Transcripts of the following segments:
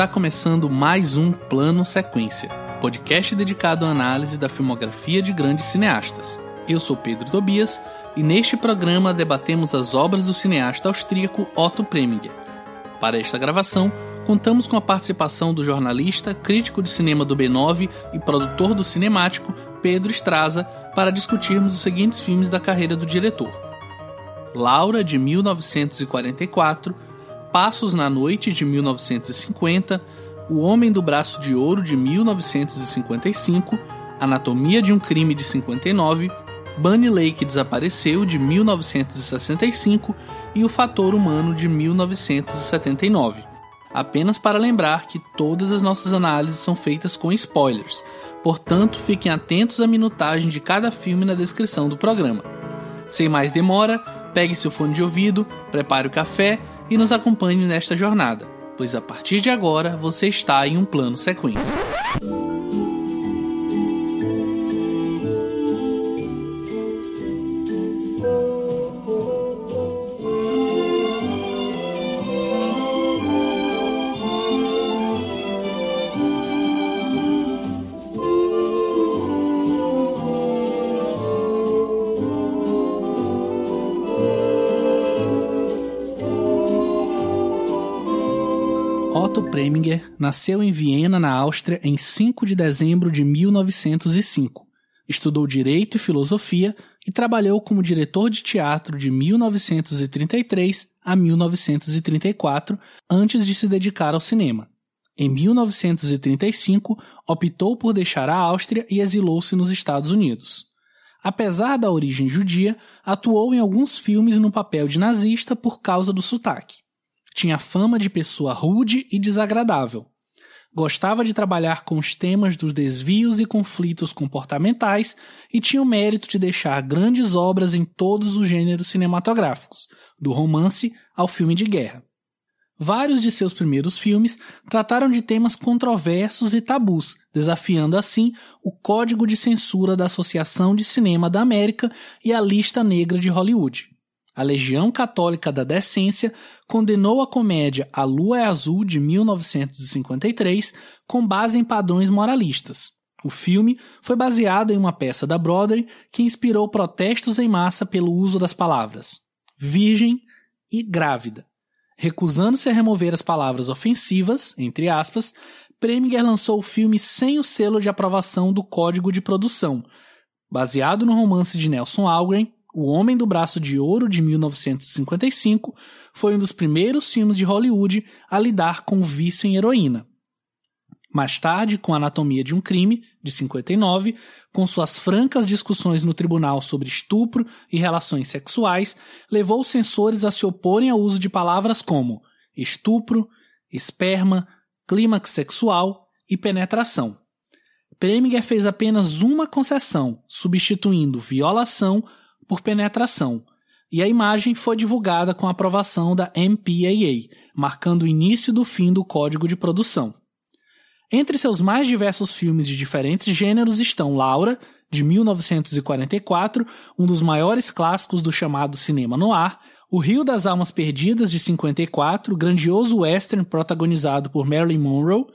Está começando mais um Plano Sequência, podcast dedicado à análise da filmografia de grandes cineastas. Eu sou Pedro Tobias e neste programa debatemos as obras do cineasta austríaco Otto Preminger. Para esta gravação, contamos com a participação do jornalista, crítico de cinema do B9 e produtor do Cinemático, Pedro Estraza, para discutirmos os seguintes filmes da carreira do diretor: Laura, de 1944, Passos na Noite, de 1950, O Homem do Braço de Ouro, de 1955, Anatomia de um Crime, de 59, Bunny Lake Desapareceu, de 1965 e O Fator Humano, de 1979. Apenas para lembrar que todas as nossas análises são feitas com spoilers, portanto fiquem atentos à minutagem de cada filme na descrição do programa. Sem mais demora, pegue seu fone de ouvido, prepare o café e nos acompanhe nesta jornada, pois a partir de agora você está em um plano sequência. Nasceu em Viena, na Áustria, em 5 de dezembro de 1905. Estudou Direito e Filosofia e trabalhou como diretor de teatro de 1933 a 1934, antes de se dedicar ao cinema. Em 1935, optou por deixar a Áustria e exilou-se nos Estados Unidos. Apesar da origem judia, atuou em alguns filmes no papel de nazista por causa do sotaque. Tinha fama de pessoa rude e desagradável. Gostava de trabalhar com os temas dos desvios e conflitos comportamentais e tinha o mérito de deixar grandes obras em todos os gêneros cinematográficos, do romance ao filme de guerra. Vários de seus primeiros filmes trataram de temas controversos e tabus, desafiando assim o código de censura da Associação de Cinema da América e a Lista Negra de Hollywood. A Legião Católica da Decência condenou a comédia A Lua é Azul de 1953 com base em padrões moralistas. O filme foi baseado em uma peça da Broadway que inspirou protestos em massa pelo uso das palavras virgem e grávida. Recusando-se a remover as palavras ofensivas, entre aspas, Preminger lançou o filme sem o selo de aprovação do Código de Produção, baseado no romance de Nelson Algren o Homem do Braço de Ouro, de 1955, foi um dos primeiros filmes de Hollywood a lidar com o vício em heroína. Mais tarde, com Anatomia de um Crime, de 59, com suas francas discussões no tribunal sobre estupro e relações sexuais, levou os censores a se oporem ao uso de palavras como estupro, esperma, clímax sexual e penetração. Preminger fez apenas uma concessão, substituindo violação por penetração, e a imagem foi divulgada com a aprovação da MPAA, marcando o início do fim do código de produção. Entre seus mais diversos filmes de diferentes gêneros estão Laura, de 1944, um dos maiores clássicos do chamado cinema noir, O Rio das Almas Perdidas, de 54, grandioso western protagonizado por Marilyn Monroe,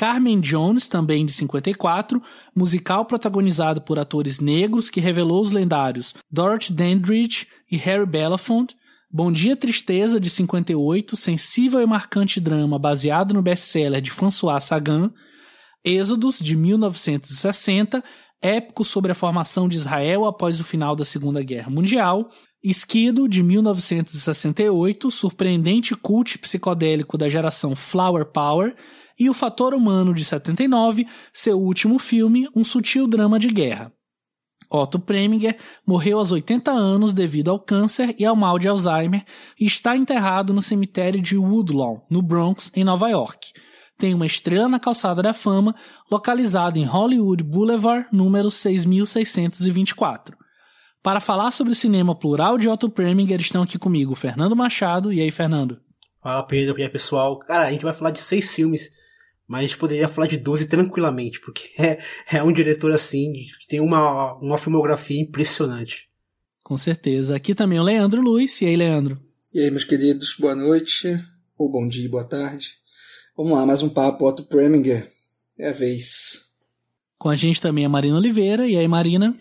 Carmen Jones, também de 54, musical protagonizado por atores negros que revelou os lendários Dorothy Dandridge e Harry Belafonte, Bom Dia Tristeza, de 58, sensível e marcante drama baseado no best-seller de François Sagan, Êxodos, de 1960, épico sobre a formação de Israel após o final da Segunda Guerra Mundial, Esquido, de 1968, surpreendente cult psicodélico da geração Flower Power, e O Fator Humano, de 79, seu último filme, um sutil drama de guerra. Otto Preminger morreu aos 80 anos devido ao câncer e ao mal de Alzheimer e está enterrado no cemitério de Woodlawn, no Bronx, em Nova York. Tem uma estrela na calçada da fama, localizada em Hollywood Boulevard, número 6624. Para falar sobre o cinema plural de Otto Preminger estão aqui comigo Fernando Machado. E aí, Fernando? Fala, Pedro. E aí, pessoal? Cara, a gente vai falar de seis filmes mas a gente poderia falar de 12 tranquilamente, porque é, é um diretor assim, que tem uma, uma filmografia impressionante. Com certeza. Aqui também o Leandro Luiz. E aí, Leandro? E aí, meus queridos, boa noite, ou bom dia, boa tarde. Vamos lá, mais um papo, Otto Preminger. É a vez. Com a gente também a Marina Oliveira. E aí, Marina?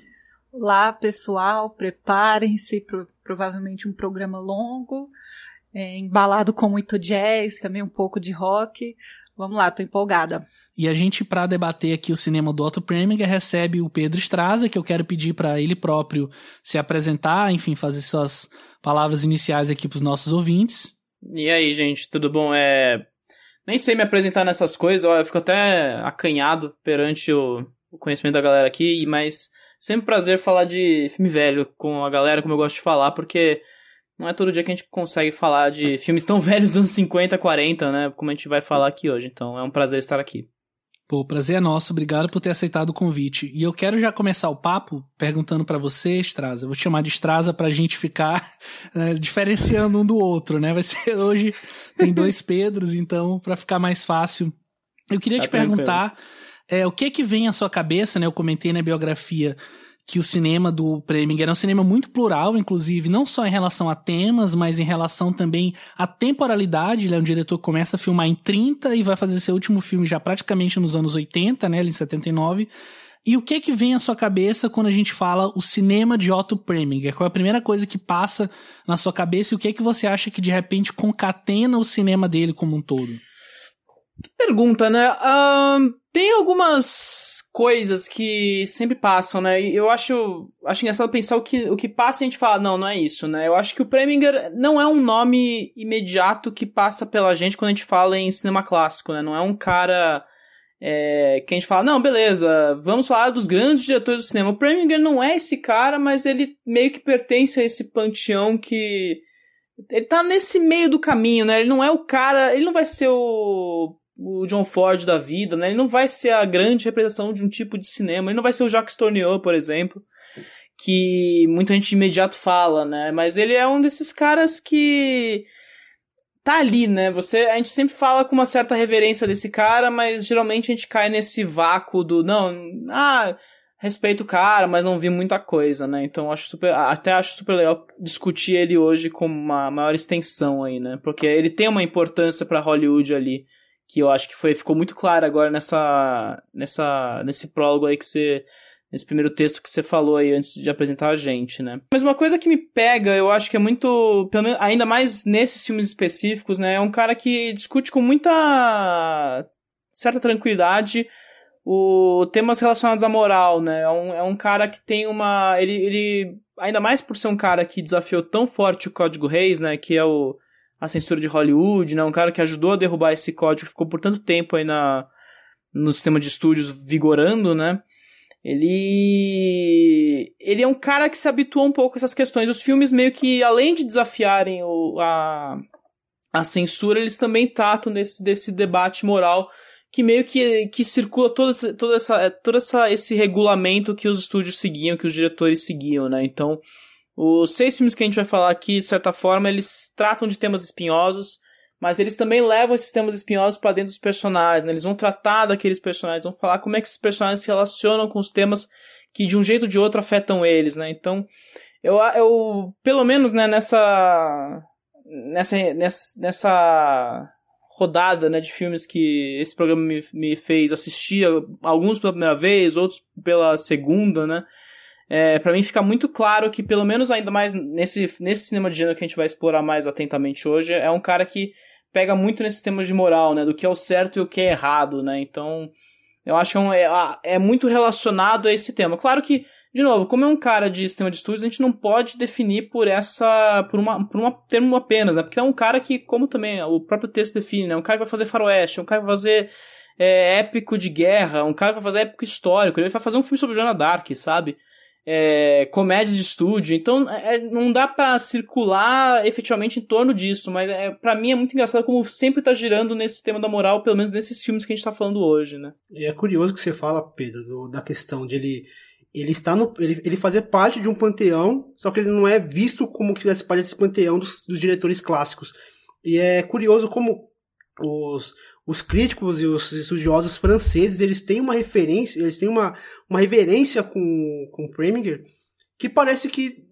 Olá, pessoal. Preparem-se para provavelmente um programa longo, é, embalado com muito jazz, também um pouco de rock. Vamos lá, tô empolgada. E a gente, para debater aqui o cinema do Otto Preminger, recebe o Pedro Straza, que eu quero pedir para ele próprio se apresentar, enfim, fazer suas palavras iniciais aqui para os nossos ouvintes. E aí, gente, tudo bom? É... Nem sei me apresentar nessas coisas, eu fico até acanhado perante o, o conhecimento da galera aqui, mas sempre um prazer falar de filme velho com a galera, como eu gosto de falar, porque não é todo dia que a gente consegue falar de filmes tão velhos dos anos 50, 40, né? Como a gente vai falar aqui hoje. Então é um prazer estar aqui. Pô, o prazer é nosso, obrigado por ter aceitado o convite. E eu quero já começar o papo perguntando para você, Straza. Eu vou te chamar de Straza pra gente ficar é, diferenciando um do outro, né? Vai ser hoje, tem dois Pedros, então para ficar mais fácil. Eu queria tá te perguntar é, o que que vem à sua cabeça, né? Eu comentei na biografia que o cinema do Preminger é um cinema muito plural, inclusive, não só em relação a temas, mas em relação também à temporalidade. Ele é um diretor que começa a filmar em 30 e vai fazer seu último filme já praticamente nos anos 80, né, em 79. E o que que vem à sua cabeça quando a gente fala o cinema de Otto Preminger? Qual é a primeira coisa que passa na sua cabeça e o que que você acha que de repente concatena o cinema dele como um todo? Pergunta, né? Uh, tem algumas coisas que sempre passam, né? Eu acho, acho engraçado pensar o que, o que passa e a gente fala, não, não é isso, né? Eu acho que o Preminger não é um nome imediato que passa pela gente quando a gente fala em cinema clássico, né? Não é um cara é, que a gente fala, não, beleza, vamos falar dos grandes diretores do cinema. O Preminger não é esse cara, mas ele meio que pertence a esse panteão que. Ele tá nesse meio do caminho, né? Ele não é o cara. Ele não vai ser o o John Ford da vida, né? Ele não vai ser a grande representação de um tipo de cinema. Ele não vai ser o Jacques Tourneur, por exemplo, que muita gente de imediato fala, né? Mas ele é um desses caras que tá ali, né? Você, a gente sempre fala com uma certa reverência desse cara, mas geralmente a gente cai nesse vácuo do não, ah, respeito o cara, mas não vi muita coisa, né? Então acho super, até acho super legal discutir ele hoje com uma maior extensão aí, né? Porque ele tem uma importância para Hollywood ali que eu acho que foi, ficou muito claro agora nessa, nessa, nesse prólogo aí que você, nesse primeiro texto que você falou aí antes de apresentar a gente, né? Mas uma coisa que me pega, eu acho que é muito, pelo menos, ainda mais nesses filmes específicos, né? É um cara que discute com muita certa tranquilidade o temas relacionados à moral, né? É um, é um cara que tem uma, ele, ele, ainda mais por ser um cara que desafiou tão forte o Código Reis, né? Que é o a censura de Hollywood, né? Um cara que ajudou a derrubar esse código, ficou por tanto tempo aí na, no sistema de estúdios vigorando, né? Ele ele é um cara que se habituou um pouco a essas questões. Os filmes meio que além de desafiarem o, a, a censura, eles também tratam desse, desse debate moral que meio que, que circula todo, todo, essa, todo essa, esse regulamento que os estúdios seguiam, que os diretores seguiam, né? Então, os seis filmes que a gente vai falar aqui, de certa forma, eles tratam de temas espinhosos, mas eles também levam esses temas espinhosos para dentro dos personagens, né? Eles vão tratar daqueles personagens, vão falar como é que esses personagens se relacionam com os temas que de um jeito ou de outro afetam eles, né? Então, eu, eu pelo menos, né, nessa nessa nessa, nessa rodada, né, de filmes que esse programa me, me fez assistir, alguns pela primeira vez, outros pela segunda, né? É, para mim fica muito claro que, pelo menos ainda mais nesse, nesse cinema de gênero que a gente vai explorar mais atentamente hoje, é um cara que pega muito nesses temas de moral, né? Do que é o certo e o que é errado, né? Então, eu acho que é, um, é, é muito relacionado a esse tema. Claro que, de novo, como é um cara de sistema de estudos, a gente não pode definir por essa. por uma, por uma termo apenas, né? Porque é um cara que, como também o próprio texto define, né? Um cara que vai fazer faroeste, um cara que vai fazer é, épico de guerra, um cara que vai fazer épico histórico, ele vai fazer um filme sobre Joana Dark, sabe? É, comédias de estúdio. Então, é, é não dá para circular efetivamente em torno disso, mas é, para mim é muito engraçado como sempre tá girando nesse tema da moral, pelo menos nesses filmes que a gente tá falando hoje, né? E é curioso que você fala, Pedro, do, da questão de ele ele está no ele, ele fazer parte de um panteão, só que ele não é visto como que fizesse parte desse panteão dos, dos diretores clássicos. E é curioso como os, os críticos e os estudiosos franceses, eles têm uma referência, eles têm uma, uma reverência com, com Preminger, que parece que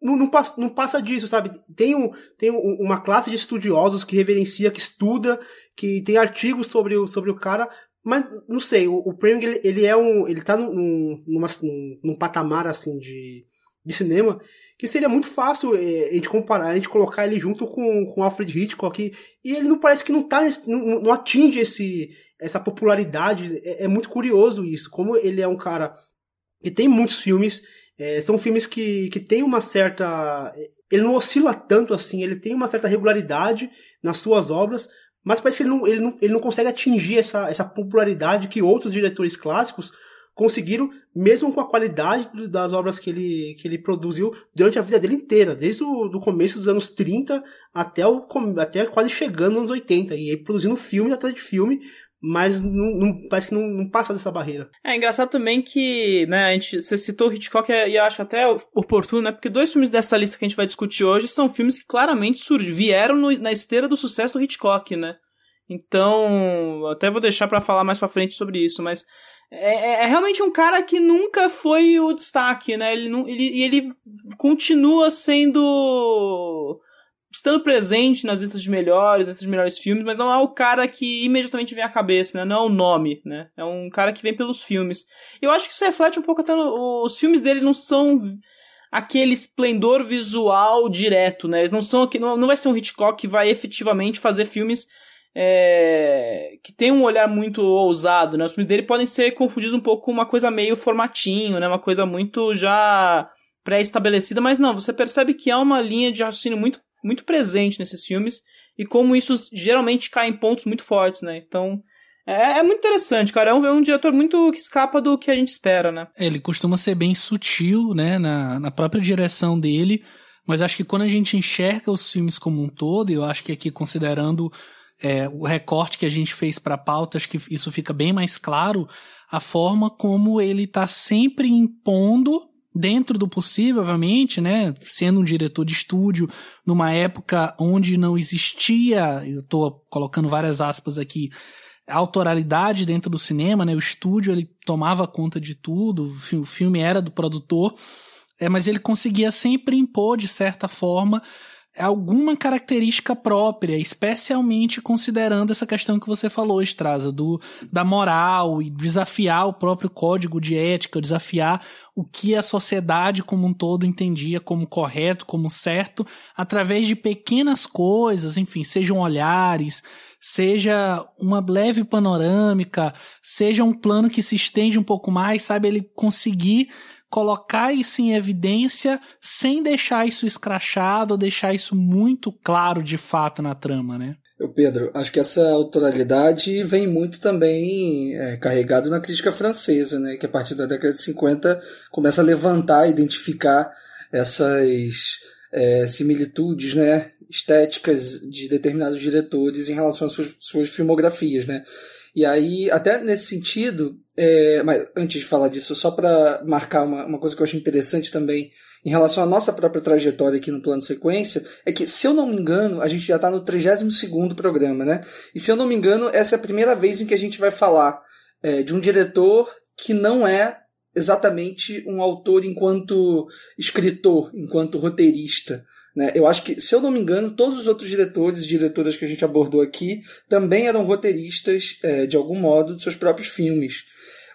não, não, passa, não passa disso, sabe? Tem, um, tem um, uma classe de estudiosos que reverencia, que estuda, que tem artigos sobre o, sobre o cara, mas não sei, o, o Preming, ele, ele é um. Ele tá num, num, num patamar assim de, de cinema que seria muito fácil é, a gente comparar, a gente colocar ele junto com, com Alfred Hitchcock e, ele não parece que não tá não, não atinge esse essa popularidade. É, é, muito curioso isso como ele é um cara que tem muitos filmes é, são filmes que, que tem uma certa ele não oscila tanto assim ele tem uma certa regularidade nas suas obras mas parece que ele não, ele não, ele não consegue atingir essa, essa popularidade que outros diretores clássicos conseguiram, mesmo com a qualidade das obras que ele, que ele produziu durante a vida dele inteira, desde o do começo dos anos 30 até, o, até quase chegando nos anos 80, e ele produzindo filme atrás de filme, mas não, não, parece que não, não, passa dessa barreira. É engraçado também que, né, a gente, você citou Hitchcock e acho até oportuno, né, porque dois filmes dessa lista que a gente vai discutir hoje são filmes que claramente surgiram, vieram no, na esteira do sucesso do Hitchcock, né. Então, até vou deixar para falar mais para frente sobre isso, mas é, é, é, realmente um cara que nunca foi o destaque, né? Ele, ele, ele continua sendo. estando presente nas listas de melhores, nesses melhores filmes, mas não é o cara que imediatamente vem à cabeça, né? Não é o nome, né? É um cara que vem pelos filmes. Eu acho que isso reflete um pouco até. No, os filmes dele não são aquele esplendor visual direto, né? Eles não são. Não, não vai ser um Hitchcock que vai efetivamente fazer filmes é, que tem um olhar muito ousado, né? Os filmes dele podem ser confundidos um pouco com uma coisa meio formatinho, né? Uma coisa muito já pré-estabelecida, mas não, você percebe que há uma linha de raciocínio muito, muito presente nesses filmes e como isso geralmente cai em pontos muito fortes, né? Então, é, é, muito interessante, cara. É um, é um, diretor muito que escapa do que a gente espera, né? Ele costuma ser bem sutil, né, na, na própria direção dele, mas acho que quando a gente enxerga os filmes como um todo, eu acho que aqui considerando é, o recorte que a gente fez para pauta, acho que isso fica bem mais claro, a forma como ele está sempre impondo dentro do possível, obviamente, né, sendo um diretor de estúdio numa época onde não existia, eu estou colocando várias aspas aqui, autoralidade dentro do cinema, né, o estúdio ele tomava conta de tudo, o filme era do produtor, é, mas ele conseguia sempre impor de certa forma alguma característica própria, especialmente considerando essa questão que você falou, Estraza, do, da moral e desafiar o próprio código de ética, desafiar o que a sociedade como um todo entendia como correto, como certo, através de pequenas coisas, enfim, sejam olhares, seja uma leve panorâmica, seja um plano que se estende um pouco mais, sabe, ele conseguir colocar isso em evidência sem deixar isso escrachado ou deixar isso muito claro de fato na trama, né? Pedro, acho que essa autoralidade vem muito também é, carregado na crítica francesa, né? Que a partir da década de 50 começa a levantar, identificar essas é, similitudes, né? Estéticas de determinados diretores em relação às suas, suas filmografias, né? E aí, até nesse sentido, é, mas antes de falar disso, só para marcar uma, uma coisa que eu achei interessante também em relação à nossa própria trajetória aqui no plano sequência, é que, se eu não me engano, a gente já está no 32 programa, né? E se eu não me engano, essa é a primeira vez em que a gente vai falar é, de um diretor que não é exatamente um autor enquanto escritor, enquanto roteirista. Né? Eu acho que, se eu não me engano, todos os outros diretores e diretoras que a gente abordou aqui também eram roteiristas, é, de algum modo, de seus próprios filmes.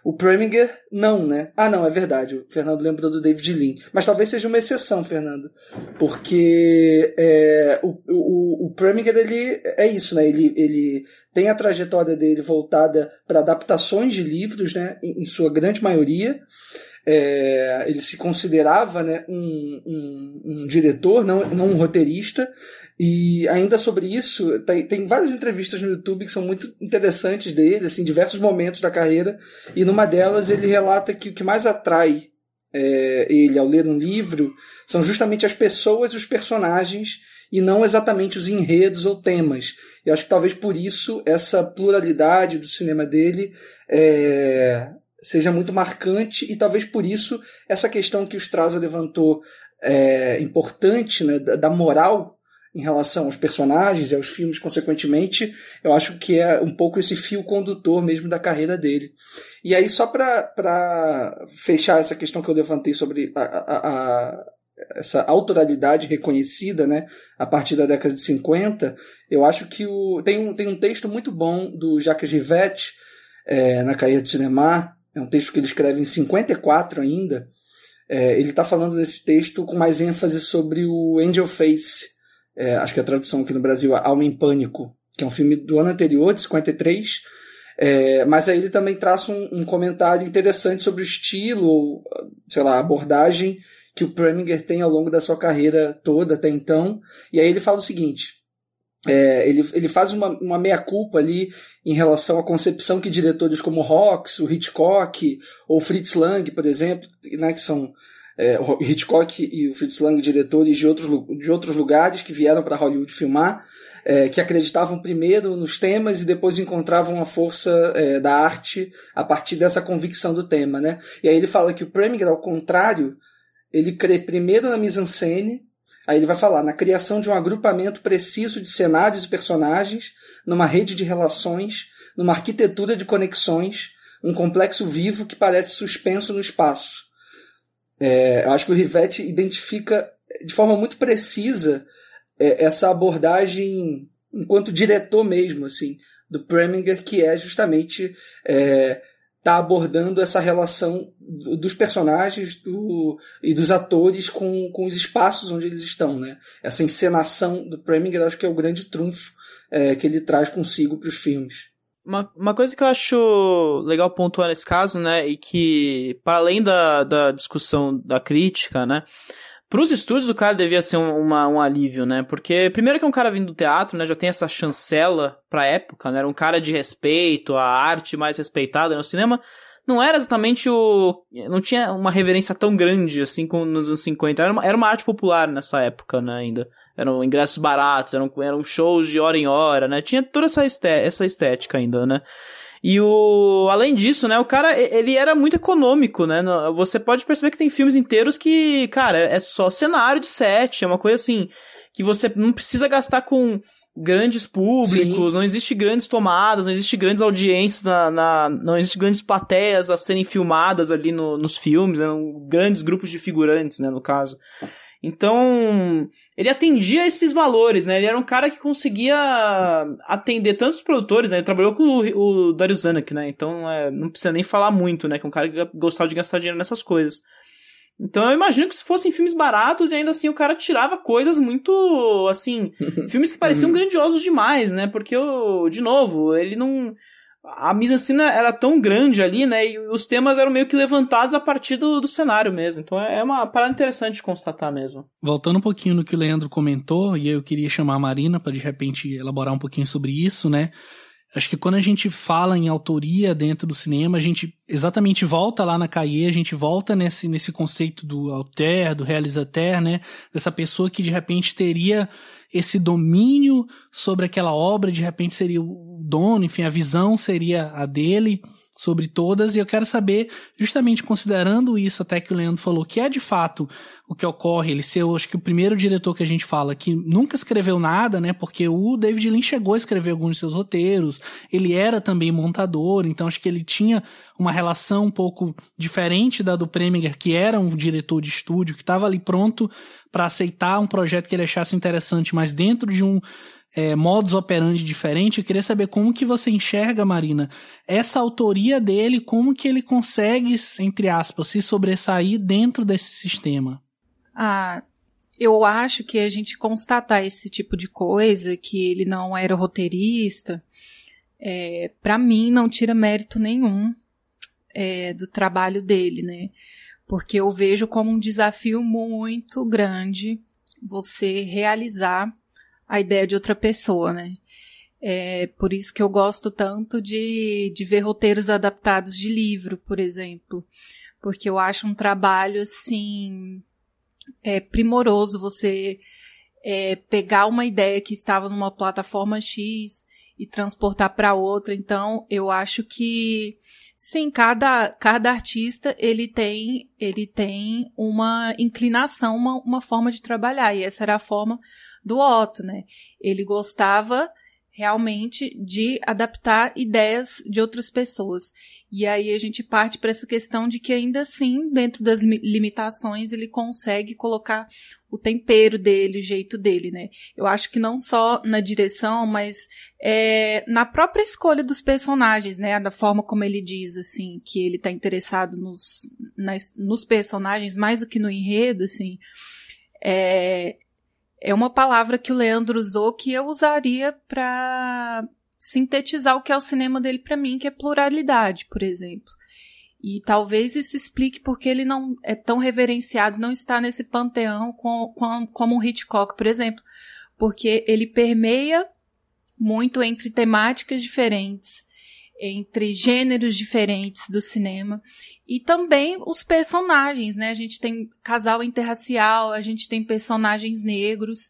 O Preminger, não, né? Ah, não, é verdade. O Fernando lembrou do David Lean. Mas talvez seja uma exceção, Fernando. Porque é, o, o, o Preminger, ele é isso, né? Ele, ele tem a trajetória dele voltada para adaptações de livros, né? Em, em sua grande maioria. É, ele se considerava né, um, um, um, diretor, não, não um roteirista. E ainda sobre isso, tem, tem várias entrevistas no YouTube que são muito interessantes dele, assim, diversos momentos da carreira. E numa delas ele relata que o que mais atrai é, ele ao ler um livro são justamente as pessoas e os personagens e não exatamente os enredos ou temas. Eu acho que talvez por isso essa pluralidade do cinema dele é, seja muito marcante e talvez por isso essa questão que o Straza levantou é, importante né, da moral em relação aos personagens e aos filmes, consequentemente, eu acho que é um pouco esse fio condutor mesmo da carreira dele. E aí, só para fechar essa questão que eu levantei sobre a, a, a essa autoralidade reconhecida, né, a partir da década de 50, eu acho que o, tem, um, tem um texto muito bom do Jacques Rivette, é, na Cahiers de Cinema, é um texto que ele escreve em 54 ainda, é, ele está falando nesse texto com mais ênfase sobre o Angel Face, é, acho que a tradução aqui no Brasil é Alma em Pânico, que é um filme do ano anterior, de 53, é, mas aí ele também traça um, um, comentário interessante sobre o estilo, ou, sei lá, a abordagem que o Preminger tem ao longo da sua carreira toda até então. E aí ele fala o seguinte: é, ele, ele faz uma, uma meia-culpa ali em relação à concepção que diretores como Hawks, o Hitchcock ou Fritz Lang, por exemplo, né, que são é, Hitchcock e o Fritz Lang, diretores de outros, de outros lugares que vieram para Hollywood filmar, é, que acreditavam primeiro nos temas e depois encontravam a força é, da arte a partir dessa convicção do tema, né? E aí ele fala que o Preminger, ao contrário, ele crê primeiro na mise-en-scène, aí ele vai falar na criação de um agrupamento preciso de cenários e personagens, numa rede de relações, numa arquitetura de conexões, um complexo vivo que parece suspenso no espaço. É, eu acho que o Rivette identifica de forma muito precisa é, essa abordagem enquanto diretor mesmo, assim, do Preminger, que é justamente é, tá abordando essa relação dos personagens do, e dos atores com, com os espaços onde eles estão, né? Essa encenação do Preminger, acho que é o grande trunfo é, que ele traz consigo para os filmes. Uma, uma coisa que eu acho legal pontuar nesse caso, né, e que, para além da, da discussão da crítica, né, Pros estúdios, o cara devia ser um, uma, um alívio, né? Porque, primeiro que é um cara vindo do teatro, né? Já tem essa chancela pra época, né? Era um cara de respeito, a arte mais respeitada no cinema. Não era exatamente o... Não tinha uma reverência tão grande, assim, como nos anos 50. Era uma, era uma arte popular nessa época, né, ainda. Eram ingressos baratos, eram, eram shows de hora em hora, né? Tinha toda essa, esté essa estética ainda, né? E o além disso, né, o cara ele era muito econômico, né? Você pode perceber que tem filmes inteiros que, cara, é só cenário de set, é uma coisa assim que você não precisa gastar com grandes públicos, Sim. não existe grandes tomadas, não existe grandes audiências, na, na não existe grandes plateias a serem filmadas ali no, nos filmes, né, grandes grupos de figurantes, né, no caso. Então, ele atendia esses valores, né? Ele era um cara que conseguia atender tantos produtores, né? Ele trabalhou com o, o Dario Zanuck, né? Então, é, não precisa nem falar muito, né? Que é um cara que gostava de gastar dinheiro nessas coisas. Então eu imagino que se fossem filmes baratos e ainda assim o cara tirava coisas muito, assim, filmes que pareciam uhum. grandiosos demais, né? Porque, de novo, ele não a mise-en-scène era tão grande ali, né? E os temas eram meio que levantados a partir do, do cenário mesmo. Então é uma parada interessante de constatar mesmo. Voltando um pouquinho no que o Leandro comentou, e eu queria chamar a Marina para de repente elaborar um pouquinho sobre isso, né? Acho que quando a gente fala em autoria dentro do cinema, a gente exatamente volta lá na Cahiers, a gente volta nesse, nesse conceito do auteur, do realizateur, né? Dessa pessoa que de repente teria esse domínio sobre aquela obra, de repente seria o dono, enfim, a visão seria a dele sobre todas, e eu quero saber, justamente considerando isso até que o Leandro falou, que é de fato o que ocorre, ele ser, acho que o primeiro diretor que a gente fala que nunca escreveu nada, né, porque o David Lynch chegou a escrever alguns de seus roteiros, ele era também montador, então acho que ele tinha uma relação um pouco diferente da do Preminger, que era um diretor de estúdio, que estava ali pronto para aceitar um projeto que ele achasse interessante, mas dentro de um é, modus operandi eu queria saber como que você enxerga, Marina, essa autoria dele, como que ele consegue, entre aspas, se sobressair dentro desse sistema. Ah, eu acho que a gente constatar esse tipo de coisa, que ele não era roteirista, é, para mim não tira mérito nenhum é, do trabalho dele, né? Porque eu vejo como um desafio muito grande você realizar a ideia de outra pessoa, né? É por isso que eu gosto tanto de, de ver roteiros adaptados de livro, por exemplo. Porque eu acho um trabalho, assim, é, primoroso você é, pegar uma ideia que estava numa plataforma X e transportar para outra. Então, eu acho que sim, cada, cada artista ele tem ele tem uma inclinação, uma, uma forma de trabalhar e essa era a forma do Otto, né? Ele gostava realmente de adaptar ideias de outras pessoas. E aí a gente parte para essa questão de que ainda assim, dentro das limitações, ele consegue colocar o tempero dele, o jeito dele, né? Eu acho que não só na direção, mas é, na própria escolha dos personagens, né? Da forma como ele diz, assim, que ele tá interessado nos, nas, nos personagens mais do que no enredo, assim. É, é uma palavra que o Leandro usou que eu usaria para sintetizar o que é o cinema dele para mim, que é pluralidade, por exemplo. E talvez isso explique porque ele não é tão reverenciado, não está nesse panteão com, com, como um Hitchcock, por exemplo. Porque ele permeia muito entre temáticas diferentes, entre gêneros diferentes do cinema e também os personagens, né? A gente tem casal interracial, a gente tem personagens negros,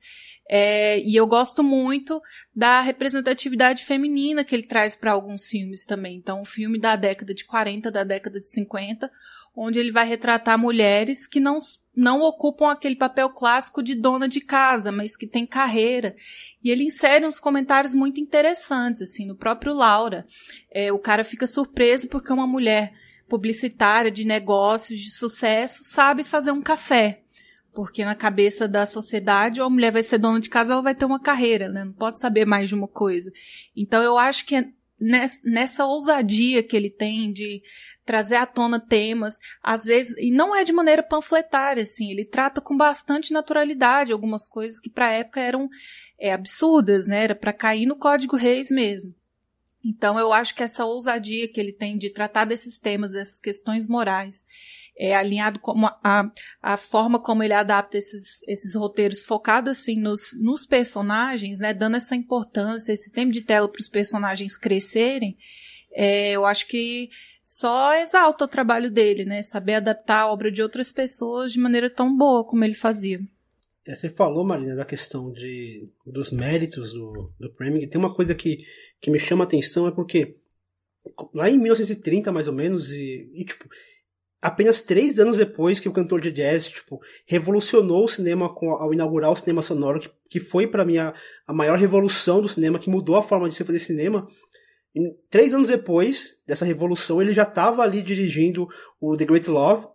é, e eu gosto muito da representatividade feminina que ele traz para alguns filmes também. Então, o filme da década de 40, da década de 50, onde ele vai retratar mulheres que não não ocupam aquele papel clássico de dona de casa, mas que tem carreira. E ele insere uns comentários muito interessantes, assim, no próprio Laura. É, o cara fica surpreso porque uma mulher publicitária de negócios de sucesso sabe fazer um café. Porque na cabeça da sociedade, a mulher vai ser dona de casa, ela vai ter uma carreira, né? Não pode saber mais de uma coisa. Então eu acho que é nessa ousadia que ele tem de trazer à tona temas, às vezes, e não é de maneira panfletária, assim, ele trata com bastante naturalidade algumas coisas que para a época eram é, absurdas, né? Era para cair no Código Reis mesmo. Então eu acho que essa ousadia que ele tem de tratar desses temas, dessas questões morais, é alinhado com a, a forma como ele adapta esses, esses roteiros focado assim nos, nos personagens, né, dando essa importância, esse tempo de tela para os personagens crescerem, é, eu acho que só exalta o trabalho dele, né, saber adaptar a obra de outras pessoas de maneira tão boa como ele fazia. É, você falou, Marina, da questão de, dos méritos do, do Preminger. Tem uma coisa que, que me chama a atenção, é porque lá em 1930, mais ou menos, e, e tipo, apenas três anos depois que o cantor de jazz tipo, revolucionou o cinema com, ao inaugurar o cinema sonoro, que, que foi para mim a, a, maior revolução do cinema, que mudou a forma de se fazer cinema. Três anos depois dessa revolução, ele já estava ali dirigindo o The Great Love,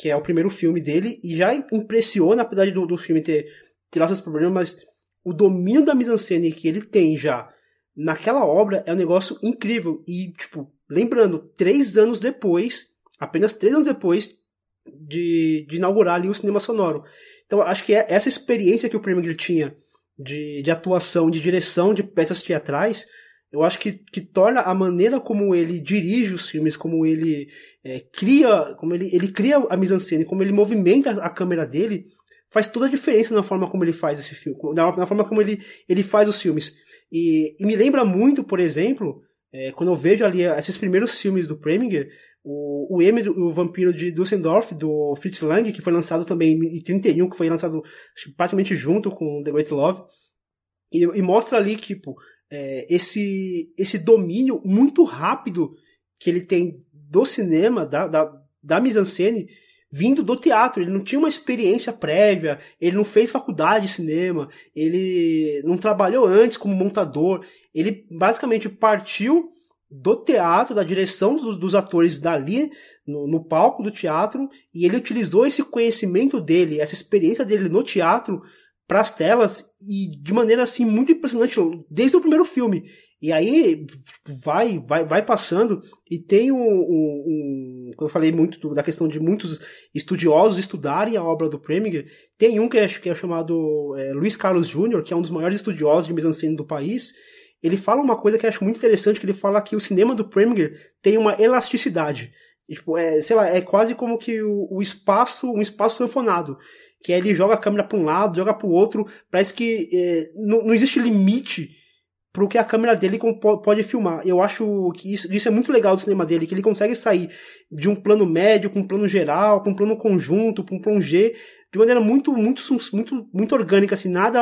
que é o primeiro filme dele, e já impressiona, apesar do, do filme ter, ter seus problemas, mas o domínio da mise-en-scène que ele tem já naquela obra é um negócio incrível. E, tipo, lembrando, três anos depois apenas três anos depois de, de inaugurar ali o cinema sonoro. Então acho que é essa experiência que o Preminger tinha de, de atuação, de direção de peças teatrais, eu acho que, que torna a maneira como ele dirige os filmes, como ele é, cria, como ele, ele cria a mise-en-scène, como ele movimenta a câmera dele, faz toda a diferença na forma como ele faz esse filme, na, na forma como ele, ele faz os filmes. E, e me lembra muito, por exemplo, é, quando eu vejo ali esses primeiros filmes do Preminger, o, o M, o Vampiro de Dusseldorf, do Fritz Lang, que foi lançado também em 31, que foi lançado praticamente junto com The Great Love, e, e mostra ali, tipo, é, esse, esse domínio muito rápido que ele tem do cinema, da, da, da mise-en-scène, vindo do teatro. Ele não tinha uma experiência prévia, ele não fez faculdade de cinema, ele não trabalhou antes como montador. Ele basicamente partiu do teatro, da direção dos, dos atores dali no, no, palco do teatro, e ele utilizou esse conhecimento dele, essa experiência dele no teatro para as telas e de maneira assim muito impressionante desde o primeiro filme. E aí vai vai vai passando e tem um, um, um eu falei muito da questão de muitos estudiosos estudarem a obra do Preminger. Tem um que é, que é chamado é, Luiz Carlos Júnior, que é um dos maiores estudiosos de mise-en-scène do país ele fala uma coisa que eu acho muito interessante, que ele fala que o cinema do Preminger tem uma elasticidade. tipo, é, sei lá, é quase como que o, o espaço, um espaço sanfonado. Que ele joga a câmera para um lado, joga para o outro, parece que é, não, não existe limite pro que a câmera dele pode filmar. Eu acho que isso, isso, é muito legal do cinema dele, que ele consegue sair de um plano médio para um plano geral, para um plano conjunto, para um plano G, de maneira muito, muito, muito, muito orgânica, assim, nada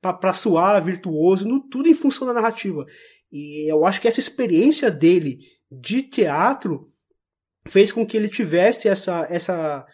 para suar, virtuoso, no, tudo em função da narrativa. E eu acho que essa experiência dele de teatro fez com que ele tivesse essa, essa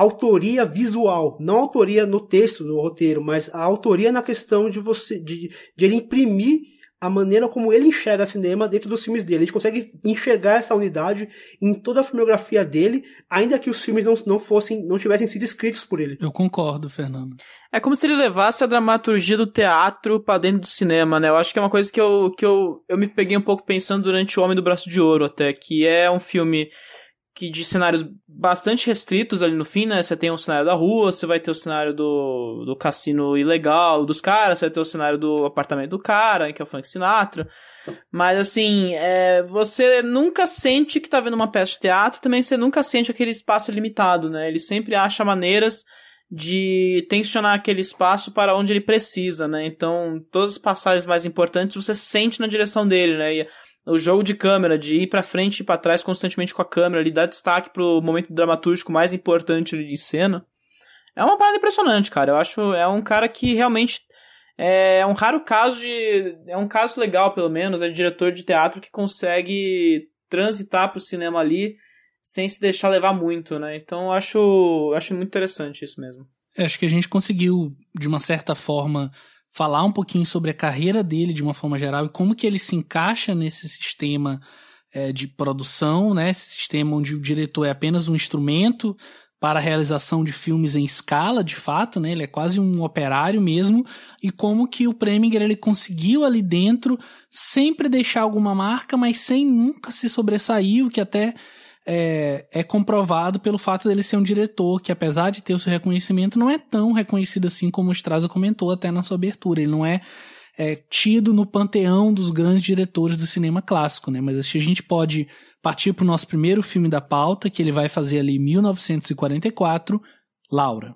autoria visual, não autoria no texto, no roteiro, mas a autoria na questão de você, de, de ele imprimir a maneira como ele enxerga cinema dentro dos filmes dele. A gente consegue enxergar essa unidade em toda a filmografia dele, ainda que os filmes não, não fossem, não tivessem sido escritos por ele. Eu concordo, Fernando. É como se ele levasse a dramaturgia do teatro para dentro do cinema, né? Eu acho que é uma coisa que eu, que eu, eu me peguei um pouco pensando durante O Homem do Braço de Ouro, até, que é um filme que de cenários bastante restritos ali no fim, né? Você tem um cenário da rua, você vai ter o cenário do, do cassino ilegal dos caras, você vai ter o cenário do apartamento do cara, que é o Frank Sinatra. Mas assim, é, você nunca sente que tá vendo uma peça de teatro, também você nunca sente aquele espaço limitado, né? Ele sempre acha maneiras de tensionar aquele espaço para onde ele precisa, né? Então, todas as passagens mais importantes você sente na direção dele, né? E o jogo de câmera, de ir para frente e para trás constantemente com a câmera, ele dá destaque pro momento dramatúrgico mais importante de cena. É uma parada impressionante, cara. Eu acho é um cara que realmente é um raro caso de é um caso legal pelo menos, é de diretor de teatro que consegue transitar pro cinema ali sem se deixar levar muito, né? Então eu acho acho muito interessante isso mesmo. É, acho que a gente conseguiu de uma certa forma falar um pouquinho sobre a carreira dele de uma forma geral e como que ele se encaixa nesse sistema é, de produção, né? Esse sistema onde o diretor é apenas um instrumento para a realização de filmes em escala, de fato, né? Ele é quase um operário mesmo, e como que o Preminger ele conseguiu ali dentro sempre deixar alguma marca, mas sem nunca se sobressair, o que até é, é, comprovado pelo fato dele ser um diretor que, apesar de ter o seu reconhecimento, não é tão reconhecido assim como o Straza comentou até na sua abertura. Ele não é, é tido no panteão dos grandes diretores do cinema clássico, né? Mas acho que a gente pode partir para o nosso primeiro filme da pauta, que ele vai fazer ali em 1944, Laura.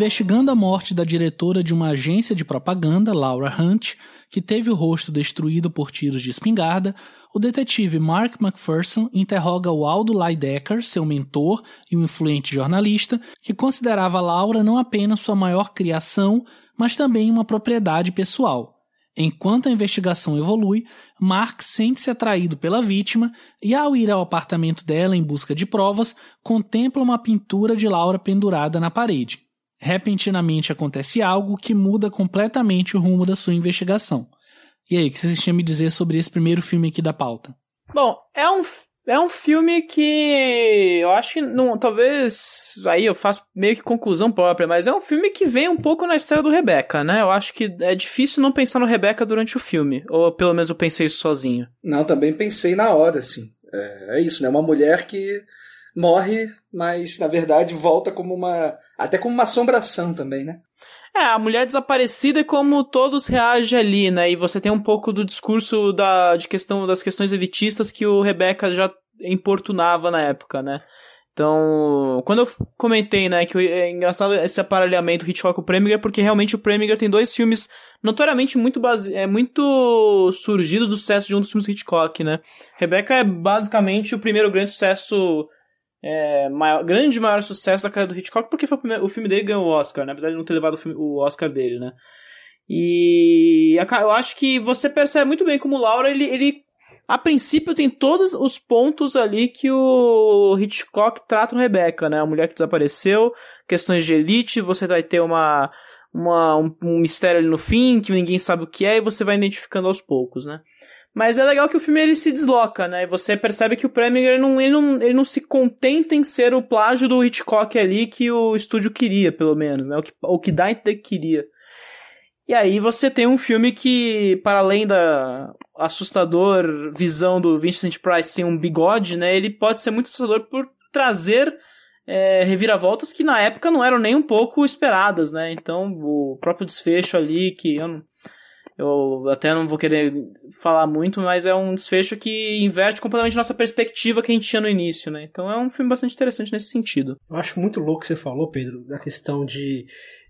Investigando a morte da diretora de uma agência de propaganda, Laura Hunt, que teve o rosto destruído por tiros de espingarda, o detetive Mark McPherson interroga o Aldo Lydecker, seu mentor e um influente jornalista, que considerava Laura não apenas sua maior criação, mas também uma propriedade pessoal. Enquanto a investigação evolui, Mark sente-se atraído pela vítima e, ao ir ao apartamento dela em busca de provas, contempla uma pintura de Laura pendurada na parede repentinamente acontece algo que muda completamente o rumo da sua investigação. E aí, o que vocês tinham a me dizer sobre esse primeiro filme aqui da pauta? Bom, é um, é um filme que eu acho que não, talvez aí eu faço meio que conclusão própria, mas é um filme que vem um pouco na história do Rebecca, né? Eu acho que é difícil não pensar no Rebecca durante o filme, ou pelo menos eu pensei isso sozinho. Não, também pensei na hora, assim. É, é isso, né? Uma mulher que morre, mas na verdade volta como uma. até como uma assombração também, né? É, a mulher desaparecida é como todos reagem ali, né? E você tem um pouco do discurso da, de questão, das questões elitistas que o Rebecca já importunava na época, né? Então, quando eu comentei, né, que é engraçado esse aparelhamento Hitchcock com o Preminger, porque realmente o Preminger tem dois filmes notoriamente muito base... é muito surgidos do sucesso de um dos filmes Hitchcock, né? Rebecca é basicamente o primeiro grande sucesso é, maior, grande maior sucesso da carreira do Hitchcock, porque foi o, primeiro, o filme dele ganhou o Oscar, né? apesar de não ter levado o, filme, o, Oscar dele, né? E eu acho que você percebe muito bem como o Laura, ele, ele a princípio tem todos os pontos ali que o Hitchcock trata no Rebecca, né? A mulher que desapareceu, questões de elite, você vai ter uma, uma um, um mistério ali no fim, que ninguém sabe o que é, e você vai identificando aos poucos, né? Mas é legal que o filme ele se desloca, né? Você percebe que o Preminger não, ele não, ele não se contenta em ser o plágio do Hitchcock ali que o estúdio queria, pelo menos, né? O que, o que que queria. E aí você tem um filme que, para além da assustador visão do Vincent Price sem um bigode, né? Ele pode ser muito assustador por trazer é, reviravoltas que na época não eram nem um pouco esperadas, né? Então o próprio desfecho ali, que eu não, eu até não vou querer falar muito, mas é um desfecho que inverte completamente nossa perspectiva que a gente tinha no início, né? Então é um filme bastante interessante nesse sentido. Eu acho muito louco que você falou, Pedro, da questão de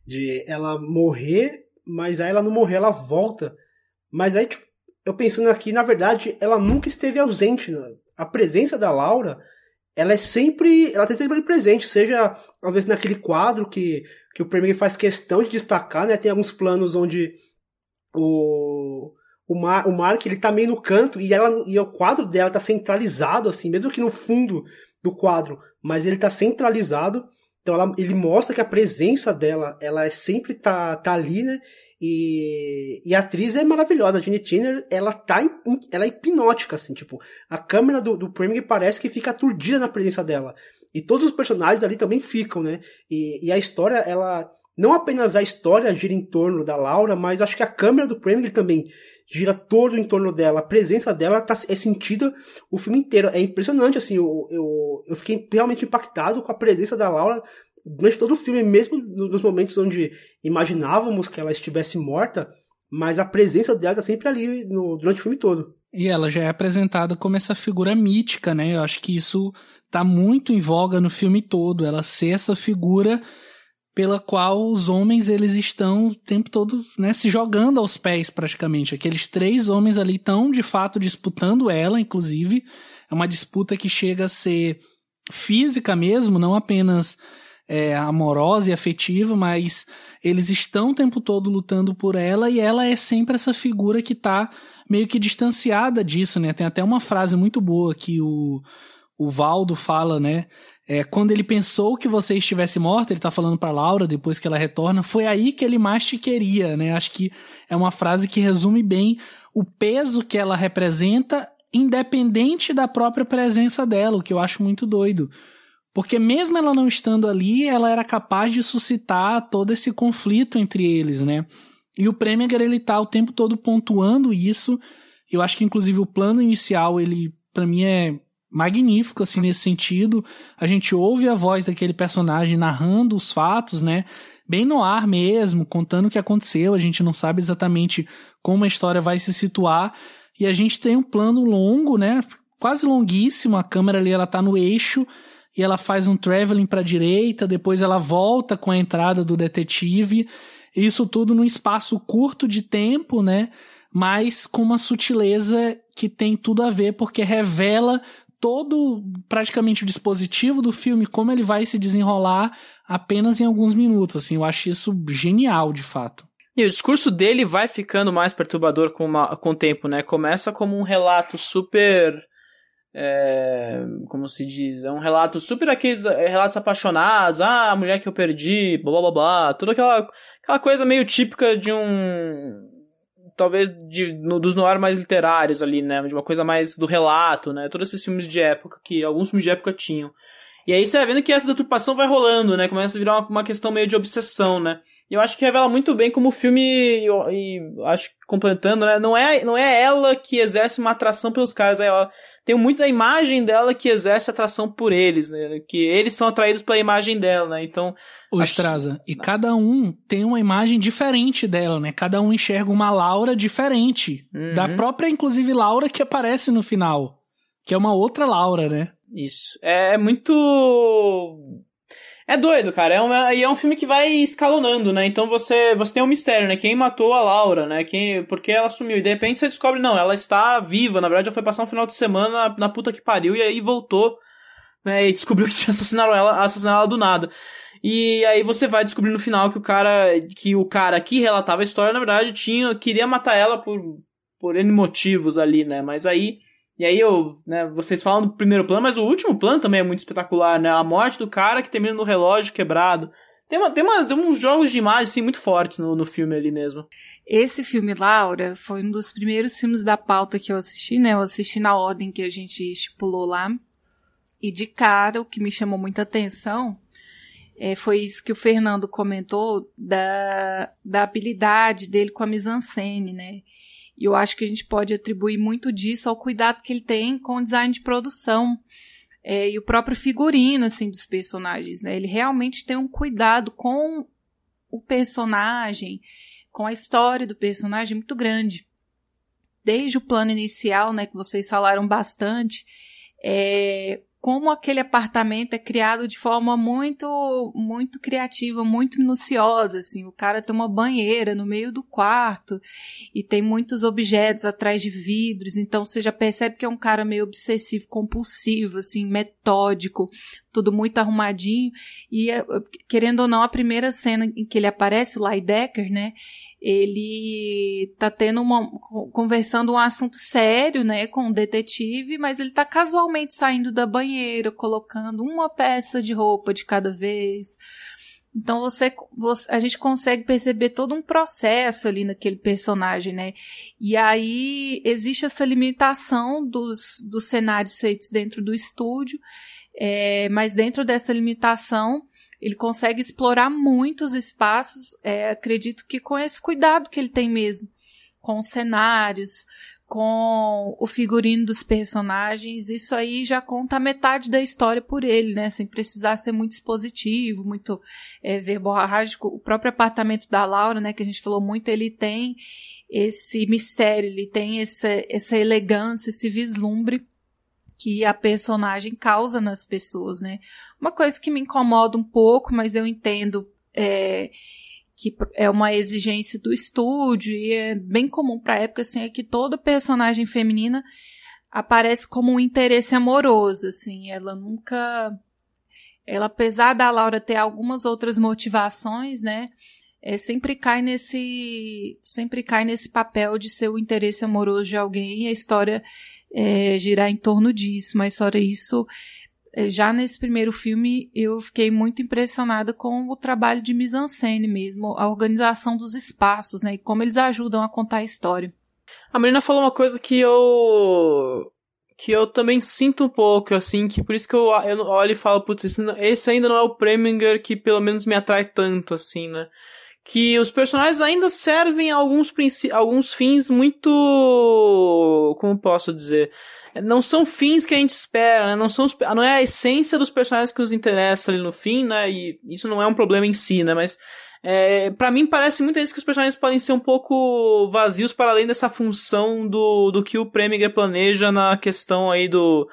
De ela morrer, mas aí ela não morrer, ela volta. Mas aí, tipo, eu pensando aqui, na verdade, ela nunca esteve ausente. Né? A presença da Laura, ela é sempre, ela tem sempre presente, seja vezes naquele quadro que, que o Premier faz questão de destacar, né? Tem alguns planos onde o o, Mar, o Mark ele tá meio no canto e ela e o quadro dela tá centralizado assim, mesmo que no fundo do quadro, mas ele tá centralizado. Então ela, ele mostra que a presença dela, ela é sempre tá, tá ali, né? E, e a atriz é maravilhosa, a Jenny Tanner, ela tá ela é hipnótica assim, tipo, a câmera do, do Premier parece que fica aturdida na presença dela. E todos os personagens ali também ficam, né? E, e a história, ela não apenas a história gira em torno da Laura, mas acho que a câmera do Premier também gira todo em torno dela. A presença dela tá, é sentida o filme inteiro. É impressionante, assim, eu, eu, eu fiquei realmente impactado com a presença da Laura durante todo o filme, mesmo nos momentos onde imaginávamos que ela estivesse morta, mas a presença dela tá sempre ali no, durante o filme todo. E ela já é apresentada como essa figura mítica, né? Eu acho que isso tá muito em voga no filme todo, ela ser essa figura pela qual os homens eles estão o tempo todo né, se jogando aos pés praticamente. Aqueles três homens ali estão de fato disputando ela, inclusive. É uma disputa que chega a ser física mesmo, não apenas é, amorosa e afetiva, mas eles estão o tempo todo lutando por ela e ela é sempre essa figura que está meio que distanciada disso, né? Tem até uma frase muito boa que o, o Valdo fala, né? É, quando ele pensou que você estivesse morta, ele tá falando para Laura depois que ela retorna, foi aí que ele mais te queria, né? Acho que é uma frase que resume bem o peso que ela representa, independente da própria presença dela, o que eu acho muito doido. Porque mesmo ela não estando ali, ela era capaz de suscitar todo esse conflito entre eles, né? E o Preminger, ele tá o tempo todo pontuando isso. Eu acho que inclusive o plano inicial, ele para mim é magnífico, assim, nesse sentido. A gente ouve a voz daquele personagem narrando os fatos, né? Bem no ar mesmo, contando o que aconteceu. A gente não sabe exatamente como a história vai se situar. E a gente tem um plano longo, né? Quase longuíssimo. A câmera ali, ela tá no eixo e ela faz um traveling para direita, depois ela volta com a entrada do detetive. Isso tudo num espaço curto de tempo, né? Mas com uma sutileza que tem tudo a ver, porque revela todo praticamente o dispositivo do filme, como ele vai se desenrolar apenas em alguns minutos. Assim, eu acho isso genial, de fato. E o discurso dele vai ficando mais perturbador com, uma, com o tempo, né? Começa como um relato super. É, como se diz? É um relato super aqueles é, relatos apaixonados. Ah, a mulher que eu perdi, blá blá blá blá. Toda aquela, aquela coisa meio típica de um talvez de, no, dos noir mais literários ali, né? De uma coisa mais do relato, né? Todos esses filmes de época, que alguns filmes de época tinham. E aí você vai vendo que essa deturpação vai rolando, né? Começa a virar uma, uma questão meio de obsessão, né? E eu acho que revela muito bem como o filme, e, e acho que completando, né? Não é, não é ela que exerce uma atração pelos caras, é ela tem muito da imagem dela que exerce atração por eles, né? Que eles são atraídos pela imagem dela, né? Então. O acho... Straza, e cada um tem uma imagem diferente dela, né? Cada um enxerga uma Laura diferente. Uhum. Da própria, inclusive, Laura que aparece no final. Que é uma outra Laura, né? Isso. É muito é doido, cara. É um, e é um filme que vai escalonando, né? Então você, você tem um mistério, né? Quem matou a Laura, né? Quem, porque ela sumiu. E de repente você descobre, não, ela está viva. Na verdade, ela foi passar um final de semana na, na puta que pariu e aí voltou, né? E descobriu que tinha assassinado ela, assassinado ela do nada. E aí você vai descobrir no final que o cara, que o cara que relatava a história, na verdade, tinha, queria matar ela por, por N motivos ali, né? Mas aí e aí eu, né, vocês falam do primeiro plano, mas o último plano também é muito espetacular, né? A morte do cara que termina no relógio quebrado. Tem, uma, tem, uma, tem uns jogos de imagem assim, muito fortes no, no filme ali mesmo. Esse filme, Laura, foi um dos primeiros filmes da pauta que eu assisti, né? Eu assisti na ordem que a gente estipulou lá. E de cara, o que me chamou muita atenção é, foi isso que o Fernando comentou da, da habilidade dele com a mise-en-scène, né? E eu acho que a gente pode atribuir muito disso ao cuidado que ele tem com o design de produção. É, e o próprio figurino, assim, dos personagens, né? Ele realmente tem um cuidado com o personagem, com a história do personagem muito grande. Desde o plano inicial, né, que vocês falaram bastante, é, como aquele apartamento é criado de forma muito muito criativa, muito minuciosa, assim. O cara tem uma banheira no meio do quarto e tem muitos objetos atrás de vidros, então você já percebe que é um cara meio obsessivo, compulsivo, assim, metódico, tudo muito arrumadinho. E é, querendo ou não, a primeira cena em que ele aparece, o Lydecker, né? ele tá tendo uma conversando um assunto sério, né, com o detetive, mas ele tá casualmente saindo da banheira, colocando uma peça de roupa de cada vez. Então você, você, a gente consegue perceber todo um processo ali naquele personagem, né? E aí existe essa limitação dos, dos cenários feitos dentro do estúdio, é, mas dentro dessa limitação ele consegue explorar muitos espaços, é, acredito que com esse cuidado que ele tem mesmo, com os cenários, com o figurino dos personagens, isso aí já conta metade da história por ele, né? Sem precisar ser muito expositivo, muito é, verborrágico. O próprio apartamento da Laura, né, que a gente falou muito, ele tem esse mistério, ele tem essa, essa elegância, esse vislumbre que a personagem causa nas pessoas, né? Uma coisa que me incomoda um pouco, mas eu entendo é, que é uma exigência do estúdio e é bem comum para época, assim, é que toda personagem feminina aparece como um interesse amoroso, assim, ela nunca... Ela, apesar da Laura ter algumas outras motivações, né, é, sempre cai nesse sempre cai nesse papel de ser o interesse amoroso de alguém e a história é, girar em torno disso, mas fora isso, é, já nesse primeiro filme eu fiquei muito impressionada com o trabalho de mise-en-scène mesmo, a organização dos espaços, né, e como eles ajudam a contar a história. A Marina falou uma coisa que eu que eu também sinto um pouco, assim, que por isso que eu, eu olho e falo, putz, esse ainda não é o Preminger que pelo menos me atrai tanto, assim, né? Que os personagens ainda servem a alguns, alguns fins muito. Como posso dizer? Não são fins que a gente espera, né? não, são os, não é a essência dos personagens que nos interessa ali no fim, né? E isso não é um problema em si, né? Mas é, para mim parece muitas vezes que os personagens podem ser um pouco vazios para além dessa função do, do que o Preminger planeja na questão aí do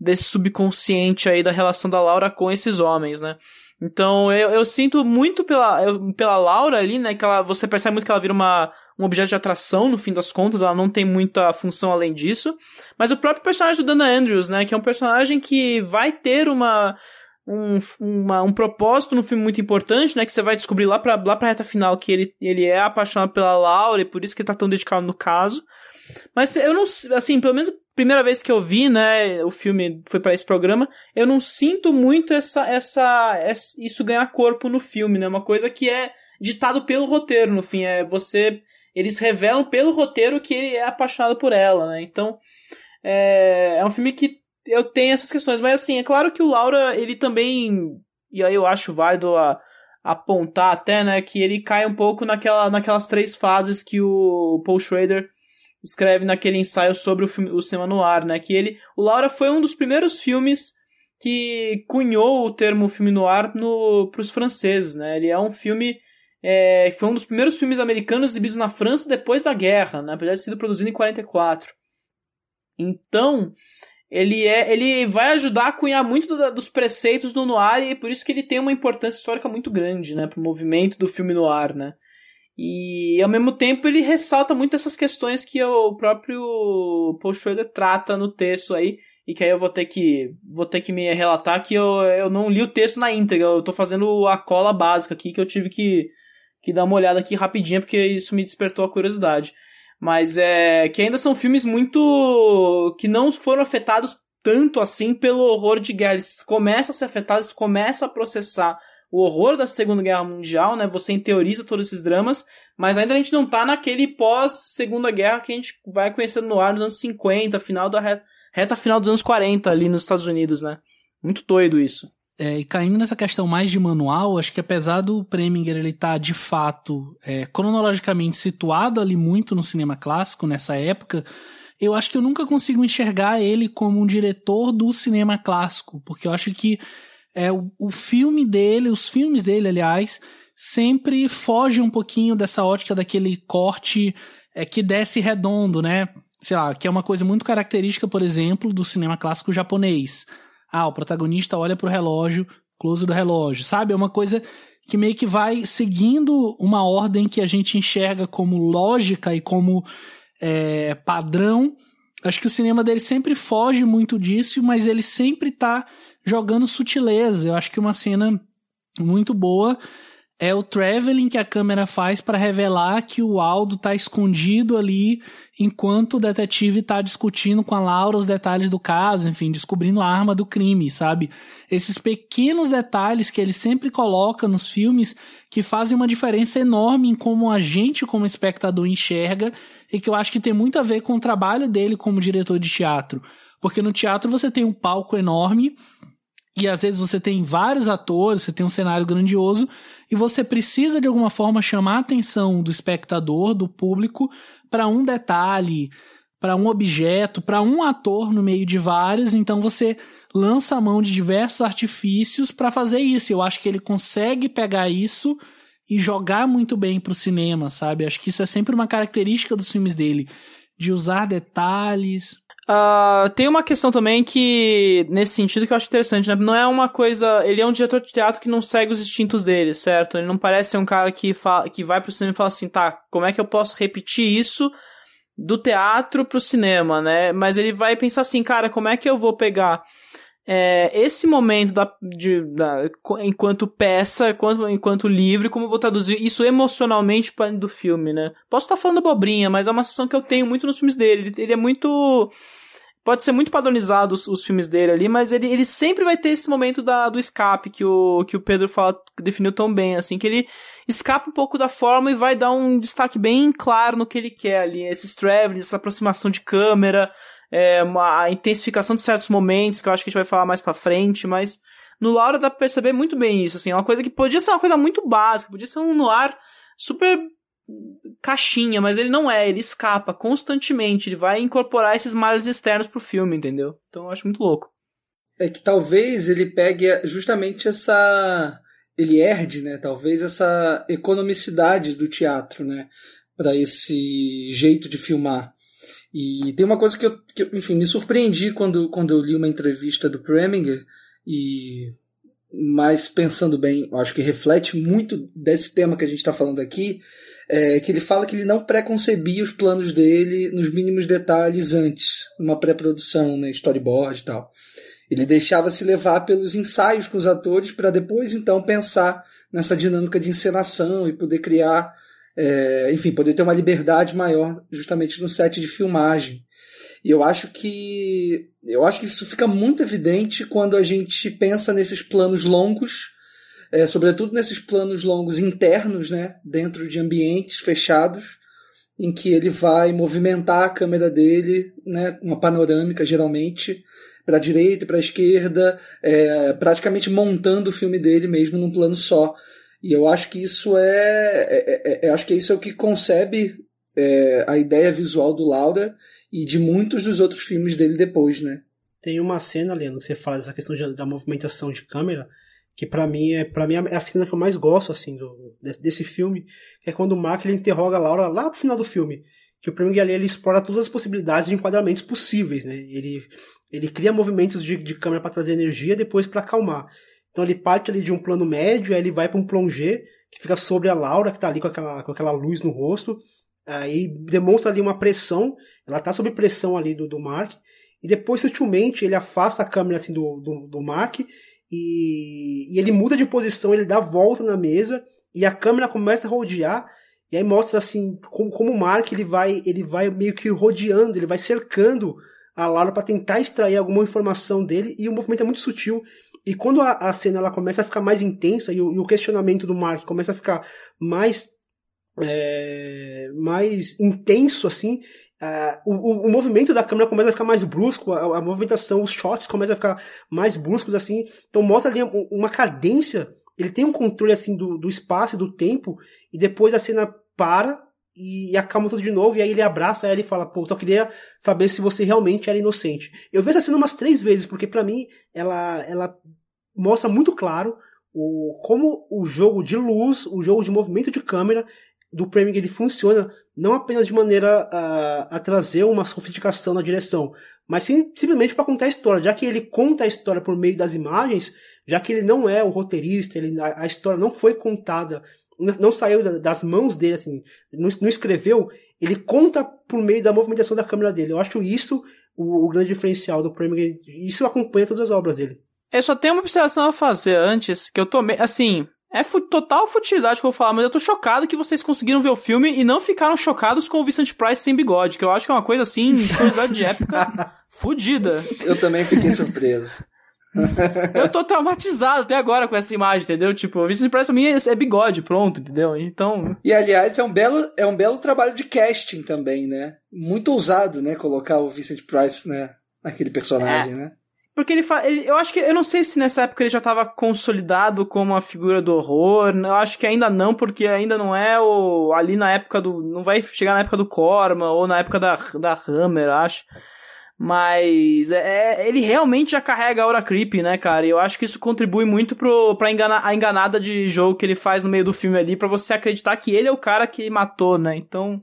desse subconsciente aí da relação da Laura com esses homens, né? Então eu, eu sinto muito pela, eu, pela Laura ali, né? Que ela, você percebe muito que ela vira uma, um objeto de atração, no fim das contas, ela não tem muita função além disso. Mas o próprio personagem do Dana Andrews, né? Que é um personagem que vai ter uma. Um, uma, um propósito no filme muito importante, né? Que você vai descobrir lá pra, lá pra reta final que ele, ele é apaixonado pela Laura e por isso que ele tá tão dedicado no caso. Mas eu não. Assim, pelo menos primeira vez que eu vi, né, o filme foi para esse programa, eu não sinto muito essa, essa, essa, isso ganhar corpo no filme, né? Uma coisa que é ditado pelo roteiro, no fim, é você eles revelam pelo roteiro que ele é apaixonado por ela, né? Então, é, é um filme que eu tenho essas questões, mas assim, é claro que o Laura, ele também, e aí eu acho válido a, apontar até, né, que ele cai um pouco naquela, naquelas três fases que o Paul Schrader escreve naquele ensaio sobre o, filme, o cinema no ar, né? Que ele, o Laura foi um dos primeiros filmes que cunhou o termo filme noir no para os franceses, né? Ele é um filme é, foi um dos primeiros filmes americanos exibidos na França depois da guerra, né? apesar de ter sido produzido em 44. Então, ele é ele vai ajudar a cunhar muito do, dos preceitos do noir e é por isso que ele tem uma importância histórica muito grande, né, para o movimento do filme noir, né? E ao mesmo tempo ele ressalta muito essas questões que o próprio Paul Schroeder trata no texto aí, e que aí eu vou ter que vou ter que me relatar que eu, eu não li o texto na íntegra, eu tô fazendo a cola básica aqui que eu tive que, que dar uma olhada aqui rapidinho porque isso me despertou a curiosidade. Mas é que ainda são filmes muito que não foram afetados tanto assim pelo horror de guerra. Eles começam a ser afetados, começam a processar o horror da Segunda Guerra Mundial, né? Você interioriza todos esses dramas, mas ainda a gente não tá naquele pós-Segunda Guerra que a gente vai conhecendo no ar nos anos 50, final da reta, reta final dos anos 40 ali nos Estados Unidos, né? Muito doido isso. É, e caindo nessa questão mais de manual, acho que apesar do Preminger ele estar tá, de fato é, cronologicamente situado ali muito no cinema clássico nessa época, eu acho que eu nunca consigo enxergar ele como um diretor do cinema clássico, porque eu acho que é o, o filme dele, os filmes dele, aliás, sempre fogem um pouquinho dessa ótica daquele corte é, que desce redondo, né? Sei lá, que é uma coisa muito característica, por exemplo, do cinema clássico japonês. ah, o protagonista olha pro relógio, close do relógio, sabe? É uma coisa que meio que vai seguindo uma ordem que a gente enxerga como lógica e como é, padrão. Acho que o cinema dele sempre foge muito disso, mas ele sempre tá jogando sutileza. Eu acho que uma cena muito boa é o traveling que a câmera faz para revelar que o Aldo tá escondido ali enquanto o detetive tá discutindo com a Laura os detalhes do caso, enfim, descobrindo a arma do crime, sabe? Esses pequenos detalhes que ele sempre coloca nos filmes que fazem uma diferença enorme em como a gente como espectador enxerga e que eu acho que tem muito a ver com o trabalho dele como diretor de teatro. Porque no teatro você tem um palco enorme e às vezes você tem vários atores, você tem um cenário grandioso, e você precisa de alguma forma chamar a atenção do espectador, do público, para um detalhe, para um objeto, para um ator no meio de vários, então você lança a mão de diversos artifícios para fazer isso. Eu acho que ele consegue pegar isso e jogar muito bem pro cinema, sabe? Acho que isso é sempre uma característica dos filmes dele, de usar detalhes, Uh, tem uma questão também que, nesse sentido, que eu acho interessante, né? Não é uma coisa. Ele é um diretor de teatro que não segue os instintos dele, certo? Ele não parece ser um cara que, fala, que vai pro cinema e fala assim, tá, como é que eu posso repetir isso do teatro pro cinema, né? Mas ele vai pensar assim, cara, como é que eu vou pegar é, esse momento da, de, da, enquanto peça, enquanto, enquanto livre, como eu vou traduzir isso emocionalmente para do filme, né? Posso estar falando abobrinha, mas é uma sensação que eu tenho muito nos filmes dele. Ele, ele é muito pode ser muito padronizado os, os, filmes dele ali, mas ele, ele sempre vai ter esse momento da, do escape que o, que o Pedro fala, definiu tão bem, assim, que ele escapa um pouco da forma e vai dar um destaque bem claro no que ele quer ali, esses travelings, essa aproximação de câmera, é, uma, a intensificação de certos momentos, que eu acho que a gente vai falar mais pra frente, mas no Laura dá pra perceber muito bem isso, assim, é uma coisa que podia ser uma coisa muito básica, podia ser um noir super caixinha, mas ele não é, ele escapa constantemente, ele vai incorporar esses males externos pro filme, entendeu? Então eu acho muito louco. É que talvez ele pegue justamente essa. Ele herde, né? Talvez essa economicidade do teatro, né? Para esse jeito de filmar. E tem uma coisa que eu, que, enfim, me surpreendi quando, quando eu li uma entrevista do Preminger e mas pensando bem, acho que reflete muito desse tema que a gente está falando aqui, é, que ele fala que ele não pré-concebia os planos dele nos mínimos detalhes antes, uma pré-produção, né, storyboard e tal. Ele deixava se levar pelos ensaios com os atores para depois então pensar nessa dinâmica de encenação e poder criar, é, enfim, poder ter uma liberdade maior justamente no set de filmagem. E eu acho que eu acho que isso fica muito evidente quando a gente pensa nesses planos longos é, sobretudo nesses planos longos internos, né, dentro de ambientes fechados, em que ele vai movimentar a câmera dele, né, uma panorâmica geralmente, para a direita e para a esquerda, é, praticamente montando o filme dele mesmo num plano só. E eu acho que isso é, é, é, é acho que isso é o que concebe é, a ideia visual do Laura e de muitos dos outros filmes dele depois, né? Tem uma cena, Leandro, que você fala dessa questão da movimentação de câmera, que para mim é para mim é a cena que eu mais gosto assim do, desse filme, é quando o Mark ele interroga a Laura lá pro final do filme, que o Prêmio ali ele explora todas as possibilidades de enquadramentos possíveis, né? Ele ele cria movimentos de, de câmera para trazer energia, depois para acalmar. Então ele parte ali de um plano médio, aí ele vai para um plongé que fica sobre a Laura que tá ali com aquela com aquela luz no rosto, aí demonstra ali uma pressão, ela tá sob pressão ali do, do Mark, e depois sutilmente ele afasta a câmera assim do, do, do Mark e, e ele muda de posição, ele dá volta na mesa e a câmera começa a rodear e aí mostra assim como, como o Mark ele vai ele vai meio que rodeando, ele vai cercando a Lara para tentar extrair alguma informação dele e o movimento é muito sutil. E quando a, a cena ela começa a ficar mais intensa e o, e o questionamento do Mark começa a ficar mais é, mais intenso assim Uh, o, o, movimento da câmera começa a ficar mais brusco, a, a, movimentação, os shots começam a ficar mais bruscos, assim. Então mostra ali uma cadência. Ele tem um controle assim do, do espaço e do tempo, e depois a cena para e, e acalma tudo de novo, e aí ele abraça ela e fala, pô, só queria saber se você realmente era inocente. Eu vi essa cena umas três vezes, porque para mim ela, ela mostra muito claro o, como o jogo de luz, o jogo de movimento de câmera do Preming ele funciona não apenas de maneira a, a trazer uma sofisticação na direção, mas sim, simplesmente para contar a história. Já que ele conta a história por meio das imagens, já que ele não é o roteirista, ele, a, a história não foi contada, não saiu das mãos dele, assim, não, não, escreveu, ele conta por meio da movimentação da câmera dele. Eu acho isso o, o grande diferencial do Preminger. Isso acompanha todas as obras dele. Eu só tenho uma observação a fazer antes, que eu tomei, assim, é total futilidade que eu vou falar, mas eu tô chocado que vocês conseguiram ver o filme e não ficaram chocados com o Vincent Price sem bigode, que eu acho que é uma coisa assim, curiosidade de época, fudida. Eu também fiquei surpreso. eu tô traumatizado até agora com essa imagem, entendeu? Tipo, o Vincent Price pra mim é bigode, pronto, entendeu? Então. E aliás, é um belo, é um belo trabalho de casting também, né? Muito ousado, né? Colocar o Vincent Price, né? Naquele personagem, é. né? Porque ele, fa... eu acho que eu não sei se nessa época ele já estava consolidado como a figura do horror. Eu acho que ainda não, porque ainda não é o ali na época do não vai chegar na época do Corman ou na época da da Hammer, acho. Mas é, é ele realmente já carrega a aura creepy, né, cara? E eu acho que isso contribui muito pro, pra enganar, a enganada de jogo que ele faz no meio do filme ali, para você acreditar que ele é o cara que matou, né? Então.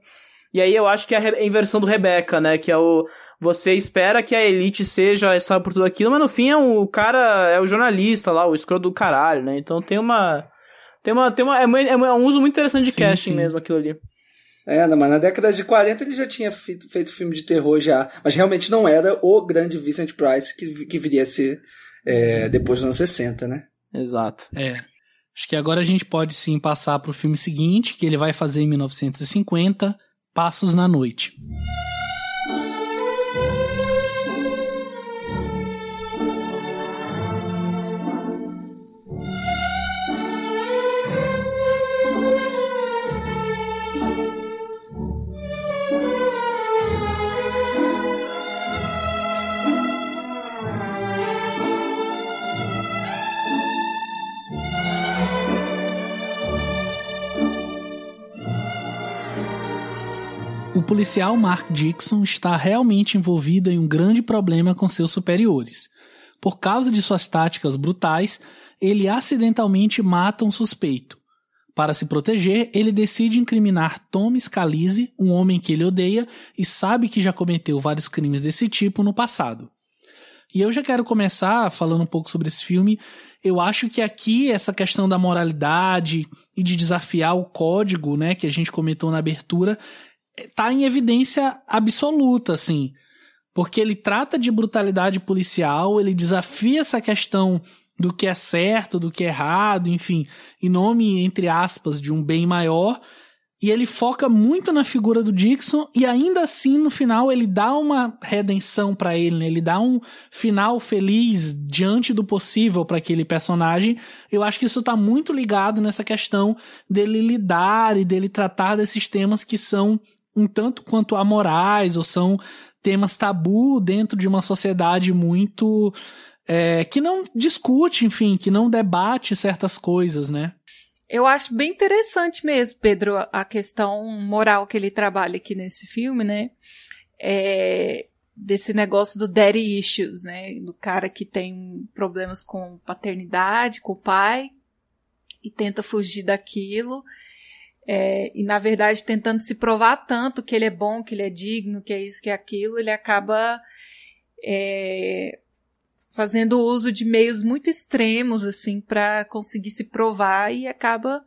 E aí eu acho que é a inversão do Rebecca, né? Que é o você espera que a elite seja essa por tudo aquilo, mas no fim é um, o cara, é o jornalista lá, o escroto do caralho, né? Então tem uma. Tem uma. Tem uma é, é um uso muito interessante de sim, casting sim. mesmo aquilo ali. É, mas na década de 40 ele já tinha feito, feito filme de terror já. Mas realmente não era o grande Vincent Price que, que viria a ser é, depois dos anos 60, né? Exato. É. Acho que agora a gente pode sim passar para o filme seguinte, que ele vai fazer em 1950, Passos na Noite. Policial Mark Dixon está realmente envolvido em um grande problema com seus superiores. Por causa de suas táticas brutais, ele acidentalmente mata um suspeito. Para se proteger, ele decide incriminar Tom Scalise, um homem que ele odeia e sabe que já cometeu vários crimes desse tipo no passado. E eu já quero começar falando um pouco sobre esse filme. Eu acho que aqui essa questão da moralidade e de desafiar o código, né, que a gente comentou na abertura, tá em evidência absoluta, assim. Porque ele trata de brutalidade policial, ele desafia essa questão do que é certo, do que é errado, enfim, em nome, entre aspas, de um bem maior. E ele foca muito na figura do Dixon e ainda assim no final ele dá uma redenção para ele, né? Ele dá um final feliz diante do possível para aquele personagem. Eu acho que isso tá muito ligado nessa questão dele lidar e dele tratar desses temas que são um tanto quanto amorais ou são temas tabu dentro de uma sociedade muito é, que não discute, enfim, que não debate certas coisas, né? Eu acho bem interessante mesmo, Pedro, a questão moral que ele trabalha aqui nesse filme, né? É, desse negócio do daddy issues, né? Do cara que tem problemas com paternidade, com o pai e tenta fugir daquilo é, e na verdade tentando se provar tanto que ele é bom, que ele é digno, que é isso, que é aquilo, ele acaba é, fazendo uso de meios muito extremos assim para conseguir se provar e acaba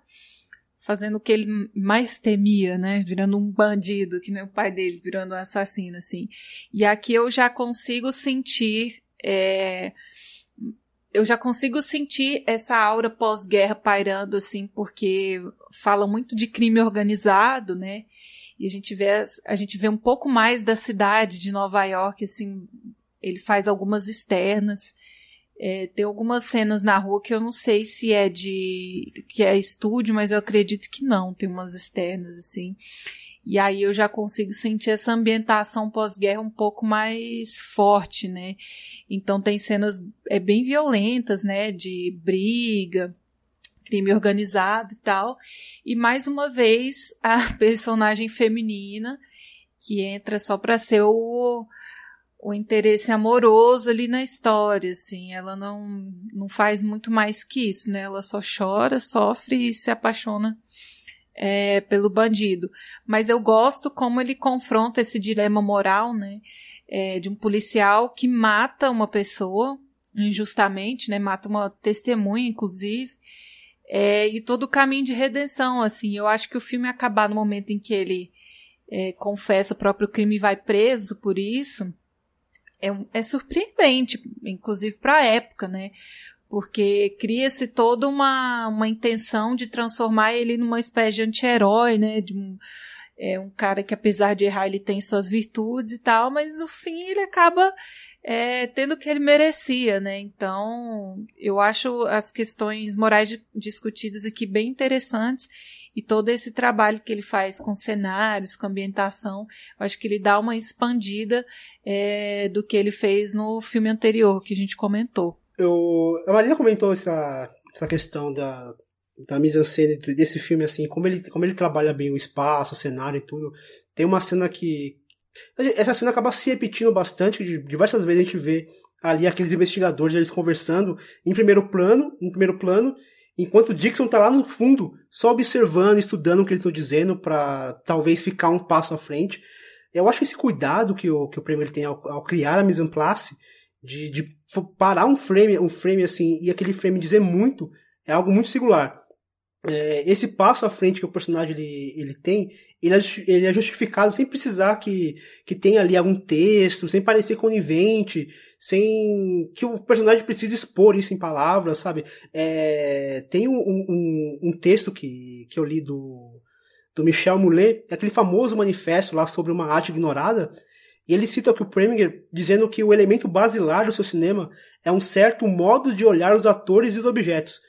fazendo o que ele mais temia, né? Virando um bandido, que nem o pai dele, virando um assassino, assim. E aqui eu já consigo sentir é, eu já consigo sentir essa aura pós-guerra pairando, assim, porque fala muito de crime organizado, né? E a gente vê, a gente vê um pouco mais da cidade de Nova York, assim, ele faz algumas externas. É, tem algumas cenas na rua que eu não sei se é de que é estúdio, mas eu acredito que não. Tem umas externas assim. E aí eu já consigo sentir essa ambientação pós-guerra um pouco mais forte, né? Então tem cenas é, bem violentas, né? De briga, crime organizado e tal. E mais uma vez a personagem feminina que entra só para ser o, o interesse amoroso ali na história, assim. Ela não, não faz muito mais que isso, né? Ela só chora, sofre e se apaixona é, pelo bandido. Mas eu gosto como ele confronta esse dilema moral, né? É, de um policial que mata uma pessoa injustamente, né? Mata uma testemunha, inclusive. É, e todo o caminho de redenção, assim. Eu acho que o filme acabar no momento em que ele é, confessa o próprio crime e vai preso por isso é, é surpreendente, inclusive para a época, né? Porque cria-se toda uma, uma intenção de transformar ele numa espécie de anti-herói, né? De um, é um cara que, apesar de errar, ele tem suas virtudes e tal, mas no fim ele acaba é, tendo o que ele merecia, né? Então, eu acho as questões morais discutidas aqui bem interessantes e todo esse trabalho que ele faz com cenários, com ambientação, eu acho que ele dá uma expandida é, do que ele fez no filme anterior que a gente comentou. Eu, a Marina comentou essa, essa questão da, da mise-en-scène desse filme, assim, como ele, como ele trabalha bem o espaço, o cenário e tudo. Tem uma cena que, essa cena acaba se repetindo bastante, diversas vezes a gente vê ali aqueles investigadores eles conversando em primeiro plano, em primeiro plano, enquanto o Dixon tá lá no fundo, só observando, estudando o que eles estão dizendo para talvez ficar um passo à frente. Eu acho esse cuidado que o que o Premier tem ao, ao criar a mise en place de, de parar um frame, um frame assim e aquele frame dizer muito é algo muito singular é, esse passo à frente que o personagem ele, ele tem, ele é, ele é justificado sem precisar que, que tenha ali algum texto, sem parecer conivente, sem que o personagem precise expor isso em palavras, sabe? É, tem um, um, um, texto que, que eu li do, do Michel Moulet, é aquele famoso manifesto lá sobre uma arte ignorada, e ele cita que o Preminger dizendo que o elemento basilar do seu cinema é um certo modo de olhar os atores e os objetos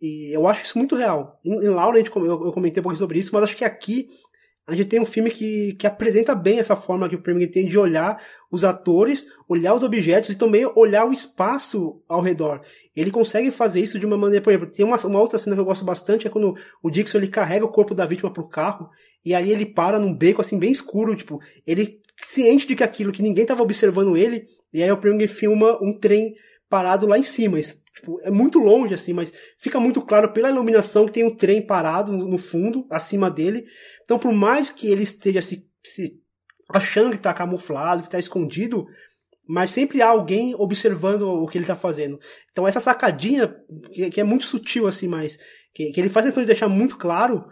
e eu acho isso muito real. Em, em gente, eu, eu comentei um pouquinho sobre isso, mas acho que aqui a gente tem um filme que, que apresenta bem essa forma que o Preminger tem de olhar os atores, olhar os objetos e também olhar o espaço ao redor. Ele consegue fazer isso de uma maneira, por exemplo, tem uma, uma outra cena que eu gosto bastante, é quando o Dixon ele carrega o corpo da vítima pro carro e aí ele para num beco assim bem escuro, tipo, ele ciente de que aquilo que ninguém estava observando ele, e aí o Preminger filma um trem parado lá em cima. Tipo, é muito longe, assim, mas fica muito claro pela iluminação que tem um trem parado no fundo, acima dele. Então, por mais que ele esteja se, se achando que está camuflado, que está escondido, mas sempre há alguém observando o que ele está fazendo. Então, essa sacadinha, que, que, é muito sutil, assim, mas que, que ele faz questão de deixar muito claro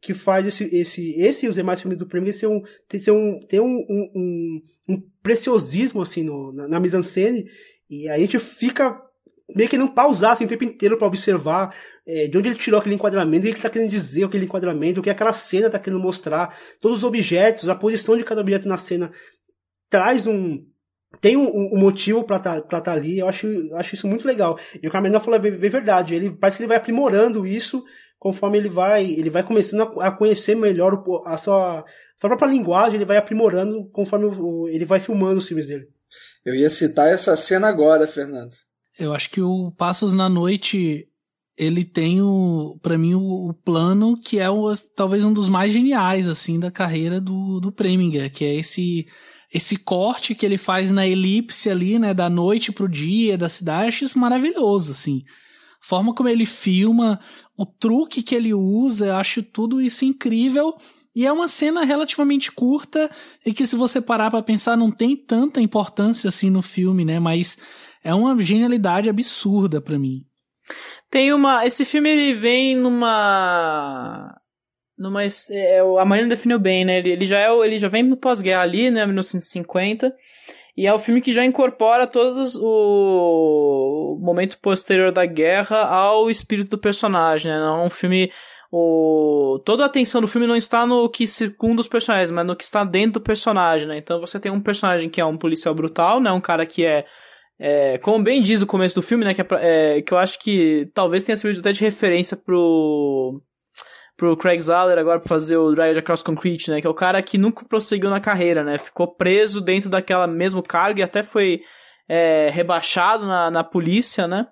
que faz esse, esse, esse e os demais filmes do Premier ser um, ter, um, ter um, um, um, preciosismo, assim, no, na, na mise-en-scène, e a gente fica meio que não pausar assim, o tempo inteiro para observar é, de onde ele tirou aquele enquadramento, o que ele está querendo dizer aquele enquadramento, o que aquela cena está querendo mostrar, todos os objetos, a posição de cada objeto na cena traz um tem um, um motivo para estar tá, tá ali, eu acho, eu acho isso muito legal. E o Carmen falou bem, bem verdade, ele parece que ele vai aprimorando isso conforme ele vai, ele vai começando a, a conhecer melhor a sua, a sua própria linguagem, ele vai aprimorando conforme ele vai filmando os filmes dele. Eu ia citar essa cena agora, Fernando. Eu acho que o Passos na Noite ele tem o para mim o, o, plano que é o, talvez um dos mais geniais assim da carreira do do Preminger, que é esse esse corte que ele faz na elipse ali, né, da noite pro dia, da cidade, acho isso maravilhoso assim. A forma como ele filma, o truque que ele usa, eu acho tudo isso incrível. E é uma cena relativamente curta e que se você parar para pensar não tem tanta importância assim no filme, né, mas é uma genialidade absurda para mim. Tem uma. Esse filme ele vem numa. numa é, a Marina definiu bem, né? Ele, ele, já é, ele já vem no pós-guerra ali, né? 1950. E é o filme que já incorpora todos o momento posterior da guerra ao espírito do personagem, né? É um filme o toda a atenção do filme não está no que circunda os personagens, mas no que está dentro do personagem, né? Então você tem um personagem que é um policial brutal, né? Um cara que é é, como bem diz o começo do filme, né, que, é, é, que eu acho que talvez tenha servido até de referência pro pro Craig Zahler agora para fazer o Drive Across Concrete, né, que é o cara que nunca prosseguiu na carreira, né, ficou preso dentro daquela mesmo carga e até foi é, rebaixado na, na polícia, né,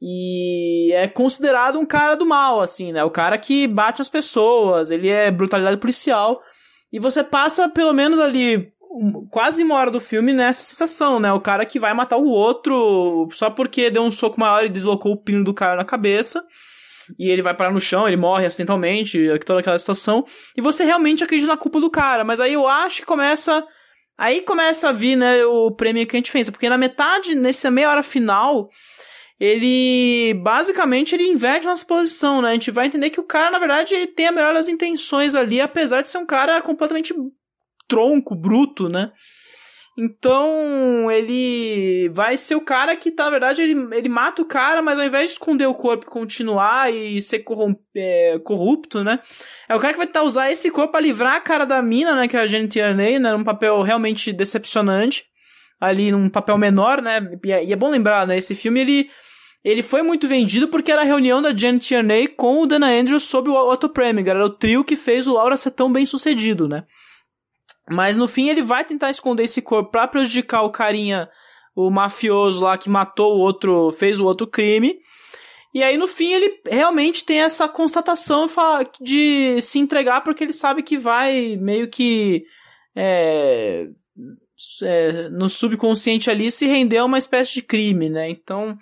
e é considerado um cara do mal, assim, né, o cara que bate as pessoas, ele é brutalidade policial, e você passa pelo menos ali quase uma hora do filme nessa sensação, né? O cara que vai matar o outro só porque deu um soco maior e deslocou o pino do cara na cabeça. e ele vai parar no chão, ele morre acidentalmente, toda aquela situação, e você realmente acredita na culpa do cara, mas aí eu acho que começa. Aí começa a vir, né, o prêmio que a gente pensa, porque na metade, nessa meia hora final, ele basicamente ele inverte nossa posição, né? A gente vai entender que o cara, na verdade, ele tem a melhor das intenções ali, apesar de ser um cara completamente tronco, bruto, né? Então, ele vai ser o cara que, na verdade, ele, ele mata o cara, mas ao invés de esconder o corpo e continuar e ser é, corrupto, né? É o cara que vai tentar usar esse corpo para livrar a cara da mina, né? Que é a Jenny Tierney, né? Um papel realmente decepcionante. Ali, num papel menor, né? E é, e é bom lembrar, né? Esse filme, ele ele foi muito vendido porque era a reunião da Janet Tierney com o Dana Andrews sobre o Otto Preminger. Era o trio que fez o Laura ser tão bem sucedido, né? Mas no fim ele vai tentar esconder esse corpo pra prejudicar o carinha, o mafioso lá que matou o outro, fez o outro crime. E aí no fim ele realmente tem essa constatação de se entregar porque ele sabe que vai meio que é, é, no subconsciente ali se render a uma espécie de crime, né? Então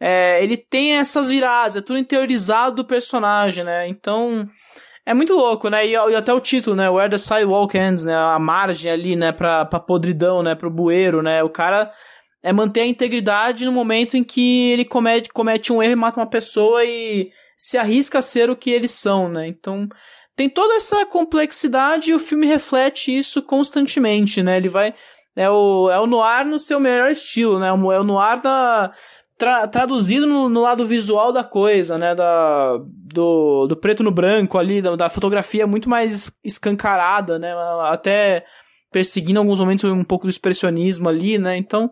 é, ele tem essas viradas, é tudo interiorizado do personagem, né? Então é muito louco, né? E, e, até o título, né? Where the Sidewalk Ends, né? A margem ali, né? Pra, pra podridão, né? Pro bueiro, né? O cara é manter a integridade no momento em que ele comete, comete um erro e mata uma pessoa e se arrisca a ser o que eles são, né? Então, tem toda essa complexidade e o filme reflete isso constantemente, né? Ele vai... É o, é o noir no seu melhor estilo, né? É o noir da tra traduzido no, no, lado visual da coisa, né? Da, do, do preto no branco ali, da, da, fotografia muito mais escancarada, né? Até perseguindo alguns momentos um pouco do expressionismo ali, né? Então,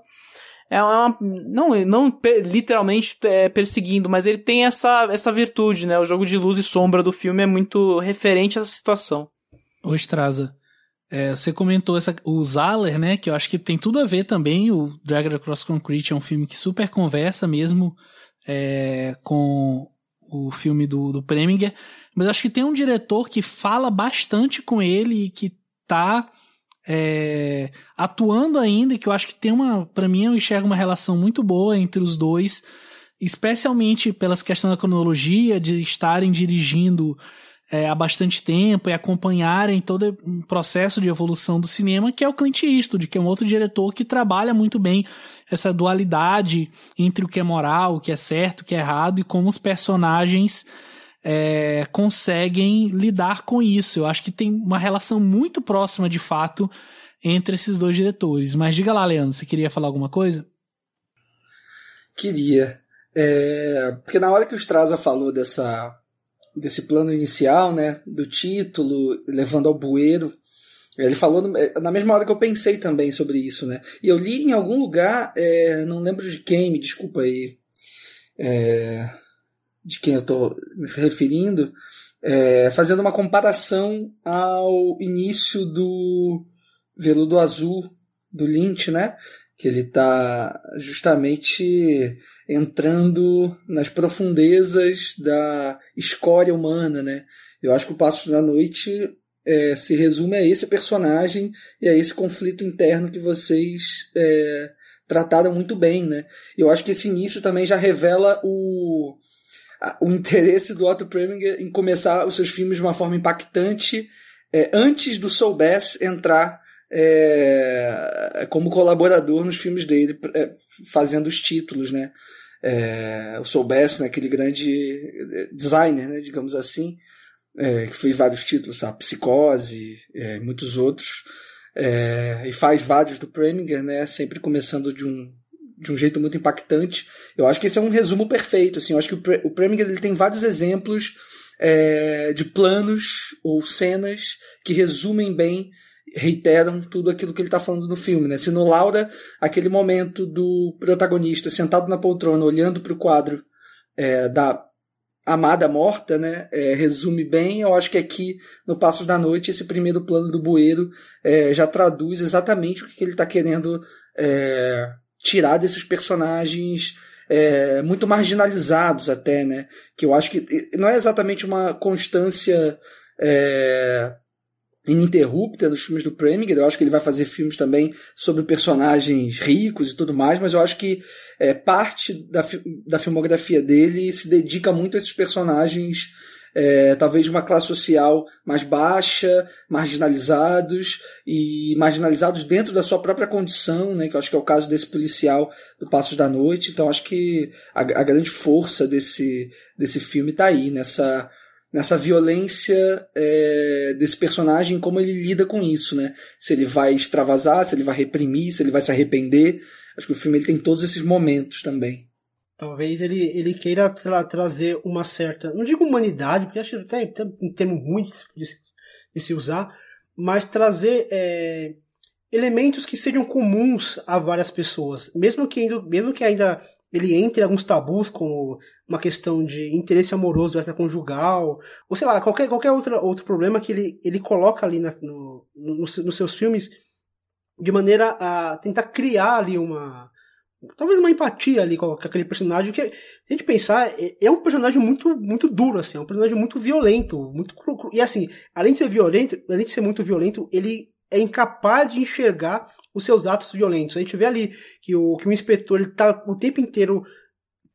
é uma. Não, não literalmente é, perseguindo, mas ele tem essa, essa virtude, né? O jogo de luz e sombra do filme é muito referente a essa situação. Ô, Straza, é, você comentou essa, o Zaller, né? Que eu acho que tem tudo a ver também. O Dragon Across Concrete é um filme que super conversa mesmo é, com o filme do, do Preminger. Mas acho que tem um diretor que fala bastante com ele e que tá é, atuando ainda, que eu acho que tem uma, para mim eu enxergo uma relação muito boa entre os dois, especialmente pelas questões da cronologia, de estarem dirigindo é, há bastante tempo e acompanharem todo um processo de evolução do cinema, que é o Clint Eastwood, que é um outro diretor que trabalha muito bem essa dualidade entre o que é moral, o que é certo, o que é errado e como os personagens é, conseguem lidar com isso. Eu acho que tem uma relação muito próxima, de fato, entre esses dois diretores. Mas diga lá, Leandro, você queria falar alguma coisa? Queria. É, porque na hora que o Straza falou dessa desse plano inicial, né, do título, levando ao bueiro. Ele falou é, na mesma hora que eu pensei também sobre isso, né? E eu li em algum lugar, é, não lembro de quem, me desculpa aí, é, de quem eu estou me referindo, é, fazendo uma comparação ao início do Veludo Azul do Lynch, né? Que ele está justamente entrando nas profundezas da escória humana, né? Eu acho que o Passo da Noite é, se resume a esse personagem e a esse conflito interno que vocês é, trataram muito bem, né? Eu acho que esse início também já revela o, o interesse do Otto Preminger em começar os seus filmes de uma forma impactante é, antes do Soul Bass entrar é, como colaborador nos filmes dele, é, fazendo os títulos, né? É, o Soul né, aquele grande designer, né, digamos assim, é, que fez vários títulos, sabe? Psicose, é, muitos outros, é, e faz vários do Preminger, né, sempre começando de um, de um jeito muito impactante. Eu acho que esse é um resumo perfeito, assim, eu acho que o, Pre o Preminger ele tem vários exemplos é, de planos ou cenas que resumem bem reiteram tudo aquilo que ele está falando no filme, né? Se no Laura, aquele momento do protagonista sentado na poltrona, olhando para o quadro é, da amada morta, né? É, resume bem, eu acho que aqui no Passos da Noite, esse primeiro plano do bueiro é, já traduz exatamente o que ele está querendo é, tirar desses personagens é, muito marginalizados até, né? Que eu acho que não é exatamente uma constância é, ininterrupta nos filmes do Preminger. Eu acho que ele vai fazer filmes também sobre personagens ricos e tudo mais, mas eu acho que é, parte da, da filmografia dele se dedica muito a esses personagens é, talvez de uma classe social mais baixa, marginalizados e marginalizados dentro da sua própria condição, né, que eu acho que é o caso desse policial do Passos da Noite. Então acho que a, a grande força desse, desse filme está aí, nessa nessa violência é, desse personagem, como ele lida com isso, né? Se ele vai extravasar, se ele vai reprimir, se ele vai se arrepender. Acho que o filme ele tem todos esses momentos também. Talvez ele, ele queira tra trazer uma certa, não digo humanidade, porque acho que até um termo ruim de, de se usar, mas trazer é, elementos que sejam comuns a várias pessoas, mesmo que, mesmo que ainda ele entre alguns tabus, como uma questão de interesse amoroso extraconjugal, ou sei lá, qualquer, qualquer outra, outro problema que ele, ele coloca ali na, no, no, nos seus filmes, de maneira a tentar criar ali uma. Talvez uma empatia ali com aquele personagem, que, se a gente pensar, é, é um personagem muito, muito duro, assim, é um personagem muito violento, muito. E assim, além de ser violento, além de ser muito violento, ele é incapaz de enxergar os seus atos violentos. A gente vê ali que o, que o inspetor ele tá o tempo inteiro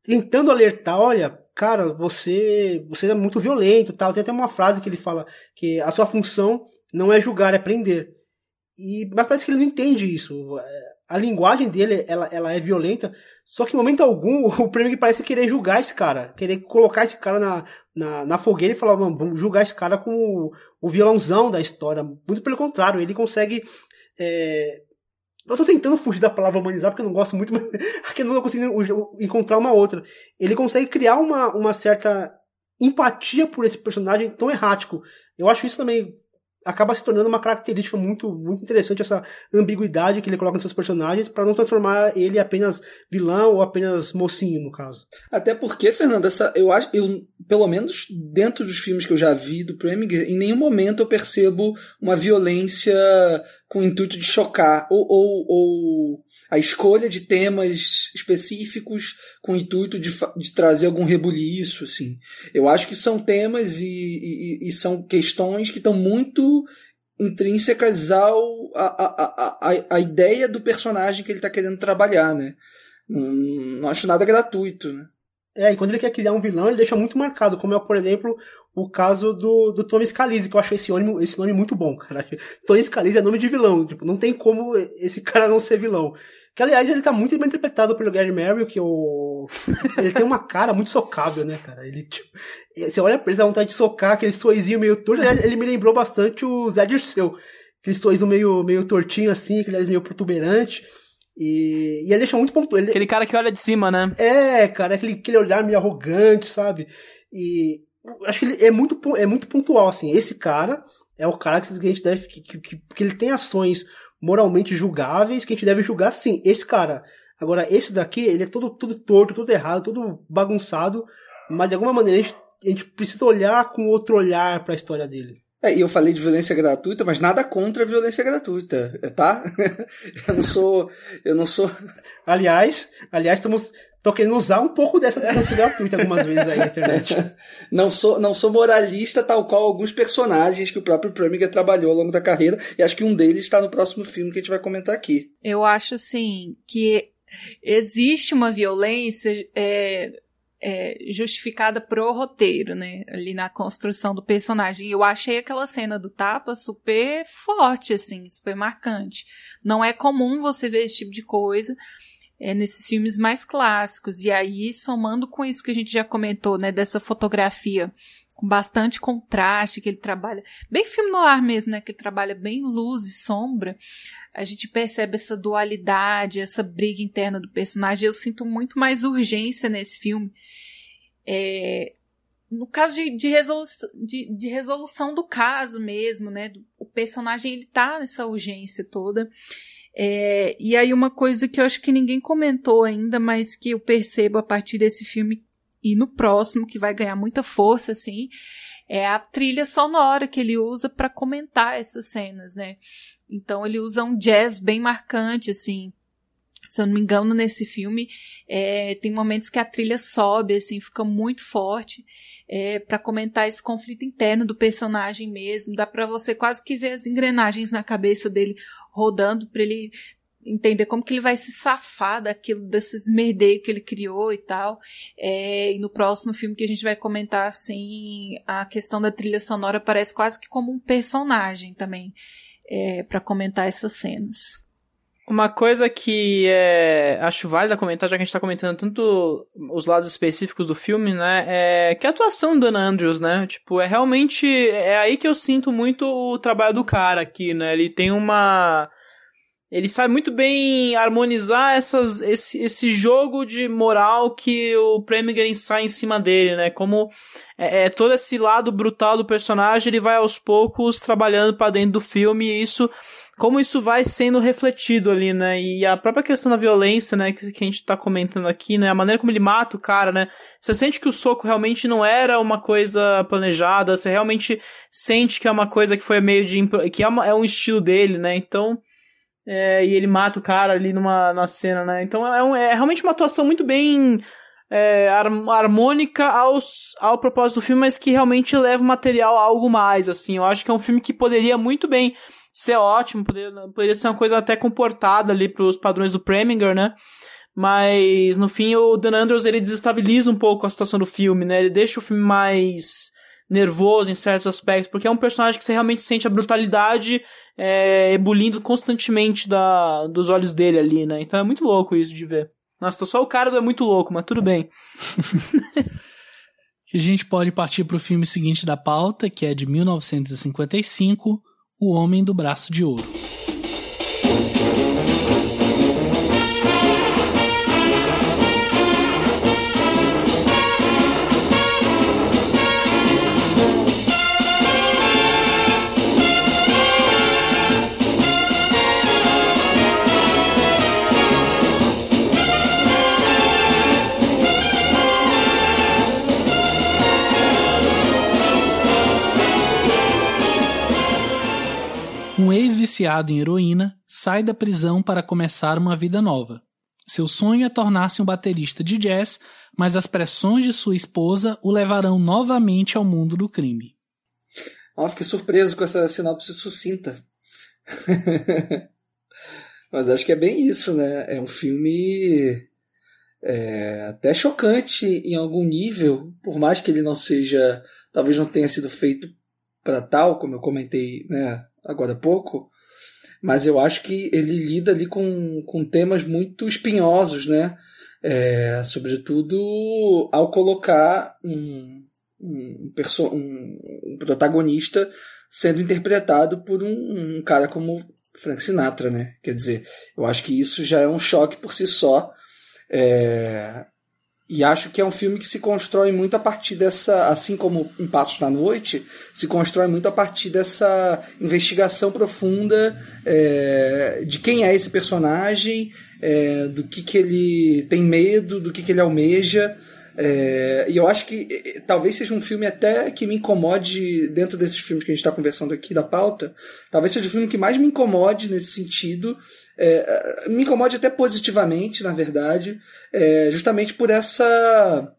tentando alertar, olha, cara, você você é muito violento, tal. Tem até uma frase que ele fala que a sua função não é julgar, é prender. E mas parece que ele não entende isso. A linguagem dele, ela, ela é violenta, só que em momento algum o prêmio parece querer julgar esse cara, querer colocar esse cara na, na, na fogueira e falar, vamos julgar esse cara como o, o violãozão da história. Muito pelo contrário, ele consegue. É... Eu tô tentando fugir da palavra humanizar porque eu não gosto muito, mas porque eu não tô conseguindo encontrar uma outra. Ele consegue criar uma, uma certa empatia por esse personagem tão errático. Eu acho isso também acaba se tornando uma característica muito, muito interessante essa ambiguidade que ele coloca nos seus personagens para não transformar ele apenas vilão ou apenas mocinho no caso. Até porque, Fernando, essa eu acho, eu pelo menos dentro dos filmes que eu já vi do Preminger, em nenhum momento eu percebo uma violência com o intuito de chocar ou, ou, ou a escolha de temas específicos com o intuito de, de trazer algum rebuliço, assim. Eu acho que são temas e, e, e são questões que estão muito intrínsecas ao, a, a, a, a ideia do personagem que ele está querendo trabalhar, né? Não, não acho nada gratuito, né? É, e quando ele quer criar um vilão, ele deixa muito marcado, como é, por exemplo, o caso do, do Tony Scalise, que eu acho esse nome, esse nome muito bom, cara. Tony Scalise é nome de vilão, tipo, não tem como esse cara não ser vilão. Que, aliás, ele tá muito bem interpretado pelo Gary Merrill, que o... ele tem uma cara muito socável, né, cara? Ele, tipo, você olha pra ele, dá vontade de socar, aquele sorrisinho meio torto, ele me lembrou bastante o Zé Dirceu. Aquele sorriso meio, meio tortinho assim, aquele meio protuberante. E, e ele deixa muito pontual. Ele... Aquele cara que olha de cima, né? É, cara, aquele, aquele olhar meio arrogante, sabe? E acho que ele é muito, é muito pontual, assim. Esse cara é o cara que a gente deve. Que, que, que ele tem ações moralmente julgáveis que a gente deve julgar sim. Esse cara. Agora, esse daqui, ele é todo, todo torto, todo errado, todo bagunçado. Mas de alguma maneira a gente, a gente precisa olhar com outro olhar para a história dele. É, e eu falei de violência gratuita, mas nada contra a violência gratuita, tá? eu não sou, eu não sou. Aliás, aliás, estamos tô querendo usar um pouco dessa violência gratuita algumas vezes aí na internet. não sou, não sou moralista tal qual alguns personagens que o próprio Preminger trabalhou ao longo da carreira, e acho que um deles está no próximo filme que a gente vai comentar aqui. Eu acho sim que existe uma violência é, é, justificada pro roteiro, né? Ali na construção do personagem. Eu achei aquela cena do tapa super forte, assim, super marcante. Não é comum você ver esse tipo de coisa é, nesses filmes mais clássicos. E aí, somando com isso que a gente já comentou, né? Dessa fotografia com bastante contraste, que ele trabalha. Bem filme no ar mesmo, né? Que ele trabalha bem luz e sombra. A gente percebe essa dualidade, essa briga interna do personagem. Eu sinto muito mais urgência nesse filme. É, no caso de, de, resolução, de, de, resolução do caso mesmo, né? O personagem ele tá nessa urgência toda. É, e aí uma coisa que eu acho que ninguém comentou ainda, mas que eu percebo a partir desse filme e no próximo, que vai ganhar muita força, assim, é a trilha sonora que ele usa para comentar essas cenas, né? Então ele usa um jazz bem marcante, assim. se eu não me engano, nesse filme, é, tem momentos que a trilha sobe, assim, fica muito forte, é, para comentar esse conflito interno do personagem mesmo. Dá para você quase que ver as engrenagens na cabeça dele rodando, para ele entender como que ele vai se safar daquilo, desses merdeios que ele criou e tal. É, e no próximo filme que a gente vai comentar, assim, a questão da trilha sonora parece quase que como um personagem também, é, para comentar essas cenas. Uma coisa que é, acho válida comentar, já que a gente tá comentando tanto os lados específicos do filme, né, é que a atuação do Dan Andrews, né, tipo, é realmente, é aí que eu sinto muito o trabalho do cara aqui, né, ele tem uma, ele sabe muito bem harmonizar essas, esse, esse jogo de moral que o Preminger sai em cima dele, né? Como é, é, todo esse lado brutal do personagem, ele vai aos poucos trabalhando para dentro do filme e isso como isso vai sendo refletido ali, né? E a própria questão da violência, né, que, que a gente tá comentando aqui, né? A maneira como ele mata o cara, né? Você sente que o soco realmente não era uma coisa planejada, você realmente sente que é uma coisa que foi meio de. que é, uma, é um estilo dele, né? Então. É, e ele mata o cara ali numa, numa cena, né? Então é, um, é realmente uma atuação muito bem é, harmônica aos, ao propósito do filme, mas que realmente leva o material a algo mais, assim. Eu acho que é um filme que poderia muito bem ser ótimo, poderia, poderia ser uma coisa até comportada ali pros padrões do Preminger, né? Mas, no fim, o Dan Andrews, ele desestabiliza um pouco a situação do filme, né? Ele deixa o filme mais nervoso em certos aspectos, porque é um personagem que você realmente sente a brutalidade é, ebulindo constantemente da, dos olhos dele ali, né? Então é muito louco isso de ver. Nossa, tô só o cara do é muito louco, mas tudo bem. a gente pode partir para o filme seguinte da pauta, que é de 1955, o Homem do Braço de Ouro. Um ex-viciado em heroína sai da prisão para começar uma vida nova. Seu sonho é tornar-se um baterista de jazz, mas as pressões de sua esposa o levarão novamente ao mundo do crime. Ah, fiquei surpreso com essa sinopse sucinta. mas acho que é bem isso, né? É um filme é, até chocante em algum nível, por mais que ele não seja, talvez não tenha sido feito para tal, como eu comentei, né, agora há pouco, mas eu acho que ele lida ali com, com temas muito espinhosos, né? É, sobretudo ao colocar um, um, um, protagonista sendo interpretado por um, um, cara como Frank Sinatra, né? Quer dizer, eu acho que isso já é um choque por si só. É, e acho que é um filme que se constrói muito a partir dessa, assim como em Passos na Noite, se constrói muito a partir dessa investigação profunda é, de quem é esse personagem, é, do que, que ele tem medo, do que, que ele almeja. É, e eu acho que talvez seja um filme até que me incomode dentro desses filmes que a gente está conversando aqui da pauta. Talvez seja o filme que mais me incomode nesse sentido, é, me incomode até positivamente, na verdade, é, justamente por essa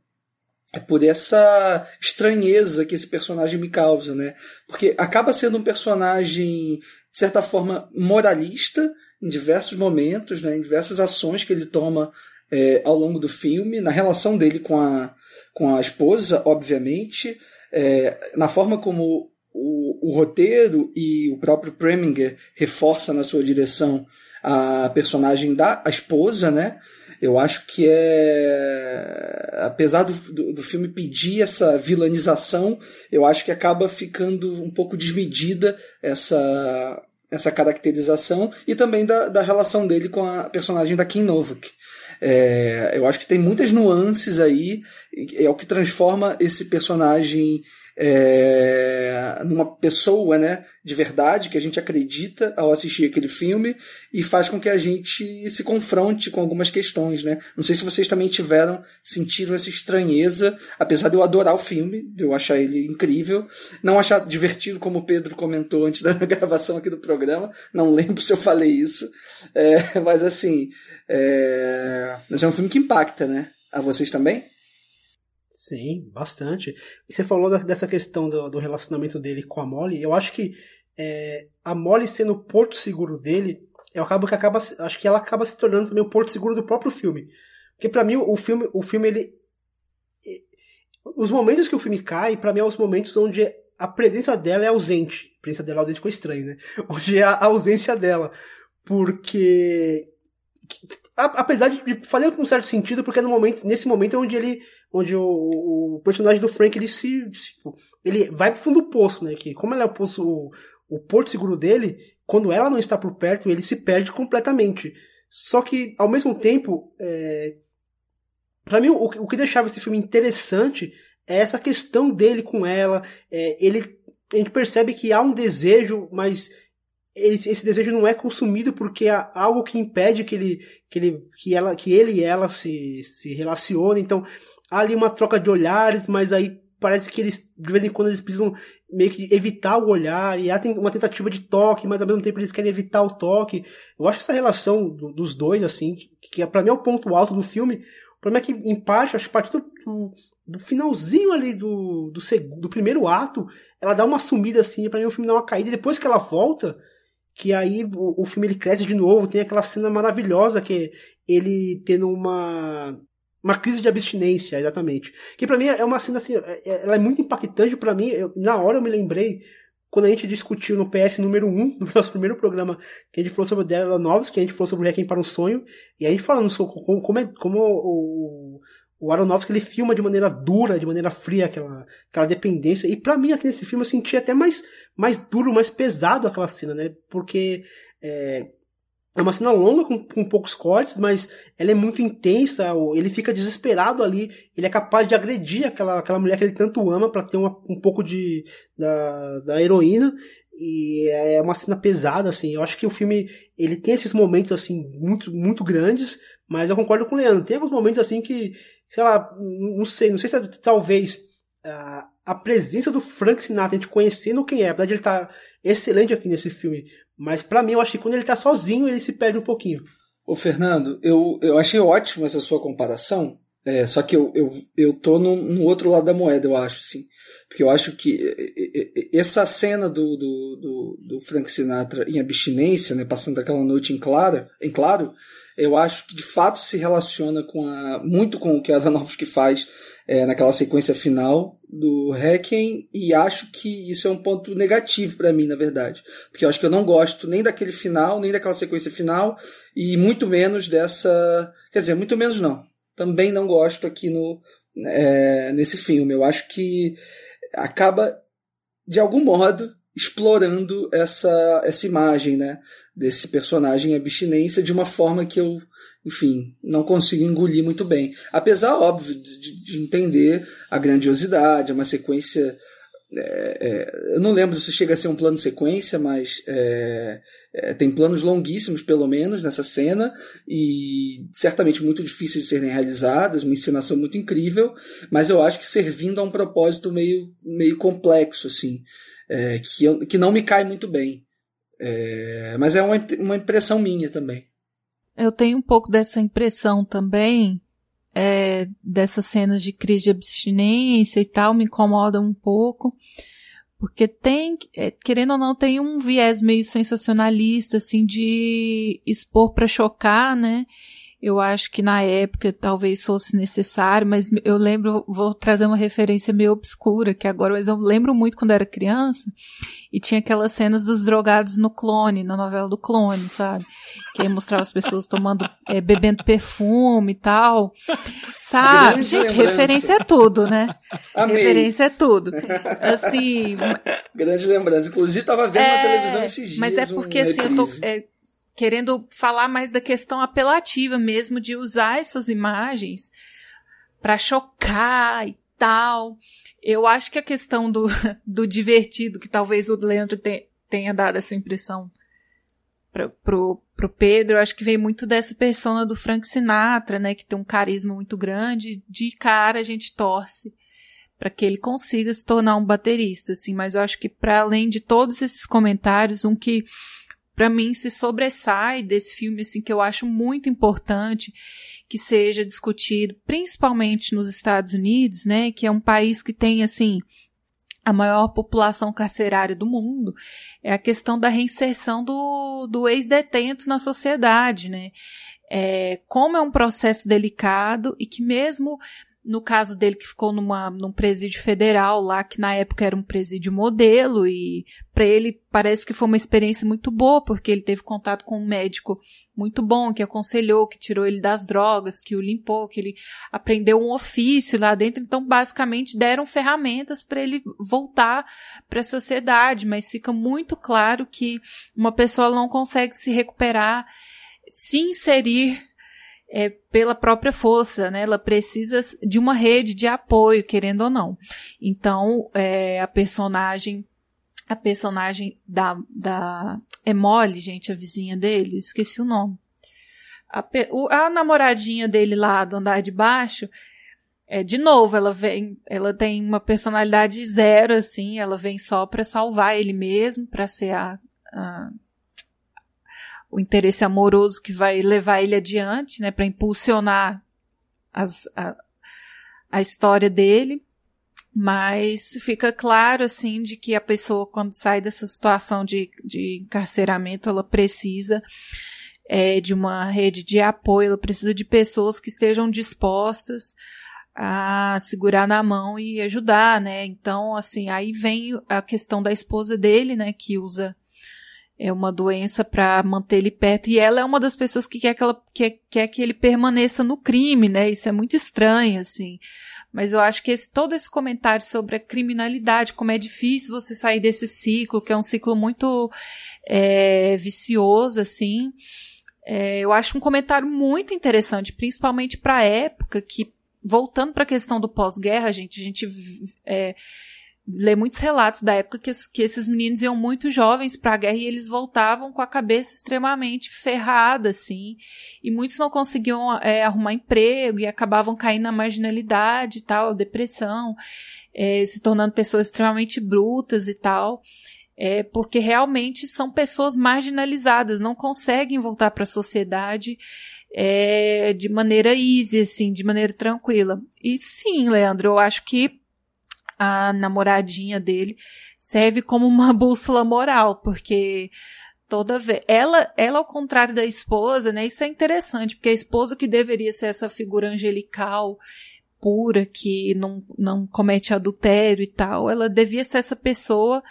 por essa estranheza que esse personagem me causa, né? Porque acaba sendo um personagem de certa forma moralista em diversos momentos, né? Em diversas ações que ele toma é, ao longo do filme, na relação dele com a com a esposa, obviamente, é, na forma como o, o, roteiro e o próprio Preminger reforça na sua direção a personagem da a esposa, né? Eu acho que é. Apesar do, do, do, filme pedir essa vilanização, eu acho que acaba ficando um pouco desmedida essa, essa caracterização e também da, da relação dele com a personagem da Kim Novak. É, eu acho que tem muitas nuances aí, é o que transforma esse personagem é, numa, pessoa, né, de verdade, que a gente acredita ao assistir aquele filme e faz com que a gente se confronte com algumas questões, né. Não sei se vocês também tiveram, sentido essa estranheza, apesar de eu adorar o filme, de eu achar ele incrível, não achar divertido, como o Pedro comentou antes da gravação aqui do programa, não lembro se eu falei isso, é, mas assim, é, mas é um filme que impacta, né, a vocês também? Sim, bastante. E você falou dessa questão do, do, relacionamento dele com a Molly. Eu acho que é, a Molly sendo o porto seguro dele, eu acabo que acaba, acho que ela acaba se tornando também o porto seguro do próprio filme. Porque para mim o filme, o filme ele, os momentos que o filme cai, para mim, é os momentos onde a presença dela é ausente. A presença dela ausente foi estranho, né? Onde é a ausência dela. Porque apesar de fazer um certo sentido, porque é no momento, nesse momento é onde ele onde o, o personagem do Frank ele se, tipo, ele vai pro fundo do poço, né? Que como ela é o poço, o, o porto seguro dele, quando ela não está por perto, ele se perde completamente. Só que ao mesmo tempo, é, para mim o, o que deixava esse filme interessante é essa questão dele com ela. É, ele a gente percebe que há um desejo, mas esse, desejo não é consumido porque há algo que impede que ele, que ele, que ela, que ele e ela se, se relacionem. Então há ali uma troca de olhares, mas aí parece que eles, de vez em quando, eles precisam meio que evitar o olhar, e há uma tentativa de toque, mas ao mesmo tempo eles querem evitar o toque. Eu acho que essa relação do, dos dois, assim, que, que para mim é o ponto alto do filme, o problema é que, em parte, acho que a partir do, do finalzinho ali do, do, do primeiro ato, ela dá uma sumida assim, para mim o filme dá uma caída, e depois que ela volta, que aí o, o filme ele cresce de novo, tem aquela cena maravilhosa que é ele tendo uma uma crise de abstinência, exatamente. Que para mim é uma cena assim, é, é, ela é muito impactante para mim. Eu, na hora eu me lembrei quando a gente discutiu no PS número 1, no nosso primeiro programa, que a gente falou sobre o Daryl Novos, que a gente falou sobre o Requiem para um Sonho, e a gente falando sobre como, como, é, como o, o Aronofsky ele filma de maneira dura, de maneira fria aquela, aquela dependência. E para mim aqui nesse filme eu senti até mais, mais duro, mais pesado aquela cena, né? Porque é, é uma cena longa, com, com, poucos cortes, mas ela é muito intensa. Ele fica desesperado ali. Ele é capaz de agredir aquela, aquela mulher que ele tanto ama para ter uma, um pouco de da, da heroína. E é uma cena pesada, assim. Eu acho que o filme ele tem esses momentos assim muito muito grandes, mas eu concordo com o Leandro. Tem alguns momentos assim que, sei lá, não sei, não sei se é, talvez a, a presença do Frank Sinatra, a gente conhecendo quem é, apesar de ele estar tá excelente aqui nesse filme, mas para mim, eu acho que quando ele tá sozinho, ele se perde um pouquinho. Ô, Fernando, eu, eu achei ótimo essa sua comparação. É, só que eu, eu, eu tô no, no outro lado da moeda, eu acho, sim. Porque eu acho que essa cena do, do, do, do Frank Sinatra em abstinência, né, passando aquela noite em, clara, em claro, eu acho que de fato se relaciona com a, muito com o que a Aronofsky faz é, naquela sequência final do Requiem e acho que isso é um ponto negativo para mim, na verdade. Porque eu acho que eu não gosto nem daquele final, nem daquela sequência final e muito menos dessa. Quer dizer, muito menos não. Também não gosto aqui no, é, nesse filme. Eu acho que acaba, de algum modo, explorando essa, essa imagem, né? Desse personagem abstinência de uma forma que eu enfim, não consigo engolir muito bem. Apesar, óbvio, de, de entender a grandiosidade, é uma sequência. É, é, eu não lembro se chega a ser um plano sequência, mas é, é, tem planos longuíssimos, pelo menos, nessa cena, e certamente muito difíceis de serem realizadas, uma encenação muito incrível, mas eu acho que servindo a um propósito meio, meio complexo, assim, é, que, eu, que não me cai muito bem. É, mas é uma, uma impressão minha também. Eu tenho um pouco dessa impressão também, é, dessas cenas de crise de abstinência e tal, me incomodam um pouco, porque tem, é, querendo ou não, tem um viés meio sensacionalista, assim, de expor para chocar, né? Eu acho que na época talvez fosse necessário, mas eu lembro, vou trazer uma referência meio obscura, que agora, mas eu lembro muito quando era criança, e tinha aquelas cenas dos drogados no clone, na novela do clone, sabe? Que mostrava as pessoas tomando, é, bebendo perfume e tal. Sabe? Gente, lembrança. referência é tudo, né? Amei. Referência é tudo. Assim. Grande lembrança. Inclusive, tava vendo é, na televisão esses dias. Mas é porque, um assim, eu tô. É, querendo falar mais da questão apelativa mesmo de usar essas imagens para chocar e tal. Eu acho que a questão do, do divertido, que talvez o Leandro tenha dado essa impressão pra, pro, pro Pedro, eu acho que veio muito dessa persona do Frank Sinatra, né, que tem um carisma muito grande. De cara a gente torce para que ele consiga se tornar um baterista, assim, mas eu acho que para além de todos esses comentários, um que para mim se sobressai desse filme assim que eu acho muito importante que seja discutido, principalmente nos Estados Unidos, né, que é um país que tem assim a maior população carcerária do mundo, é a questão da reinserção do, do ex-detento na sociedade, né? É, como é um processo delicado e que mesmo no caso dele que ficou numa, num presídio federal lá, que na época era um presídio modelo, e para ele parece que foi uma experiência muito boa, porque ele teve contato com um médico muito bom, que aconselhou, que tirou ele das drogas, que o limpou, que ele aprendeu um ofício lá dentro. Então, basicamente, deram ferramentas para ele voltar para a sociedade, mas fica muito claro que uma pessoa não consegue se recuperar, se inserir é, pela própria força, né? Ela precisa de uma rede de apoio, querendo ou não. Então, é, a personagem, a personagem da, da Emole, gente, a vizinha dele, esqueci o nome. A, a namoradinha dele lá do andar de baixo, é, de novo, ela vem, ela tem uma personalidade zero, assim, ela vem só para salvar ele mesmo, para ser a, a o interesse amoroso que vai levar ele adiante, né, para impulsionar as, a, a história dele. Mas fica claro, assim, de que a pessoa, quando sai dessa situação de, de encarceramento, ela precisa é, de uma rede de apoio, ela precisa de pessoas que estejam dispostas a segurar na mão e ajudar, né? Então, assim, aí vem a questão da esposa dele, né, que usa é uma doença para manter ele perto. E ela é uma das pessoas que quer que, ela, quer, quer que ele permaneça no crime, né? Isso é muito estranho, assim. Mas eu acho que esse, todo esse comentário sobre a criminalidade, como é difícil você sair desse ciclo, que é um ciclo muito é, vicioso, assim. É, eu acho um comentário muito interessante, principalmente para a época que, voltando para a questão do pós-guerra, gente, a gente é, lê muitos relatos da época que, que esses meninos iam muito jovens para a guerra e eles voltavam com a cabeça extremamente ferrada, assim, e muitos não conseguiam é, arrumar emprego e acabavam caindo na marginalidade e tal, depressão, é, se tornando pessoas extremamente brutas e tal. É, porque realmente são pessoas marginalizadas, não conseguem voltar para a sociedade é, de maneira easy, assim, de maneira tranquila. E sim, Leandro, eu acho que a namoradinha dele serve como uma bússola moral, porque toda vez ela ela ao contrário da esposa, né? Isso é interessante, porque a esposa que deveria ser essa figura angelical, pura, que não não comete adultério e tal, ela devia ser essa pessoa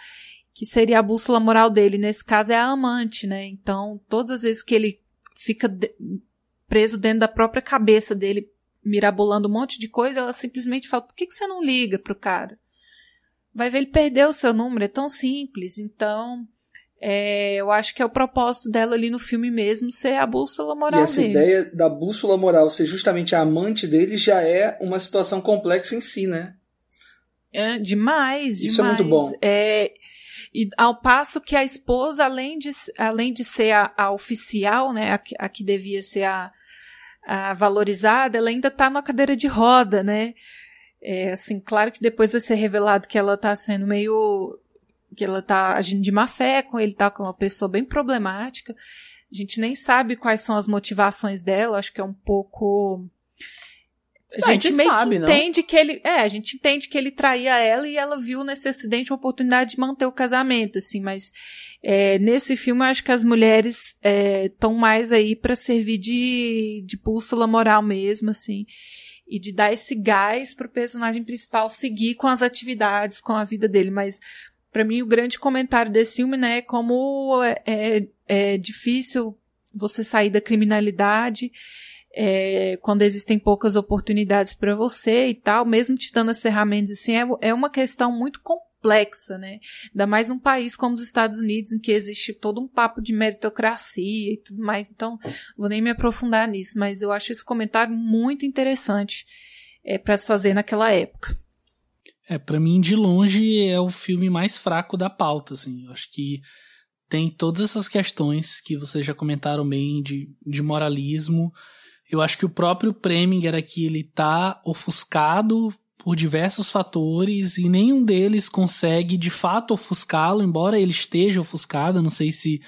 que seria a bússola moral dele. Nesse caso é a amante, né? Então, todas as vezes que ele fica de, preso dentro da própria cabeça dele, mirabolando um monte de coisa, ela simplesmente fala: por que, que você não liga pro cara? Vai ver, ele perdeu o seu número, é tão simples. Então, é, eu acho que é o propósito dela ali no filme mesmo ser a bússola moral e essa dele. ideia da bússola moral ser justamente a amante dele já é uma situação complexa em si, né? É, demais, Isso demais. é muito bom. É, e ao passo que a esposa, além de, além de ser a, a oficial, né, a, a, que devia ser a, valorizada, ela ainda está na cadeira de roda, né? É, assim, claro que depois vai ser revelado que ela tá sendo meio. que ela tá agindo de má fé com ele, tá com uma pessoa bem problemática. A gente nem sabe quais são as motivações dela, acho que é um pouco. A gente, meio sabe, que entende não? que ele. É, a gente entende que ele traía ela e ela viu nesse acidente uma oportunidade de manter o casamento, assim, mas é, nesse filme eu acho que as mulheres estão é, mais aí para servir de, de bússola moral mesmo, assim e de dar esse gás pro personagem principal seguir com as atividades, com a vida dele. Mas para mim o grande comentário desse filme, né, é como é, é, é difícil você sair da criminalidade é, quando existem poucas oportunidades para você e tal, mesmo te dando as ferramentas assim, é, é uma questão muito complexa né? Ainda mais num país como os Estados Unidos, em que existe todo um papo de meritocracia e tudo mais. Então, vou nem me aprofundar nisso, mas eu acho esse comentário muito interessante é, para se fazer naquela época. É, para mim, de longe, é o filme mais fraco da pauta, assim. Eu acho que tem todas essas questões que vocês já comentaram bem de, de moralismo. Eu acho que o próprio Preminger aqui, ele tá ofuscado por diversos fatores e nenhum deles consegue de fato ofuscá-lo, embora ele esteja ofuscado, não sei se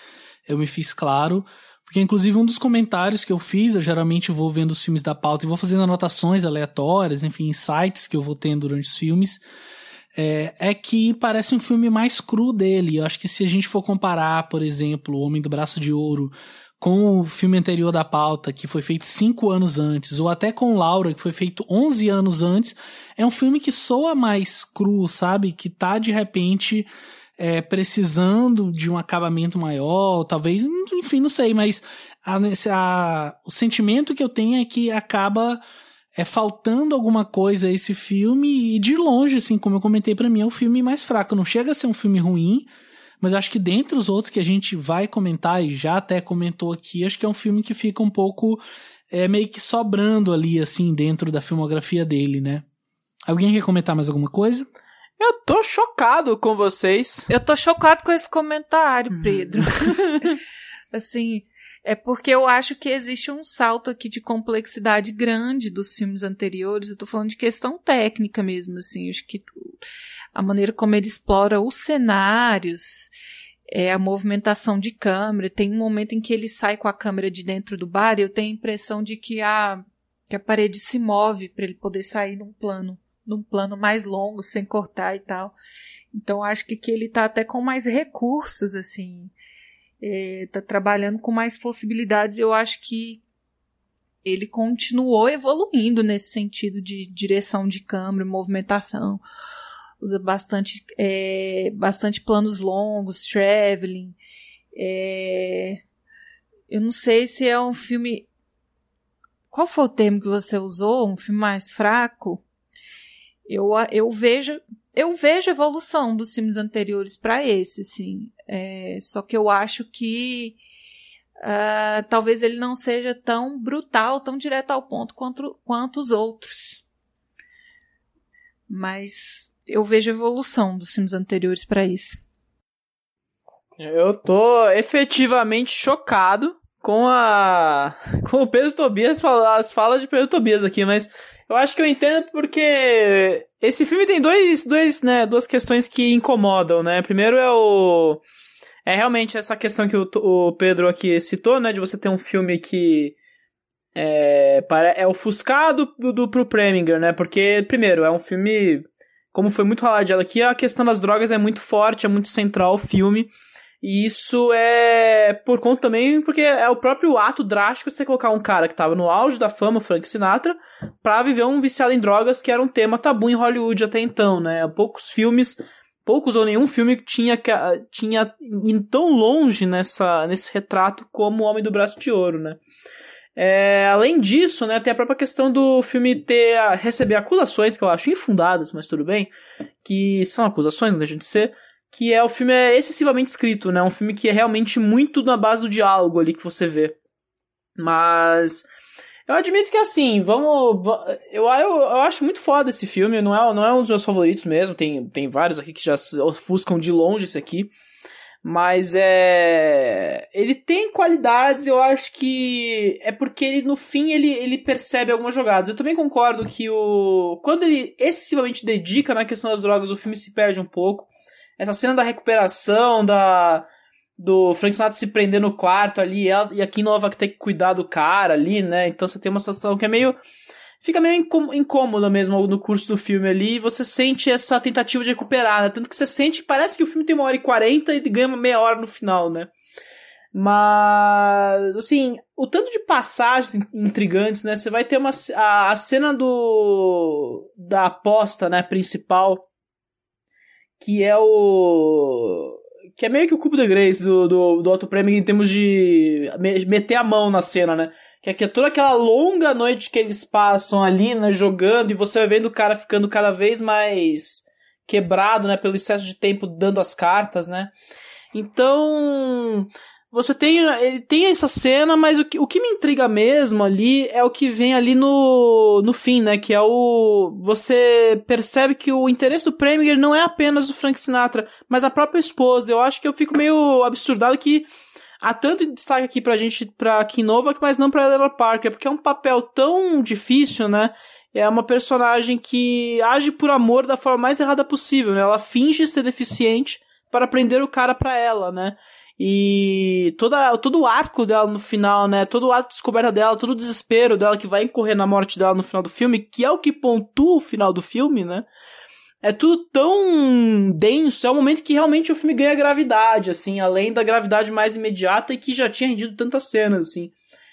eu me fiz claro. Porque, inclusive, um dos comentários que eu fiz, eu geralmente vou vendo os filmes da pauta e vou fazendo anotações aleatórias, enfim, insights que eu vou tendo durante os filmes, é, é que parece um filme mais cru dele. Eu acho que se a gente for comparar, por exemplo, O Homem do Braço de Ouro com o filme anterior da pauta, que foi feito cinco anos antes, ou até com Laura, que foi feito 11 anos antes, é um filme que soa mais cru, sabe? Que tá, de repente, é, precisando de um acabamento maior, talvez, enfim, não sei, mas a, a, o sentimento que eu tenho é que acaba é faltando alguma coisa a esse filme, e de longe, assim, como eu comentei para mim, é o filme mais fraco. Não chega a ser um filme ruim, mas acho que dentre os outros que a gente vai comentar e já até comentou aqui, acho que é um filme que fica um pouco é, meio que sobrando ali, assim, dentro da filmografia dele, né? Alguém quer comentar mais alguma coisa? Eu tô chocado com vocês. Eu tô chocado com esse comentário, uhum. Pedro. assim, é porque eu acho que existe um salto aqui de complexidade grande dos filmes anteriores. Eu tô falando de questão técnica mesmo, assim. Acho que a maneira como ele explora os cenários, é, a movimentação de câmera. Tem um momento em que ele sai com a câmera de dentro do bar e eu tenho a impressão de que a, que a parede se move para ele poder sair num plano, num plano mais longo, sem cortar e tal. Então acho que, que ele tá até com mais recursos, assim. É, tá trabalhando com mais possibilidades. Eu acho que ele continuou evoluindo nesse sentido de direção de câmera, movimentação usa bastante, é, bastante planos longos, traveling. É, eu não sei se é um filme. Qual foi o termo que você usou? Um filme mais fraco? Eu, eu vejo eu vejo evolução dos filmes anteriores para esse, sim. É, só que eu acho que uh, talvez ele não seja tão brutal, tão direto ao ponto quanto, quanto os outros. Mas eu vejo evolução dos filmes anteriores para isso. Eu tô efetivamente chocado com a com o Pedro Tobias, as falas de Pedro Tobias aqui, mas eu acho que eu entendo porque esse filme tem dois, dois, né, duas questões que incomodam, né? Primeiro é o é realmente essa questão que o, o Pedro aqui citou, né, de você ter um filme que é, é ofuscado do, do, pro Preminger, né? Porque, primeiro, é um filme como foi muito falado aqui, a questão das drogas é muito forte, é muito central ao filme. E isso é por conta também, porque é o próprio ato drástico de você colocar um cara que estava no auge da fama, Frank Sinatra, pra viver um viciado em drogas, que era um tema tabu em Hollywood até então, né? Poucos filmes, poucos ou nenhum filme tinha, tinha ido tão longe nessa, nesse retrato como O Homem do Braço de Ouro, né? É, além disso, né, tem a própria questão do filme ter receber acusações que eu acho infundadas, mas tudo bem, que são acusações, não deixa de ser, que é o filme é excessivamente escrito, né, um filme que é realmente muito na base do diálogo ali que você vê. Mas eu admito que assim, vamos, eu, eu, eu acho muito foda esse filme, não é, não é um dos meus favoritos mesmo, tem, tem vários aqui que já ofuscam de longe esse aqui. Mas é. Ele tem qualidades, eu acho que é porque ele, no fim, ele, ele percebe algumas jogadas. Eu também concordo que o. Quando ele excessivamente dedica na questão das drogas, o filme se perde um pouco. Essa cena da recuperação, da. Do Frank Sinatra se prender no quarto ali, e aqui Nova que tem que cuidar do cara ali, né? Então você tem uma situação que é meio fica meio incômoda mesmo no curso do filme ali, e você sente essa tentativa de recuperar, né? Tanto que você sente, parece que o filme tem uma hora e quarenta e ganha meia hora no final, né? Mas, assim, o tanto de passagens intrigantes, né? Você vai ter uma. A, a cena do. da aposta, né? Principal. Que é o. Que é meio que o cubo de Grace do, do, do Otto em termos de meter a mão na cena, né? que é toda aquela longa noite que eles passam ali, né, jogando, e você vai vendo o cara ficando cada vez mais quebrado, né, pelo excesso de tempo dando as cartas, né. Então, você tem, ele tem essa cena, mas o que, o que me intriga mesmo ali é o que vem ali no, no fim, né? Que é o. Você percebe que o interesse do Preminger não é apenas o Frank Sinatra, mas a própria esposa. Eu acho que eu fico meio absurdado que há tanto destaque aqui pra gente, pra Kim Novak, mas não pra Eleanor Parker, porque é um papel tão difícil, né? É uma personagem que age por amor da forma mais errada possível, né? Ela finge ser deficiente para prender o cara pra ela, né? E toda, todo o arco dela no final, né? Todo o ato de descoberta dela, todo o desespero dela que vai incorrer na morte dela no final do filme, que é o que pontua o final do filme, né? É tudo tão denso, é o momento que realmente o filme ganha gravidade, assim, além da gravidade mais imediata e que já tinha rendido tantas cenas, assim.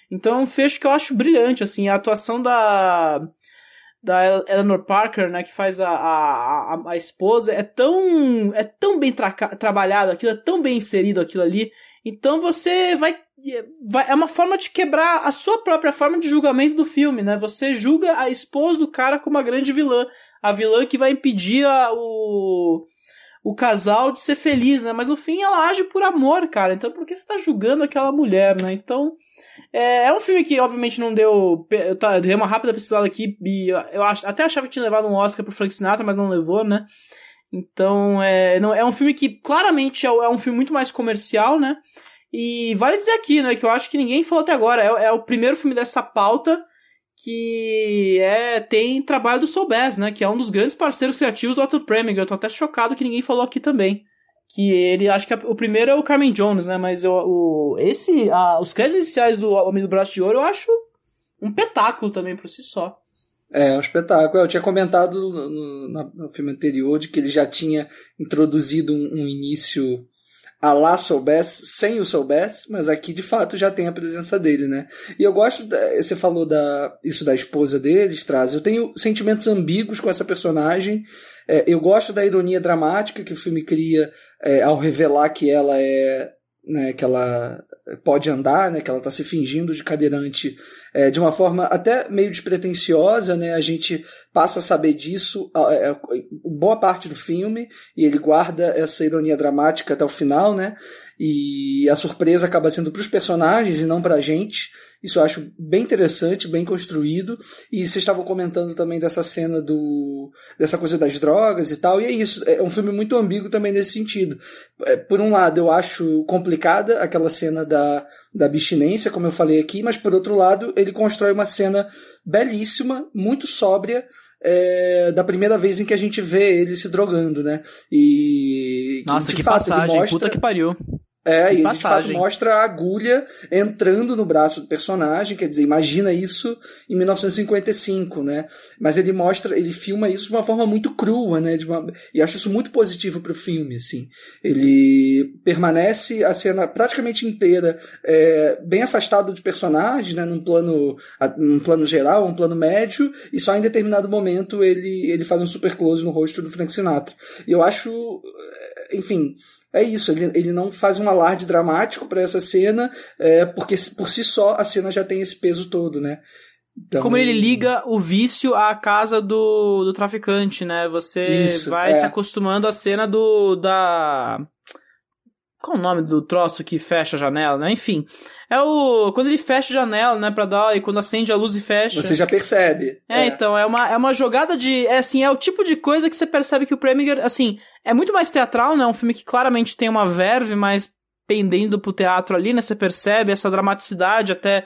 Então é um fecho que eu acho brilhante, assim, a atuação da da Eleanor Parker, né, que faz a, a, a, esposa, é tão é tão bem tra trabalhado aquilo, é tão bem inserido aquilo ali. Então você vai, vai é uma forma de quebrar a sua própria forma de julgamento do filme, né? Você julga a esposa do cara como a grande vilã, a vilã que vai impedir a, o o casal de ser feliz, né? Mas no fim ela age por amor, cara. Então por que você tá julgando aquela mulher, né? Então é, é um filme que, obviamente, não deu. Eu tá, dei uma rápida pesquisada aqui e eu acho, até achava que tinha levado um Oscar pro Frank Sinatra, mas não levou, né? Então, é, não, é um filme que claramente é, é um filme muito mais comercial, né? E vale dizer aqui, né, que eu acho que ninguém falou até agora. É, é o primeiro filme dessa pauta que é tem trabalho do Soul Bass, né? Que é um dos grandes parceiros criativos do Otto Preminger. Eu tô até chocado que ninguém falou aqui também que ele acho que a, o primeiro é o Carmen Jones, né? Mas eu, o esse a, os créditos iniciais do Homem do Braço de Ouro eu acho um petáculo também por si só. É, um espetáculo. Eu tinha comentado no, no, no filme anterior de que ele já tinha introduzido um, um início a lá soubesse, sem o soubesse, mas aqui de fato já tem a presença dele, né? E eu gosto, você falou da, isso da esposa deles, traz. Eu tenho sentimentos ambíguos com essa personagem. É, eu gosto da ironia dramática que o filme cria é, ao revelar que ela é né, que ela pode andar, né, que ela está se fingindo de cadeirante é, de uma forma até meio despretensiosa, né, a gente passa a saber disso é, boa parte do filme e ele guarda essa ironia dramática até o final, né, e a surpresa acaba sendo para os personagens e não para a gente. Isso eu acho bem interessante, bem construído. E vocês estavam comentando também dessa cena do dessa coisa das drogas e tal. E é isso, é um filme muito ambíguo também nesse sentido. É, por um lado, eu acho complicada aquela cena da, da abstinência, como eu falei aqui, mas por outro lado, ele constrói uma cena belíssima, muito sóbria, é, da primeira vez em que a gente vê ele se drogando, né? E Nossa, que, passagem, mostra... puta que pariu. É, e ele de fato mostra a agulha entrando no braço do personagem, quer dizer, imagina isso em 1955, né? Mas ele mostra, ele filma isso de uma forma muito crua, né? Uma, e acho isso muito positivo pro filme, assim. Ele permanece a cena praticamente inteira é, bem afastado de personagem, né? Num plano, num plano geral, um plano médio, e só em determinado momento ele, ele faz um super close no rosto do Frank Sinatra. E eu acho, enfim, é isso, ele, ele não faz um alarde dramático para essa cena, é, porque por si só a cena já tem esse peso todo, né? Então... Como ele liga o vício à casa do, do traficante, né? Você isso, vai é. se acostumando à cena do da qual o nome do troço que fecha a janela, né? Enfim, é o. Quando ele fecha a janela, né, pra dar. E quando acende a luz e fecha. Você já percebe. É, é, então, é uma, é uma jogada de. É assim, é o tipo de coisa que você percebe que o Preminger, assim, é muito mais teatral, né? É um filme que claramente tem uma verve mais pendendo pro teatro ali, né? Você percebe essa dramaticidade até.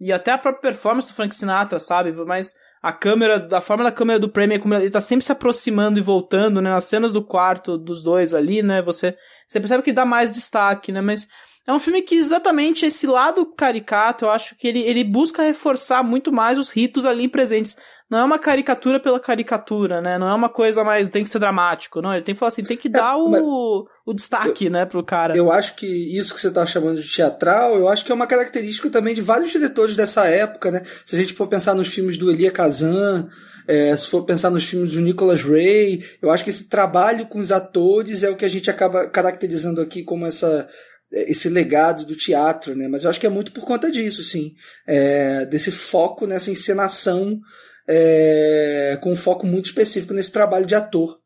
E até a própria performance do Frank Sinatra, sabe? Mas a câmera, da forma da câmera do Premier, como ele tá sempre se aproximando e voltando, né? Nas cenas do quarto dos dois ali, né? Você, você percebe que dá mais destaque, né? Mas é um filme que exatamente esse lado caricato, eu acho que ele, ele busca reforçar muito mais os ritos ali presentes. Não é uma caricatura pela caricatura, né? Não é uma coisa mais, tem que ser dramático, não. Ele tem que falar assim, tem que é, dar o, o destaque, eu, né, pro cara. Eu acho que isso que você tá chamando de teatral, eu acho que é uma característica também de vários diretores dessa época, né? Se a gente for pensar nos filmes do Elia Kazan, é, se for pensar nos filmes do Nicholas Ray, eu acho que esse trabalho com os atores é o que a gente acaba caracterizando aqui como essa esse legado do teatro, né? Mas eu acho que é muito por conta disso, sim, é, desse foco nessa encenação é, com um foco muito específico nesse trabalho de ator.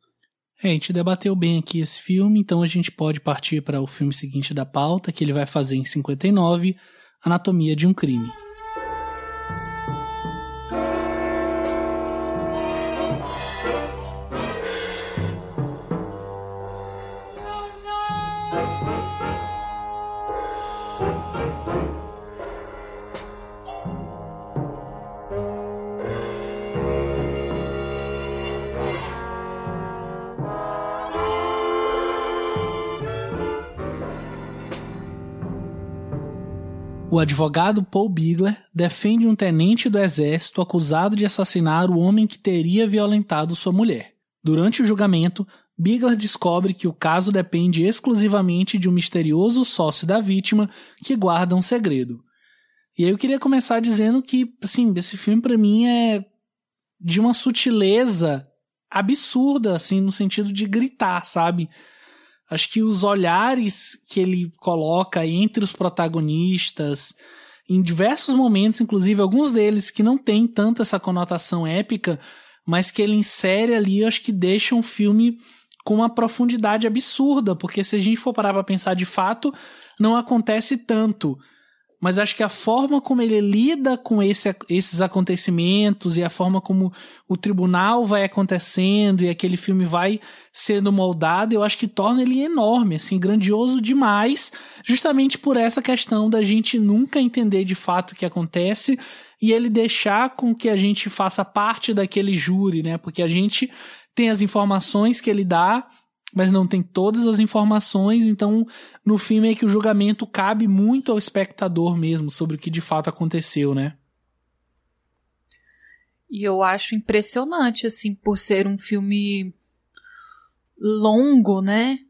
É, a gente debateu bem aqui esse filme, então a gente pode partir para o filme seguinte da pauta, que ele vai fazer em 59, Anatomia de um Crime. O advogado Paul Bigler defende um tenente do exército acusado de assassinar o homem que teria violentado sua mulher. Durante o julgamento, Bigler descobre que o caso depende exclusivamente de um misterioso sócio da vítima que guarda um segredo. E aí eu queria começar dizendo que, assim, esse filme para mim é de uma sutileza absurda, assim, no sentido de gritar, sabe? Acho que os olhares que ele coloca entre os protagonistas, em diversos momentos, inclusive alguns deles que não tem tanta essa conotação épica, mas que ele insere ali, acho que deixa um filme com uma profundidade absurda, porque se a gente for parar para pensar de fato, não acontece tanto mas acho que a forma como ele lida com esse, esses acontecimentos e a forma como o tribunal vai acontecendo e aquele filme vai sendo moldado, eu acho que torna ele enorme, assim, grandioso demais, justamente por essa questão da gente nunca entender de fato o que acontece e ele deixar com que a gente faça parte daquele júri, né? Porque a gente tem as informações que ele dá, mas não tem todas as informações, então no filme é que o julgamento cabe muito ao espectador mesmo sobre o que de fato aconteceu, né? E eu acho impressionante, assim, por ser um filme longo, né?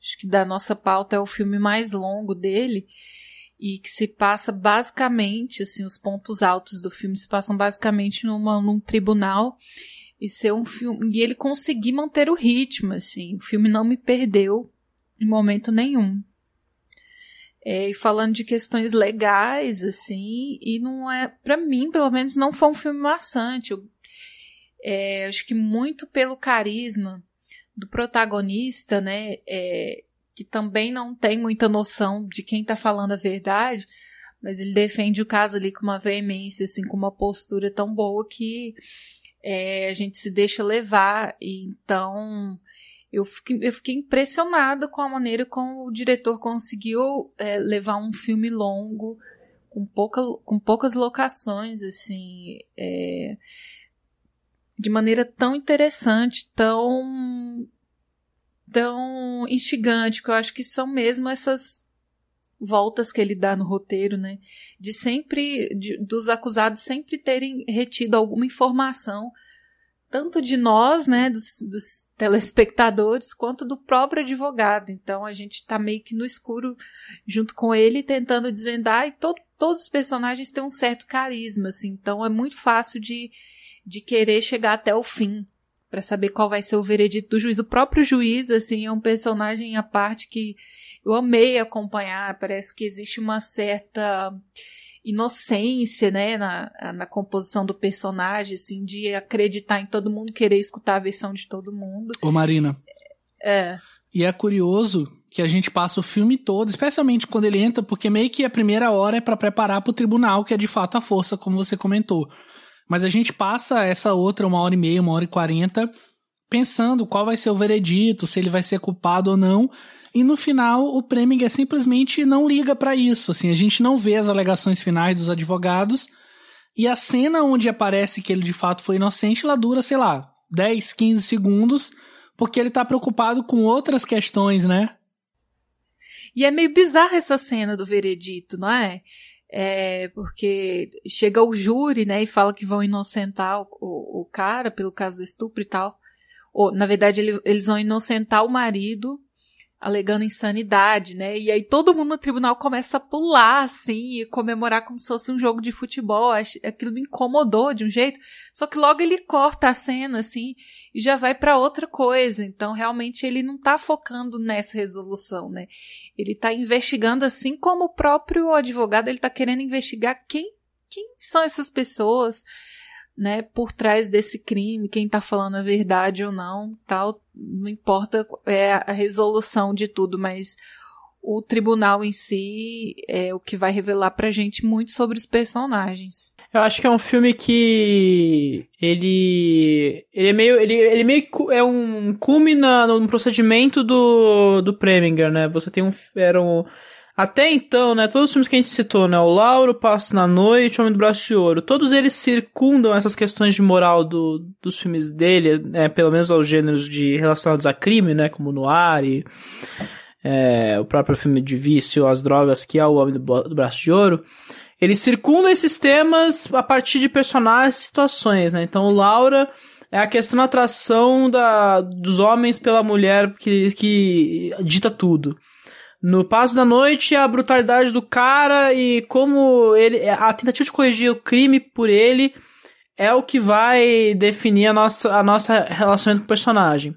Acho que da nossa pauta é o filme mais longo dele e que se passa basicamente, assim, os pontos altos do filme se passam basicamente numa, num tribunal e ser um filme e ele conseguir manter o ritmo assim. O filme não me perdeu em momento nenhum. É, e falando de questões legais assim e não é para mim pelo menos não foi um filme maçante. Eu, é, acho que muito pelo carisma do protagonista né é, que também não tem muita noção de quem tá falando a verdade mas ele defende o caso ali com uma veemência assim com uma postura tão boa que é, a gente se deixa levar. então, eu fiquei, eu fiquei impressionada com a maneira como o diretor conseguiu é, levar um filme longo, com, pouca, com poucas locações, assim, é, de maneira tão interessante, tão tão instigante, que eu acho que são mesmo essas voltas que ele dá no roteiro, né? De sempre, de, dos acusados sempre terem retido alguma informação, tanto de nós, né, dos, dos telespectadores, quanto do próprio advogado. Então a gente tá meio que no escuro junto com ele, tentando desvendar, e todo, todos os personagens têm um certo carisma, assim. Então é muito fácil de, de querer chegar até o fim para saber qual vai ser o veredito do juiz. O próprio juiz, assim, é um personagem à parte que eu amei acompanhar. Parece que existe uma certa inocência, né, na, na composição do personagem, assim, de acreditar em todo mundo, querer escutar a versão de todo mundo. Ô, Marina. É. E é curioso que a gente passa o filme todo, especialmente quando ele entra, porque meio que a primeira hora é para preparar para o tribunal, que é de fato a força, como você comentou. Mas a gente passa essa outra uma hora e meia, uma hora e quarenta, pensando qual vai ser o veredito, se ele vai ser culpado ou não. E no final, o Preminger simplesmente não liga para isso. Assim, a gente não vê as alegações finais dos advogados. E a cena onde aparece que ele de fato foi inocente, ela dura, sei lá, 10, 15 segundos, porque ele tá preocupado com outras questões, né? E é meio bizarra essa cena do veredito, não é? É, porque chega o júri, né, e fala que vão inocentar o, o, o cara pelo caso do estupro e tal. Ou, na verdade, ele, eles vão inocentar o marido alegando insanidade, né? E aí todo mundo no tribunal começa a pular, assim, e comemorar como se fosse um jogo de futebol. Aquilo me incomodou de um jeito. Só que logo ele corta a cena, assim, e já vai para outra coisa. Então, realmente, ele não tá focando nessa resolução, né? Ele tá investigando, assim como o próprio advogado, ele tá querendo investigar quem, quem são essas pessoas, né, por trás desse crime, quem está falando a verdade ou não, tal, não importa é a resolução de tudo, mas o tribunal em si é o que vai revelar pra gente muito sobre os personagens. Eu acho que é um filme que ele ele é meio ele, ele meio é um cume no procedimento do do Preminger, né? Você tem um era um até então, né, todos os filmes que a gente citou, né, o Lauro, Passo na Noite, Homem do Braço de Ouro, todos eles circundam essas questões de moral do, dos filmes dele, né, pelo menos aos gêneros de relacionados a crime, né, como Noir e é, o próprio filme de vício, as drogas, que é o Homem do, do Braço de Ouro, ele circunda esses temas a partir de personagens e situações, né? Então, o Laura é a questão da atração da, dos homens pela mulher que, que dita tudo. No Passo da Noite, a brutalidade do cara e como ele. A tentativa de corrigir o crime por ele é o que vai definir a nossa, a nossa relação com o personagem.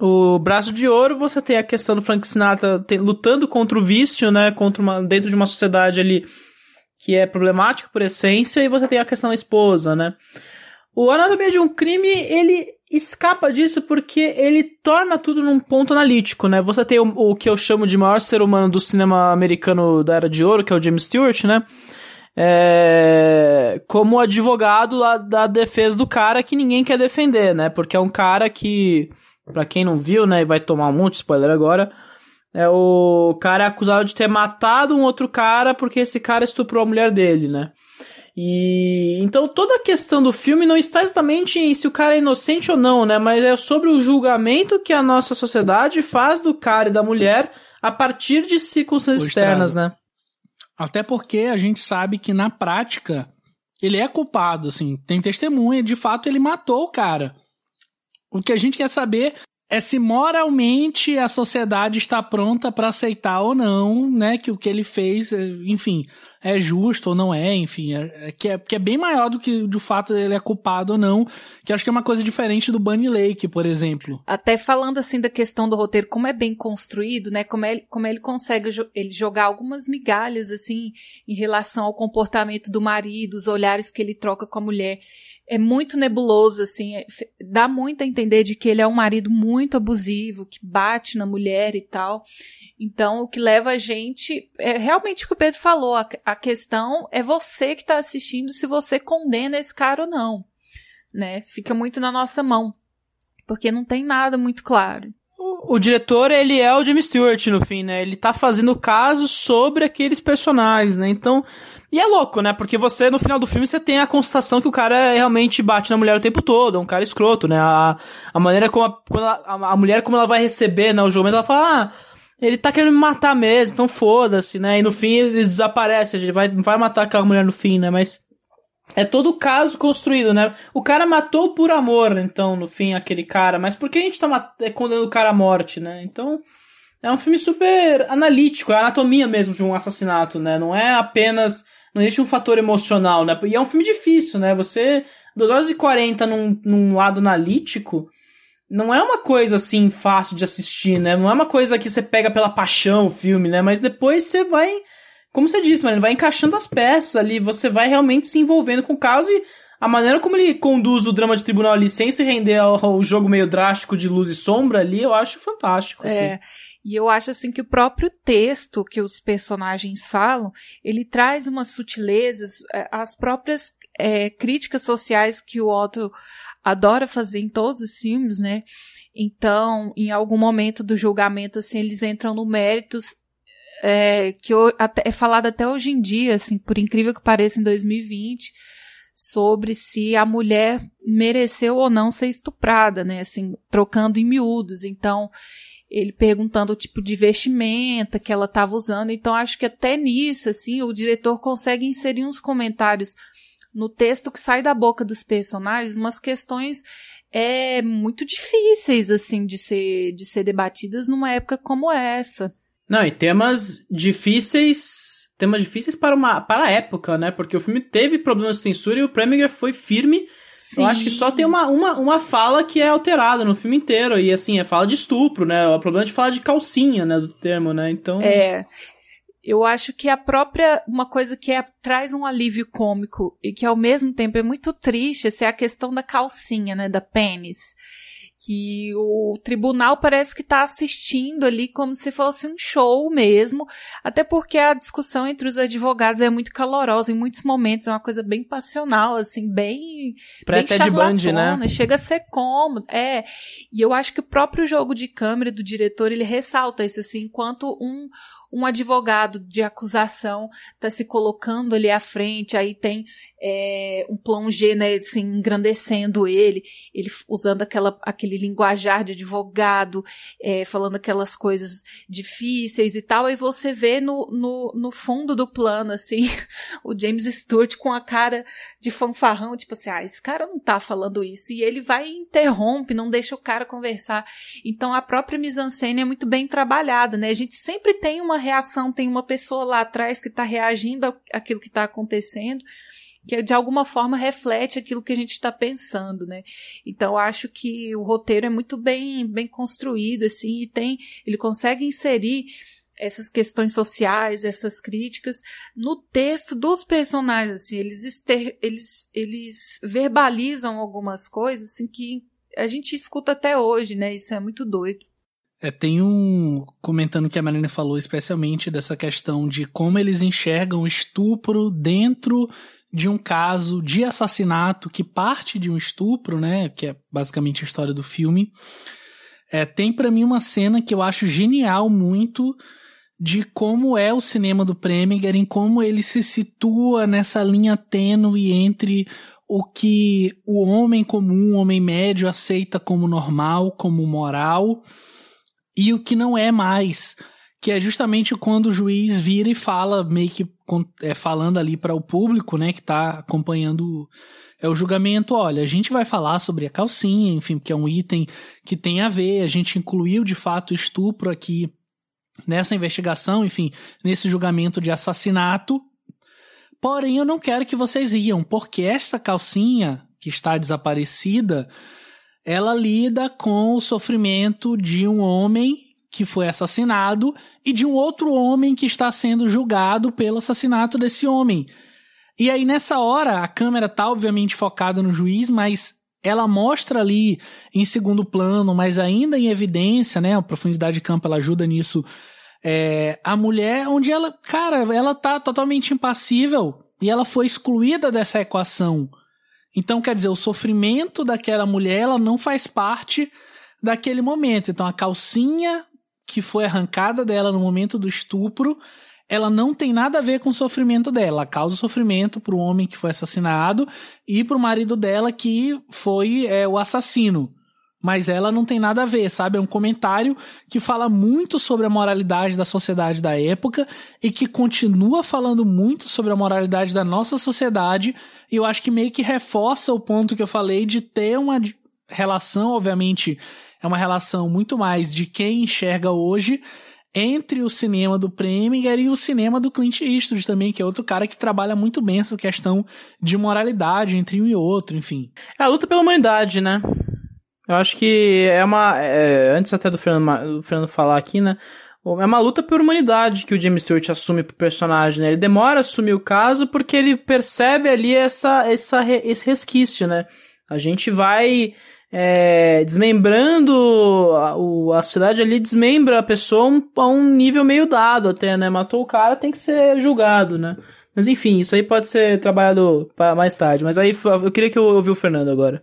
O Braço de Ouro, você tem a questão do Frank Sinatra tem, lutando contra o vício, né? Contra uma, dentro de uma sociedade ali que é problemática por essência, e você tem a questão da esposa, né? O Anatomia de um Crime, ele escapa disso porque ele torna tudo num ponto analítico, né? Você tem o, o, que eu chamo de maior ser humano do cinema americano da Era de Ouro, que é o James Stewart, né? É, como advogado lá da defesa do cara que ninguém quer defender, né? Porque é um cara que Pra quem não viu, né, e vai tomar um monte de spoiler agora, é o cara é acusado de ter matado um outro cara porque esse cara estuprou a mulher dele, né? E então toda a questão do filme não está exatamente em se o cara é inocente ou não, né? Mas é sobre o julgamento que a nossa sociedade faz do cara e da mulher a partir de circunstâncias externas, né? Até porque a gente sabe que na prática ele é culpado, assim, tem testemunha, de fato ele matou o cara. O que a gente quer saber é se moralmente a sociedade está pronta para aceitar ou não, né, que o que ele fez, enfim, é justo ou não é, enfim, é, é, que, é, que é bem maior do que do fato dele é culpado ou não, que acho que é uma coisa diferente do Bunny Lake, por exemplo. Até falando assim da questão do roteiro, como é bem construído, né, como, é, como ele consegue ele jogar algumas migalhas, assim, em relação ao comportamento do marido, os olhares que ele troca com a mulher, é muito nebuloso, assim, é, dá muito a entender de que ele é um marido muito abusivo, que bate na mulher e tal, então, o que leva a gente é realmente o que o Pedro falou. A, a questão é você que está assistindo se você condena esse cara ou não. Né? Fica muito na nossa mão. Porque não tem nada muito claro. O, o diretor, ele é o James Stewart, no fim, né? Ele tá fazendo caso sobre aqueles personagens, né? Então. E é louco, né? Porque você, no final do filme, você tem a constatação que o cara realmente bate na mulher o tempo todo, é um cara escroto, né? A, a maneira como a, a, a mulher, como ela vai receber, né, o julgamento, ela fala, ah, ele tá querendo me matar mesmo, então foda-se, né? E no fim ele desaparece, a gente vai, vai matar aquela mulher no fim, né? Mas é todo o caso construído, né? O cara matou por amor, então, no fim, aquele cara. Mas por que a gente tá é, condenando o cara à morte, né? Então, é um filme super analítico, é a anatomia mesmo de um assassinato, né? Não é apenas. Não existe um fator emocional, né? E é um filme difícil, né? Você. 2 horas e 40 num, num lado analítico não é uma coisa assim fácil de assistir, né? Não é uma coisa que você pega pela paixão o filme, né? Mas depois você vai, como você disse, mano, vai encaixando as peças ali, você vai realmente se envolvendo com o caso e a maneira como ele conduz o drama de tribunal ali sem se render ao, ao jogo meio drástico de luz e sombra ali, eu acho fantástico. Assim. E eu acho assim que o próprio texto que os personagens falam, ele traz umas sutilezas, é, as próprias é, críticas sociais que o Otto adora fazer em todos os filmes, né? Então, em algum momento do julgamento, assim, eles entram no méritos é, que até, é falado até hoje em dia, assim, por incrível que pareça, em 2020, sobre se a mulher mereceu ou não ser estuprada, né? Assim, trocando em miúdos. Então, ele perguntando o tipo de vestimenta que ela estava usando. Então, acho que até nisso, assim, o diretor consegue inserir uns comentários no texto que sai da boca dos personagens umas questões é, muito difíceis, assim, de ser, de ser debatidas numa época como essa. Não, e temas difíceis, temas difíceis para uma para a época, né? Porque o filme teve problemas de censura e o Preminger foi firme. Sim. Eu acho que só tem uma, uma, uma fala que é alterada no filme inteiro e assim, é fala de estupro, né? O problema é de falar de calcinha, né, do termo, né? Então É. eu acho que a própria uma coisa que é, traz um alívio cômico e que ao mesmo tempo é muito triste, essa é a questão da calcinha, né, da pênis que o tribunal parece que está assistindo ali como se fosse um show mesmo, até porque a discussão entre os advogados é muito calorosa em muitos momentos, é uma coisa bem passional, assim, bem, bem de Band, né? chega a ser cômodo, é, e eu acho que o próprio jogo de câmera do diretor, ele ressalta isso, assim, enquanto um, um advogado de acusação está se colocando ali à frente, aí tem é, um plongé, né, assim, engrandecendo ele, ele usando aquela, aquele linguajar de advogado, é, falando aquelas coisas difíceis e tal, aí você vê no, no, no fundo do plano, assim, o James Stewart com a cara de fanfarrão, tipo assim, ah, esse cara não tá falando isso, e ele vai e interrompe, não deixa o cara conversar. Então a própria mise-en-scène é muito bem trabalhada, né, a gente sempre tem uma reação, tem uma pessoa lá atrás que está reagindo àquilo que está acontecendo, que de alguma forma reflete aquilo que a gente está pensando, né? Então acho que o roteiro é muito bem bem construído assim e tem ele consegue inserir essas questões sociais, essas críticas no texto dos personagens, assim, eles ester, eles eles verbalizam algumas coisas assim que a gente escuta até hoje, né? Isso é muito doido. É, tem um comentando que a Marina falou especialmente dessa questão de como eles enxergam o estupro dentro de um caso de assassinato que parte de um estupro, né, que é basicamente a história do filme. É, tem para mim uma cena que eu acho genial muito de como é o cinema do Preminger, em como ele se situa nessa linha tênue entre o que o homem comum, o homem médio aceita como normal, como moral, e o que não é mais, que é justamente quando o juiz vira e fala, meio que é, falando ali para o público, né, que está acompanhando é o julgamento, olha, a gente vai falar sobre a calcinha, enfim, que é um item que tem a ver, a gente incluiu de fato estupro aqui nessa investigação, enfim, nesse julgamento de assassinato. Porém, eu não quero que vocês riam, porque essa calcinha que está desaparecida ela lida com o sofrimento de um homem que foi assassinado e de um outro homem que está sendo julgado pelo assassinato desse homem. E aí nessa hora a câmera tá obviamente focada no juiz, mas ela mostra ali em segundo plano, mas ainda em evidência, né? A profundidade de campo ela ajuda nisso. É, a mulher, onde ela, cara, ela tá totalmente impassível e ela foi excluída dessa equação. Então, quer dizer, o sofrimento daquela mulher, ela não faz parte daquele momento. Então, a calcinha que foi arrancada dela no momento do estupro, ela não tem nada a ver com o sofrimento dela. Ela causa sofrimento pro homem que foi assassinado e pro marido dela que foi é, o assassino. Mas ela não tem nada a ver, sabe? É um comentário que fala muito sobre a moralidade da sociedade da época e que continua falando muito sobre a moralidade da nossa sociedade e eu acho que meio que reforça o ponto que eu falei de ter uma relação, obviamente, é uma relação muito mais de quem enxerga hoje entre o cinema do Preminger e o cinema do Clint Eastwood também, que é outro cara que trabalha muito bem essa questão de moralidade entre um e outro, enfim. É a luta pela humanidade, né? Eu acho que é uma. É, antes até do Fernando, do Fernando falar aqui, né? É uma luta por humanidade que o James Stewart assume pro personagem, né? Ele demora a assumir o caso porque ele percebe ali essa, essa, esse resquício, né? A gente vai é, desmembrando a, a cidade ali, desmembra a pessoa a um nível meio dado até, né? Matou o cara, tem que ser julgado, né? Mas enfim, isso aí pode ser trabalhado para mais tarde. Mas aí eu queria que eu ouvisse o Fernando agora.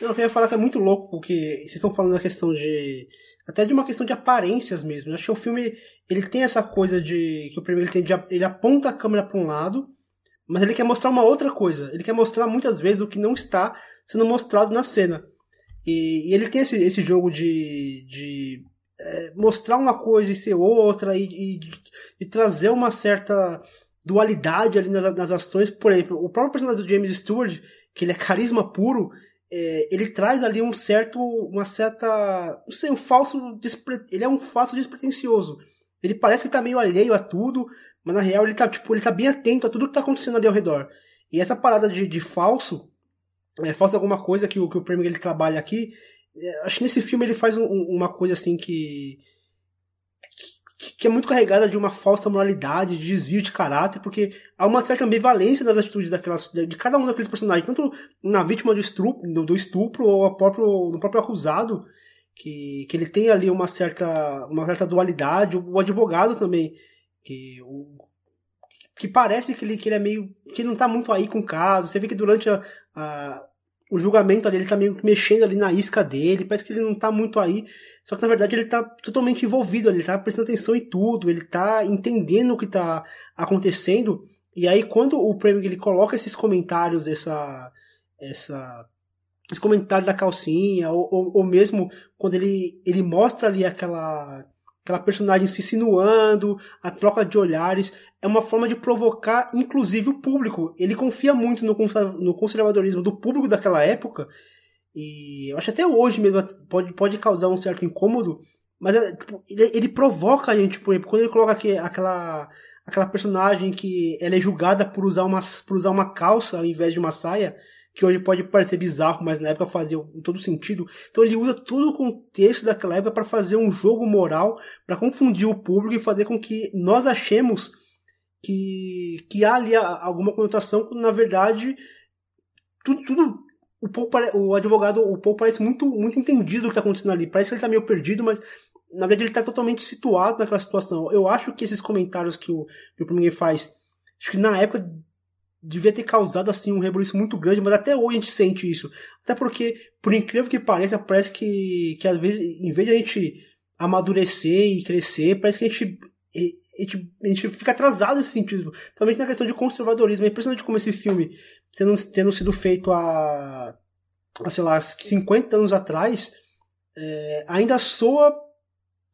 Eu queria falar que é muito louco, porque vocês estão falando da questão de até de uma questão de aparências mesmo. Eu acho que o filme ele tem essa coisa de que o primeiro ele, tem ele aponta a câmera para um lado, mas ele quer mostrar uma outra coisa. Ele quer mostrar muitas vezes o que não está sendo mostrado na cena. E, e ele tem esse, esse jogo de, de é, mostrar uma coisa e ser outra e, e, e trazer uma certa dualidade ali nas, nas ações. Por exemplo, o próprio personagem do James Stewart, que ele é carisma puro, é, ele traz ali um certo, uma certa, não sei, um falso, ele é um falso despretensioso. Ele parece que tá meio alheio a tudo, mas na real ele tá, tipo, ele tá bem atento a tudo que tá acontecendo ali ao redor. E essa parada de, de falso, é, falso alguma coisa que o, que o Premier ele trabalha aqui, é, acho que nesse filme ele faz um, uma coisa assim que, que, que é muito carregada de uma falsa moralidade, de desvio de caráter, porque há uma certa ambivalência nas atitudes daquelas, de cada um daqueles personagens, tanto na vítima do estupro, do estupro ou próprio, do próprio acusado, que, que ele tem ali uma certa, uma certa dualidade, o advogado também, que, o, que parece que ele, que ele é meio, que ele não tá muito aí com o caso, você vê que durante a, a o julgamento ali, ele tá meio mexendo ali na isca dele, parece que ele não tá muito aí, só que na verdade ele tá totalmente envolvido, ele tá prestando atenção em tudo, ele tá entendendo o que tá acontecendo, e aí quando o Premier ele coloca esses comentários, essa, essa, esse comentário da calcinha, ou, ou, ou mesmo quando ele, ele mostra ali aquela, aquela personagem se insinuando, a troca de olhares, é uma forma de provocar, inclusive, o público. Ele confia muito no, conservadorismo do público daquela época, e eu acho até hoje mesmo pode, pode causar um certo incômodo, mas é, tipo, ele, ele, provoca a gente, por exemplo, quando ele coloca aqui, aquela, aquela personagem que ela é julgada por usar, uma, por usar uma calça ao invés de uma saia, que hoje pode parecer bizarro, mas na época fazia todo sentido. Então ele usa todo o contexto daquela época para fazer um jogo moral, para confundir o público e fazer com que nós achemos que, que há ali alguma conotação, quando na verdade tudo, tudo o, Paul, o advogado, o Paul parece muito, muito entendido do que está acontecendo ali. Parece que ele está meio perdido, mas na verdade ele está totalmente situado naquela situação. Eu acho que esses comentários que o, que o Premier faz, acho que na época devia ter causado assim um rebuliço muito grande, mas até hoje a gente sente isso. Até porque, por incrível que pareça, parece que, que às vezes, em vez de a gente amadurecer e crescer, parece que a gente, a gente, a gente fica atrasado nesse sentido. Também na questão de conservadorismo. É impressionante como esse filme, tendo, tendo sido feito há, há, sei lá, 50 anos atrás, é, ainda soa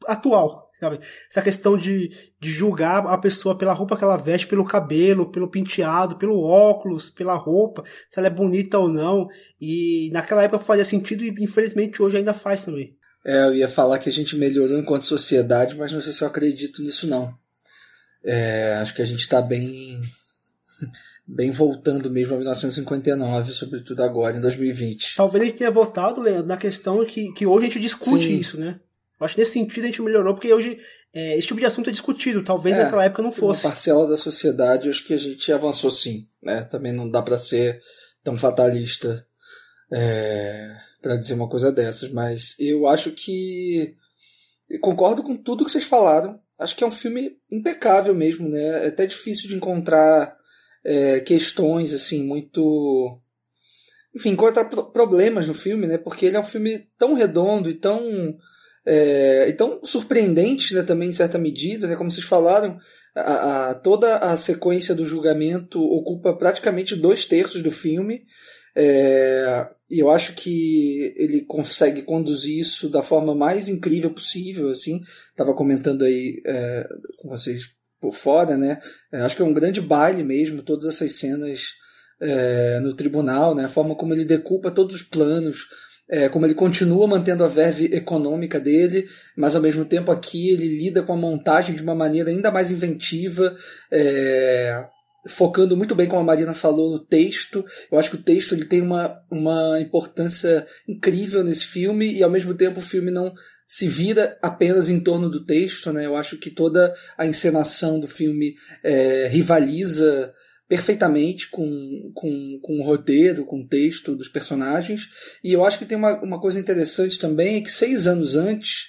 atual. Sabe? Essa questão de, de julgar a pessoa pela roupa que ela veste, pelo cabelo, pelo penteado, pelo óculos, pela roupa, se ela é bonita ou não. E naquela época fazia sentido e infelizmente hoje ainda faz também. É, eu ia falar que a gente melhorou enquanto sociedade, mas não sei se eu acredito nisso não. É, acho que a gente está bem bem voltando mesmo a 1959, sobretudo agora, em 2020. Talvez a gente tenha voltado, Leandro, na questão que, que hoje a gente discute Sim. isso, né? Acho que nesse sentido a gente melhorou, porque hoje é, esse tipo de assunto é discutido, talvez é, naquela época não fosse. Uma parcela da sociedade, acho que a gente avançou sim. Né? Também não dá para ser tão fatalista é, para dizer uma coisa dessas, mas eu acho que. Eu concordo com tudo que vocês falaram. Acho que é um filme impecável mesmo, né? É até difícil de encontrar é, questões assim muito enfim, encontrar problemas no filme, né? Porque ele é um filme tão redondo e tão é, então, surpreendente né, também, em certa medida, né, como vocês falaram, a, a, toda a sequência do julgamento ocupa praticamente dois terços do filme. É, e eu acho que ele consegue conduzir isso da forma mais incrível possível. assim Estava comentando aí é, com vocês por fora, né? É, acho que é um grande baile mesmo, todas essas cenas é, no tribunal, né? A forma como ele decupa todos os planos, é, como ele continua mantendo a verve econômica dele, mas ao mesmo tempo aqui ele lida com a montagem de uma maneira ainda mais inventiva, é, focando muito bem, como a Marina falou, no texto. Eu acho que o texto ele tem uma, uma importância incrível nesse filme e ao mesmo tempo o filme não se vira apenas em torno do texto. Né? Eu acho que toda a encenação do filme é, rivaliza perfeitamente com, com, com o roteiro, com o texto dos personagens. E eu acho que tem uma, uma coisa interessante também, é que seis anos antes,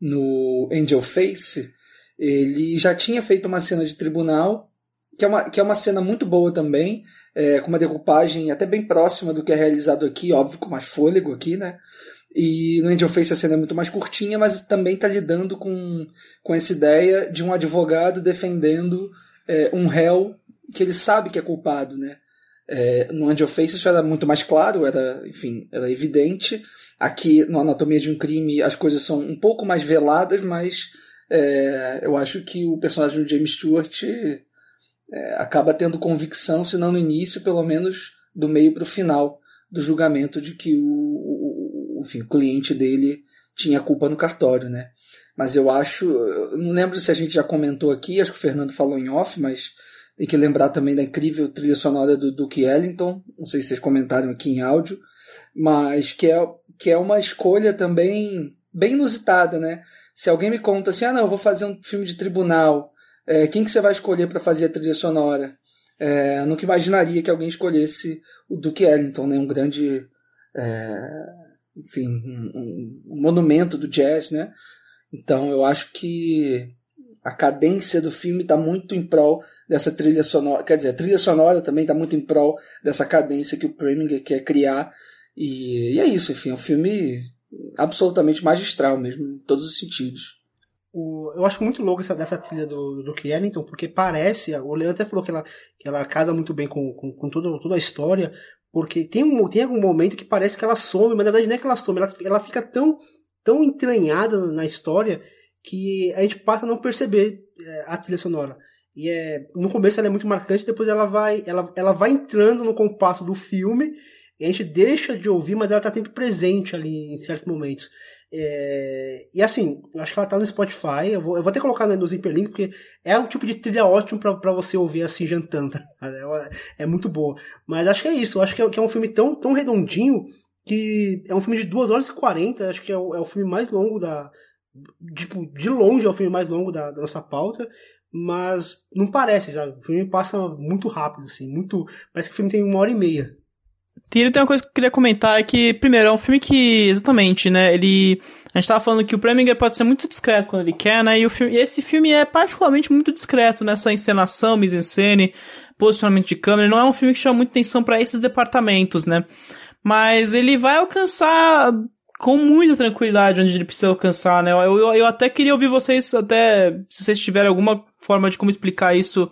no Angel Face, ele já tinha feito uma cena de tribunal, que é uma, que é uma cena muito boa também, é, com uma decupagem até bem próxima do que é realizado aqui, óbvio, com mais fôlego aqui, né? E no Angel Face a cena é muito mais curtinha, mas também está lidando com, com essa ideia de um advogado defendendo é, um réu que ele sabe que é culpado, né? É, no Angel Face isso era muito mais claro, era, enfim, era evidente. Aqui no Anatomia de um Crime as coisas são um pouco mais veladas, mas é, eu acho que o personagem do James Stewart é, acaba tendo convicção, se não no início, pelo menos do meio para o final do julgamento de que o, o, enfim, o cliente dele tinha culpa no cartório, né? Mas eu acho, eu não lembro se a gente já comentou aqui, acho que o Fernando falou em off, mas tem que lembrar também da incrível trilha sonora do Duke Ellington, não sei se vocês comentaram aqui em áudio, mas que é, que é uma escolha também bem inusitada, né? Se alguém me conta assim, ah não, eu vou fazer um filme de tribunal, é, quem que você vai escolher para fazer a trilha sonora? É, nunca imaginaria que alguém escolhesse o Duke Ellington, né? Um grande, é, enfim, um, um, monumento do jazz, né? Então eu acho que a cadência do filme está muito em prol dessa trilha sonora. Quer dizer, a trilha sonora também está muito em prol dessa cadência que o Preminger quer criar. E, e, é isso, enfim, é um filme absolutamente magistral mesmo, em todos os sentidos. O, eu acho muito louco essa dessa trilha do, do Ellington, porque parece, o Leandro até falou que ela, que ela casa muito bem com, com, com todo, toda a história, porque tem, um, tem algum momento que parece que ela some, mas na verdade não é que ela some, ela, ela fica tão, tão entranhada na história que a gente passa a não perceber é, a trilha sonora. E é, no começo ela é muito marcante, depois ela vai, ela, ela vai entrando no compasso do filme, e a gente deixa de ouvir, mas ela está sempre presente ali em certos momentos. É, e assim, acho que ela tá no Spotify. Eu vou, eu vou até colocar nos hiperlinks, porque é um tipo de trilha ótimo para você ouvir assim jantando. É, é, muito boa. Mas acho que é isso. Acho que é, que é, um filme tão, tão redondinho que é um filme de 2 horas e 40. Acho que é o, é o filme mais longo da, tipo, de longe é o filme mais longo da, da nossa pauta, mas não parece, sabe? O filme passa muito rápido, assim, muito. Parece que o filme tem uma hora e meia. Tem uma coisa que eu queria comentar, é que, primeiro, é um filme que, exatamente, né, ele... A gente tava falando que o Preminger pode ser muito discreto quando ele quer, né, e, o filme, e esse filme é particularmente muito discreto nessa encenação, mise-en-scène, posicionamento de câmera, não é um filme que chama muita atenção para esses departamentos, né, mas ele vai alcançar com muita tranquilidade onde ele precisa alcançar, né? Eu, eu, eu, até queria ouvir vocês, até se vocês tiverem alguma forma de como explicar isso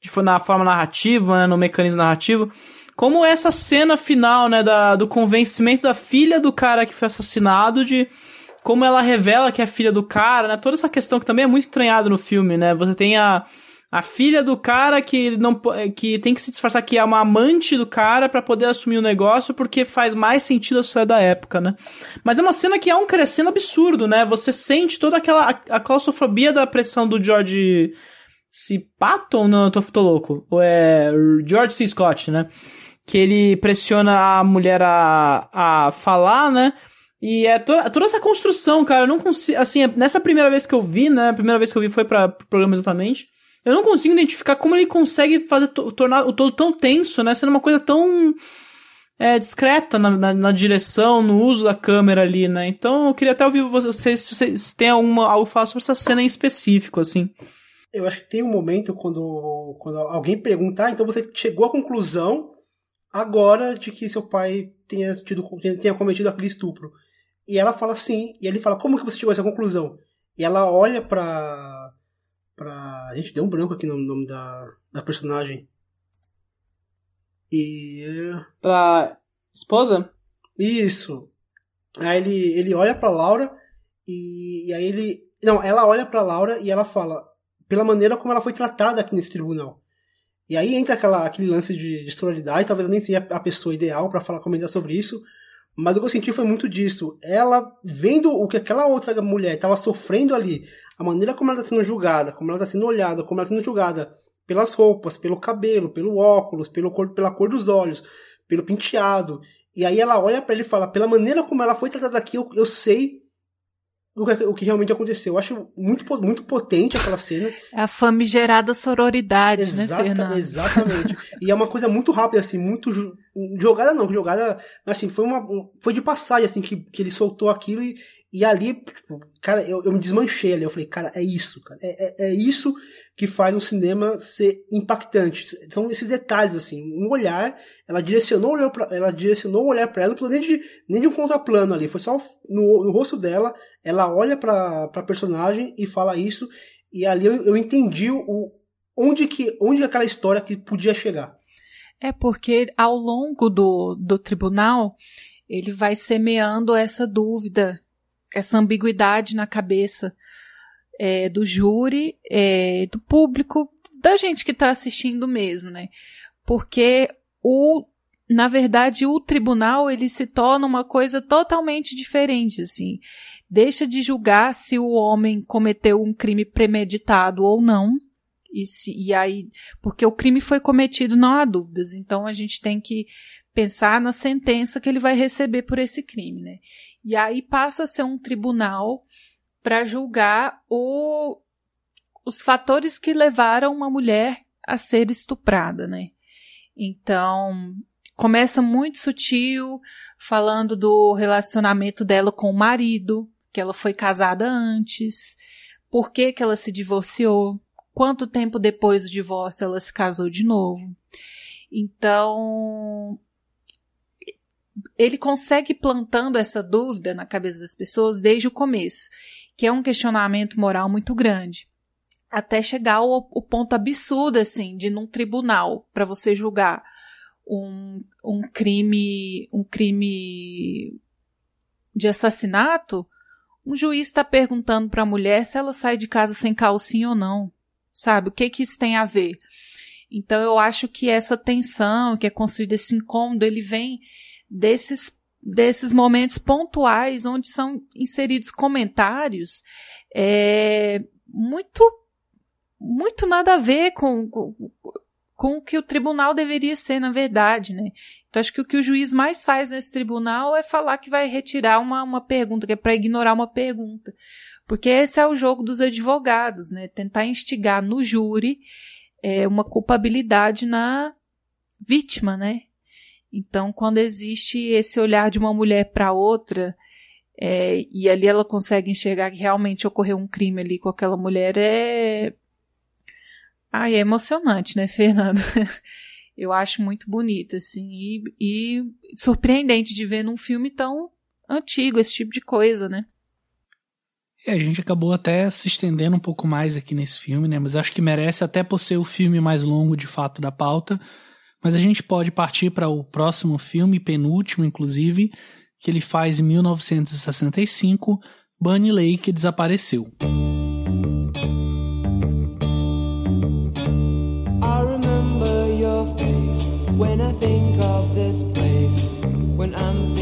de, na forma narrativa, né, no mecanismo narrativo, como essa cena final, né, da, do convencimento da filha do cara que foi assassinado, de como ela revela que é filha do cara, né? Toda essa questão que também é muito estranhada no filme, né? Você tem a a filha do cara que não que tem que se disfarçar que é uma amante do cara para poder assumir o negócio porque faz mais sentido a sociedade da época, né? Mas é uma cena que é um crescendo absurdo, né? Você sente toda aquela a, a claustrofobia da pressão do George C. Patton, não, eu tô, tô louco. Ou é George C. Scott, né? Que ele pressiona a mulher a, a falar, né? E é toda, toda essa construção, cara, eu não consigo. Assim, nessa primeira vez que eu vi, né? A primeira vez que eu vi foi para programa exatamente. Eu não consigo identificar como ele consegue fazer tornar o todo tão tenso, né? Sendo uma coisa tão é, discreta na, na, na, direção, no uso da câmera ali, né? Então eu queria até ouvir vocês se vocês têm alguma, algo a falar sobre essa cena em específico, assim. Eu acho que tem um momento quando, quando alguém perguntar, ah, então você chegou à conclusão agora de que seu pai tenha, tido, tenha cometido aquele estupro. E ela fala sim, e ele fala, como que você chegou a essa conclusão? E ela olha pra, pra. A gente deu um branco aqui no nome da, da personagem. E. Pra esposa? Isso. Aí ele, ele olha pra Laura e, e aí ele. Não, ela olha pra Laura e ela fala pela maneira como ela foi tratada aqui nesse tribunal. E aí entra aquela, aquele lance de, de sororidade, talvez eu nem seja a pessoa ideal para falar comentar sobre isso, mas o que eu senti foi muito disso. Ela vendo o que aquela outra mulher estava sofrendo ali, a maneira como ela está sendo julgada, como ela está sendo olhada, como ela está sendo julgada pelas roupas, pelo cabelo, pelo óculos, pelo cor, pela cor dos olhos, pelo penteado. E aí ela olha para ele e fala: pela maneira como ela foi tratada aqui, eu, eu sei o que, o que, realmente aconteceu. Eu acho muito, muito potente aquela cena. É a famigerada sororidade, né, Exata, né, Fernando? Exatamente. e é uma coisa muito rápida, assim, muito. Jogada não, jogada. Assim, foi uma. Foi de passagem, assim, que, que ele soltou aquilo e, e ali, tipo, cara, eu, eu me desmanchei ali. Eu falei, cara, é isso, cara. É, é, é, isso que faz um cinema ser impactante. São esses detalhes, assim. Um olhar, ela direcionou, ela direcionou o olhar para ela, não precisou nem de, nem de um contraplano ali. Foi só no, no rosto dela. Ela olha pra, pra personagem e fala isso. E ali eu, eu entendi o, onde que onde aquela história que podia chegar. É porque ao longo do, do tribunal ele vai semeando essa dúvida essa ambiguidade na cabeça é, do júri, é, do público, da gente que está assistindo mesmo, né? Porque o, na verdade, o tribunal ele se torna uma coisa totalmente diferente, assim. Deixa de julgar se o homem cometeu um crime premeditado ou não. E, se, e aí, porque o crime foi cometido, não há dúvidas. Então a gente tem que pensar na sentença que ele vai receber por esse crime, né? E aí passa a ser um tribunal para julgar o, os fatores que levaram uma mulher a ser estuprada, né? Então, começa muito sutil, falando do relacionamento dela com o marido, que ela foi casada antes, por que, que ela se divorciou, quanto tempo depois do divórcio ela se casou de novo. Então, ele consegue plantando essa dúvida na cabeça das pessoas desde o começo, que é um questionamento moral muito grande, até chegar ao, ao ponto absurdo assim de num tribunal para você julgar um, um crime um crime de assassinato, um juiz está perguntando para a mulher se ela sai de casa sem calcinha ou não, sabe? O que que isso tem a ver? Então eu acho que essa tensão que é construída, esse incômodo, ele vem desses, desses momentos pontuais onde são inseridos comentários é, muito, muito nada a ver com, com, com o que o tribunal deveria ser, na verdade, né? Então, acho que o que o juiz mais faz nesse tribunal é falar que vai retirar uma, uma pergunta, que é para ignorar uma pergunta. Porque esse é o jogo dos advogados, né? Tentar instigar no júri é, uma culpabilidade na vítima, né? Então, quando existe esse olhar de uma mulher para outra, é, e ali ela consegue enxergar que realmente ocorreu um crime ali com aquela mulher, é. Ai, é emocionante, né, Fernando? Eu acho muito bonito, assim, e, e surpreendente de ver num filme tão antigo esse tipo de coisa, né? É, a gente acabou até se estendendo um pouco mais aqui nesse filme, né? Mas acho que merece até por ser o filme mais longo de fato da pauta mas a gente pode partir para o próximo filme, penúltimo inclusive, que ele faz em 1965, Bunny Lake desapareceu. I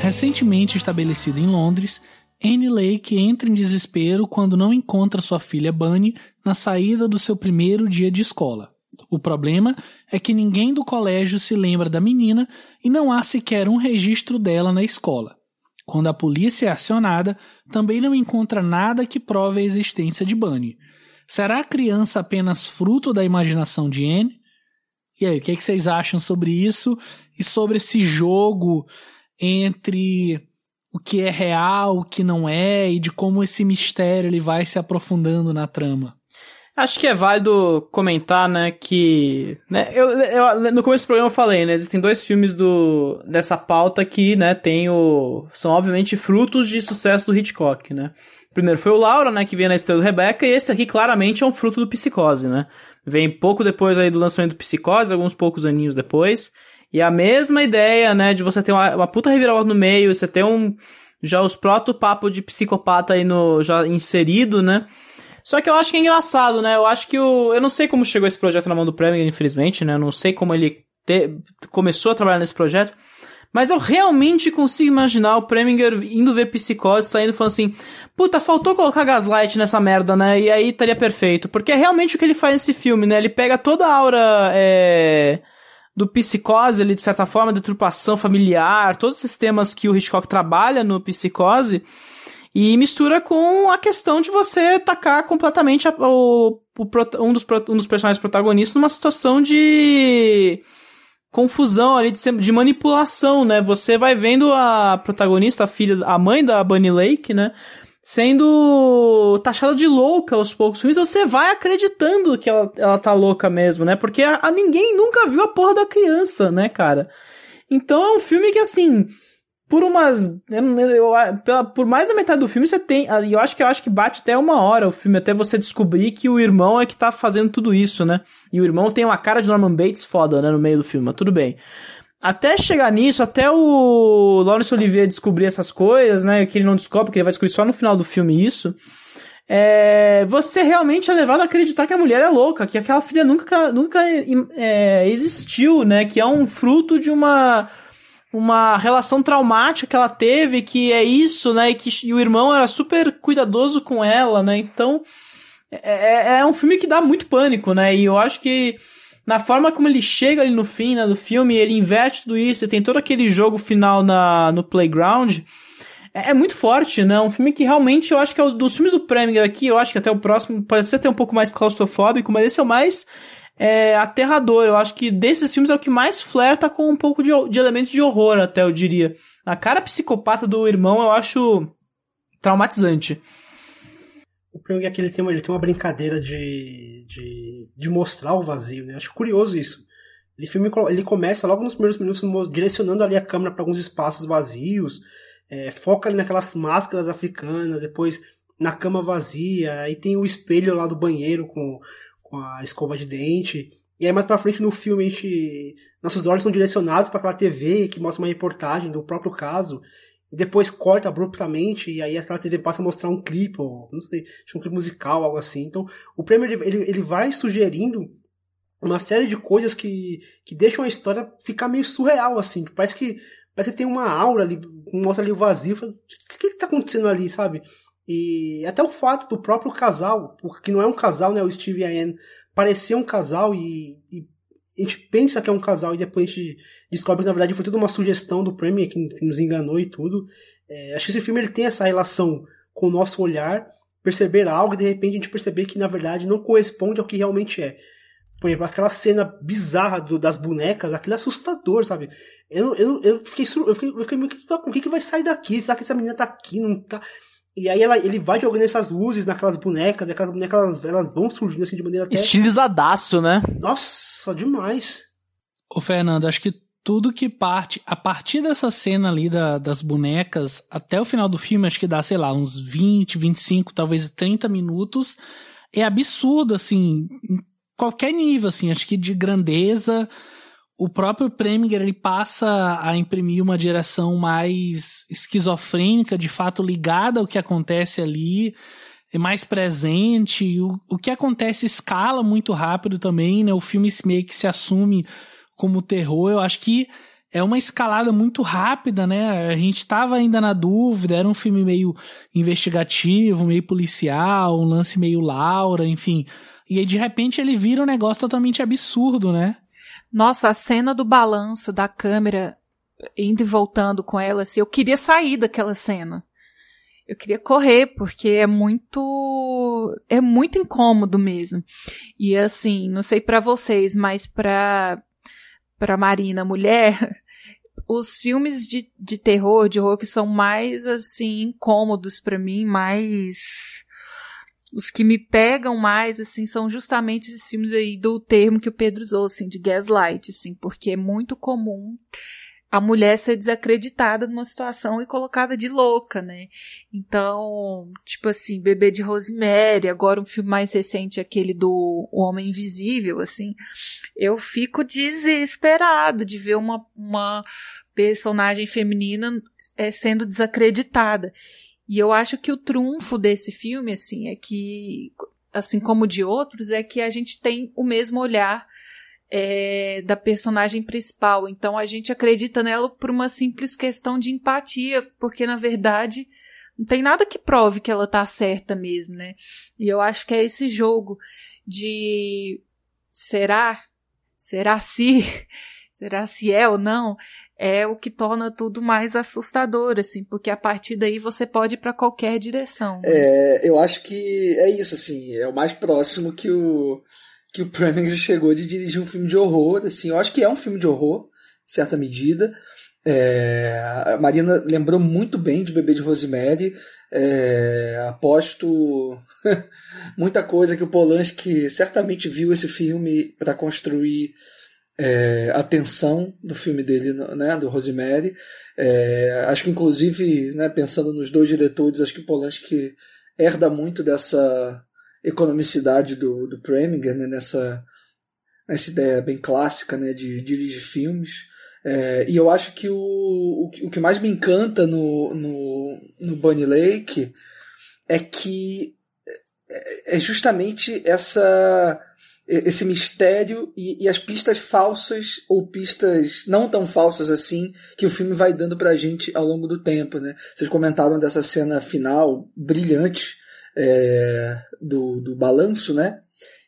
Recentemente estabelecida em Londres, Anne Lake entra em desespero quando não encontra sua filha Bunny na saída do seu primeiro dia de escola. O problema é que ninguém do colégio se lembra da menina e não há sequer um registro dela na escola. Quando a polícia é acionada, também não encontra nada que prove a existência de Bunny. Será a criança apenas fruto da imaginação de Anne? E aí, o que, é que vocês acham sobre isso e sobre esse jogo entre o que é real, o que não é e de como esse mistério ele vai se aprofundando na trama? Acho que é válido comentar, né, que, né, eu, eu, no começo do programa eu falei, né, existem dois filmes do, dessa pauta que, né, tem o, são obviamente frutos de sucesso do Hitchcock, né. Primeiro foi o Laura, né, que veio na estrela do Rebecca, e esse aqui claramente é um fruto do Psicose, né? Vem pouco depois aí do lançamento do Psicose, alguns poucos aninhos depois. E a mesma ideia, né, de você ter uma, uma puta reviravolta no meio, você ter um já os proto-papo de psicopata aí no já inserido, né? Só que eu acho que é engraçado, né? Eu acho que o eu não sei como chegou esse projeto na mão do Premier, infelizmente, né? Eu não sei como ele te, começou a trabalhar nesse projeto. Mas eu realmente consigo imaginar o Preminger indo ver Psicose, saindo falando assim: puta, faltou colocar Gaslight nessa merda, né? E aí estaria perfeito. Porque é realmente o que ele faz nesse filme, né? Ele pega toda a aura é, do Psicose, ali, de certa forma, de deturpação familiar, todos esses temas que o Hitchcock trabalha no Psicose. E mistura com a questão de você tacar completamente a, o, o, um, dos, um dos personagens protagonistas numa situação de confusão ali de, de, manipulação, né? Você vai vendo a protagonista, a filha, a mãe da Bunny Lake, né? Sendo taxada de louca aos poucos filmes, você vai acreditando que ela, ela tá louca mesmo, né? Porque a, a ninguém nunca viu a porra da criança, né, cara? Então é um filme que, assim, por umas. Eu, eu, pela, por mais da metade do filme você tem. Eu acho que eu acho que bate até uma hora o filme, até você descobrir que o irmão é que tá fazendo tudo isso, né? E o irmão tem uma cara de Norman Bates foda, né? No meio do filme, mas tudo bem. Até chegar nisso, até o Laurence Olivier descobrir essas coisas, né? Que ele não descobre, que ele vai descobrir só no final do filme isso. É, você realmente é levado a acreditar que a mulher é louca, que aquela filha nunca, nunca é, existiu, né? Que é um fruto de uma uma relação traumática que ela teve, que é isso, né? E que e o irmão era super cuidadoso com ela, né? Então, é, é, é um filme que dá muito pânico, né? E eu acho que na forma como ele chega ali no fim né, do filme, ele inverte tudo isso, e tem todo aquele jogo final na, no playground. É, é, muito forte, né? Um filme que realmente eu acho que é o dos filmes do Preminger aqui, eu acho que até o próximo pode ser até um pouco mais claustrofóbico, mas esse é o mais é, aterrador. Eu acho que desses filmes é o que mais flerta com um pouco de, de elementos de horror, até eu diria. A cara psicopata do irmão eu acho traumatizante. O Preminger aqui ele tem uma, ele tem uma brincadeira de, de, de mostrar o vazio, né? Acho curioso isso. Ele, filme, ele começa logo nos primeiros minutos direcionando ali a câmera para alguns espaços vazios, é, foca ali naquelas máscaras africanas, depois na cama vazia, aí tem o espelho lá do banheiro com com a escova de dente. E aí mais pra frente no filme a gente, nossos olhos são direcionados para aquela TV que mostra uma reportagem do próprio caso. E depois corta abruptamente e aí aquela TV passa a mostrar um clipe, ou não sei, um clipe musical, algo assim. Então o prêmio ele, ele vai sugerindo uma série de coisas que, que deixam a história ficar meio surreal, assim. Parece que, parece que tem uma aura ali, mostra ali o vazio. O que, que tá acontecendo ali, sabe? E até o fato do próprio casal, que não é um casal, né? O Steve e a Anne, parecer um casal e, e, a gente pensa que é um casal e depois a gente descobre que na verdade foi tudo uma sugestão do Premier que, nos enganou e tudo. É, acho que esse filme ele tem essa relação com o nosso olhar, perceber algo e de repente a gente perceber que na verdade não corresponde ao que realmente é. Por exemplo, aquela cena bizarra do, das bonecas, aquele é assustador, sabe? Eu, eu, eu fiquei, eu fiquei, eu fiquei, o que, que vai sair daqui? Será que essa menina tá aqui? Não tá? E aí ela, ele vai jogando essas luzes naquelas bonecas, e aquelas bonecas elas, elas vão surgindo assim de maneira até... Estilizadaço, né? Nossa, demais. Ô Fernando, acho que tudo que parte, a partir dessa cena ali da, das bonecas, até o final do filme, acho que dá, sei lá, uns 20, 25, talvez 30 minutos, é absurdo, assim, em qualquer nível, assim, acho que de grandeza, o próprio Preminger ele passa a imprimir uma direção mais esquizofrênica, de fato ligada ao que acontece ali, é mais presente. O, o que acontece escala muito rápido também, né? O filme meio que se assume como terror. Eu acho que é uma escalada muito rápida, né? A gente estava ainda na dúvida, era um filme meio investigativo, meio policial, um lance meio Laura, enfim. E aí, de repente, ele vira um negócio totalmente absurdo, né? Nossa, a cena do balanço da câmera indo e voltando com ela, assim, eu queria sair daquela cena. Eu queria correr, porque é muito. É muito incômodo mesmo. E assim, não sei para vocês, mas pra, pra Marina, mulher, os filmes de, de terror, de horror que são mais, assim, incômodos para mim, mais os que me pegam mais, assim, são justamente esses filmes aí do termo que o Pedro usou, assim, de gaslight, assim, porque é muito comum a mulher ser desacreditada numa situação e colocada de louca, né? Então, tipo assim, Bebê de Rosemary, agora um filme mais recente, aquele do o Homem Invisível, assim, eu fico desesperado de ver uma, uma personagem feminina é, sendo desacreditada. E eu acho que o trunfo desse filme, assim, é que, assim como de outros, é que a gente tem o mesmo olhar é, da personagem principal. Então a gente acredita nela por uma simples questão de empatia, porque na verdade não tem nada que prove que ela tá certa mesmo, né? E eu acho que é esse jogo de será? Será se? Será se é ou não? É o que torna tudo mais assustador, assim, porque a partir daí você pode ir para qualquer direção. Né? É, eu acho que é isso, assim, é o mais próximo que o que o Preminger chegou de dirigir um filme de horror, assim, eu acho que é um filme de horror, em certa medida. É, a Marina lembrou muito bem de Bebê de Rosemary. É, aposto muita coisa que o Polanski certamente viu esse filme para construir é, a tensão do filme dele, né, do Rosemary. É, acho que inclusive, né, pensando nos dois diretores, acho que Polanski herda muito dessa economicidade do, do Preminger, né, nessa, nessa ideia bem clássica né, de dirigir filmes. É, e eu acho que o, o, o, que mais me encanta no, no, no Bunny Lake é que é, é justamente essa esse mistério e, e, as pistas falsas ou pistas não tão falsas assim que o filme vai dando pra gente ao longo do tempo, né? Vocês comentaram dessa cena final brilhante é, do, do balanço, né?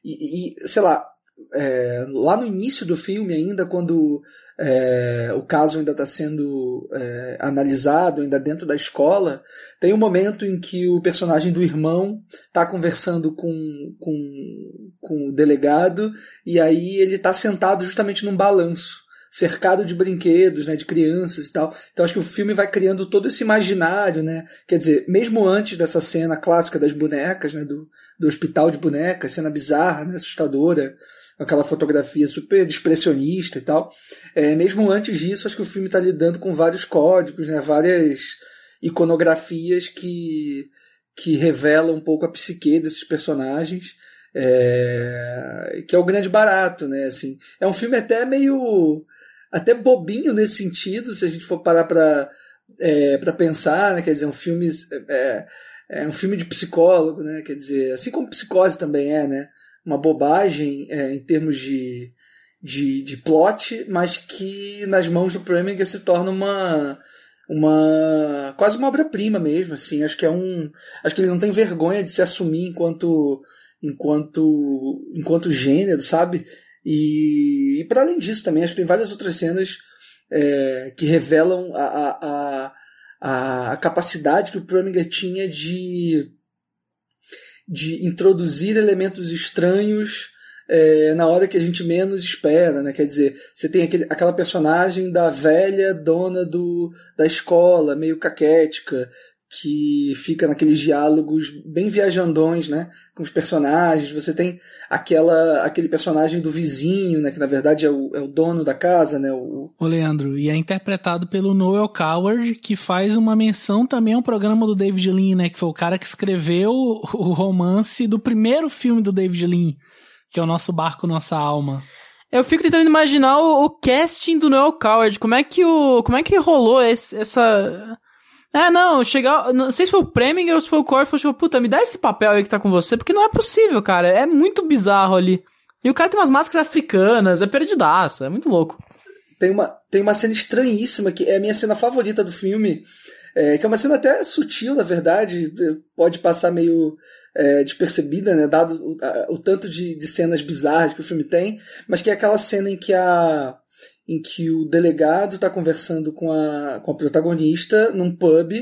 E, e sei lá, é, lá no início do filme ainda, quando é, o caso ainda está sendo é, analisado, ainda dentro da escola, tem um momento em que o personagem do irmão está conversando com, com, com o delegado e aí ele está sentado justamente num balanço cercado de brinquedos, né, de crianças e tal. Então acho que o filme vai criando todo esse imaginário, né? Quer dizer, mesmo antes dessa cena clássica das bonecas, né, do, do hospital de bonecas, cena bizarra, né, assustadora, aquela fotografia super expressionista e tal. É, mesmo antes disso, acho que o filme está lidando com vários códigos, né, várias iconografias que, que revelam um pouco a psique desses personagens. É, que é o grande barato, né? Assim, é um filme até meio até bobinho nesse sentido, se a gente for parar para é, para pensar, né? Quer dizer, um filme é, é, um filme de psicólogo, né? Quer dizer, assim como Psicose também é, né? Uma bobagem é, em termos de, de, de plot, mas que nas mãos do Preminger se torna uma uma quase uma obra-prima mesmo, assim. Acho que é um, acho que ele não tem vergonha de se assumir enquanto enquanto enquanto gênero, sabe? E, e para além disso também acho que tem várias outras cenas é, que revelam a, a, a, a capacidade que o Preminger tinha de de introduzir elementos estranhos é, na hora que a gente menos espera, né? Quer dizer, você tem aquele, aquela personagem da velha dona do, da escola, meio caquética, que fica naqueles diálogos bem viajandões, né, com os personagens. Você tem aquela aquele personagem do vizinho, né, que na verdade é o, é o dono da casa, né, o... o Leandro, e é interpretado pelo Noel Coward, que faz uma menção também ao programa do David Lean, né, que foi o cara que escreveu o romance do primeiro filme do David Lean, que é o Nosso Barco, Nossa Alma. Eu fico tentando imaginar o, o casting do Noel Coward, como é que o como é que rolou esse, essa é, não, chegar. Não sei se foi o Preminger ou se foi o Corey, falou, tipo, puta, me dá esse papel aí que tá com você, porque não é possível, cara. É muito bizarro ali. E o cara tem umas máscaras africanas, é perdidaço, é muito louco. Tem uma, tem uma cena estranhíssima, que é a minha cena favorita do filme, é, que é uma cena até sutil, na verdade, pode passar meio é, despercebida, né, dado o, a, o tanto de, de cenas bizarras que o filme tem, mas que é aquela cena em que a em que o delegado está conversando com a, com a protagonista num pub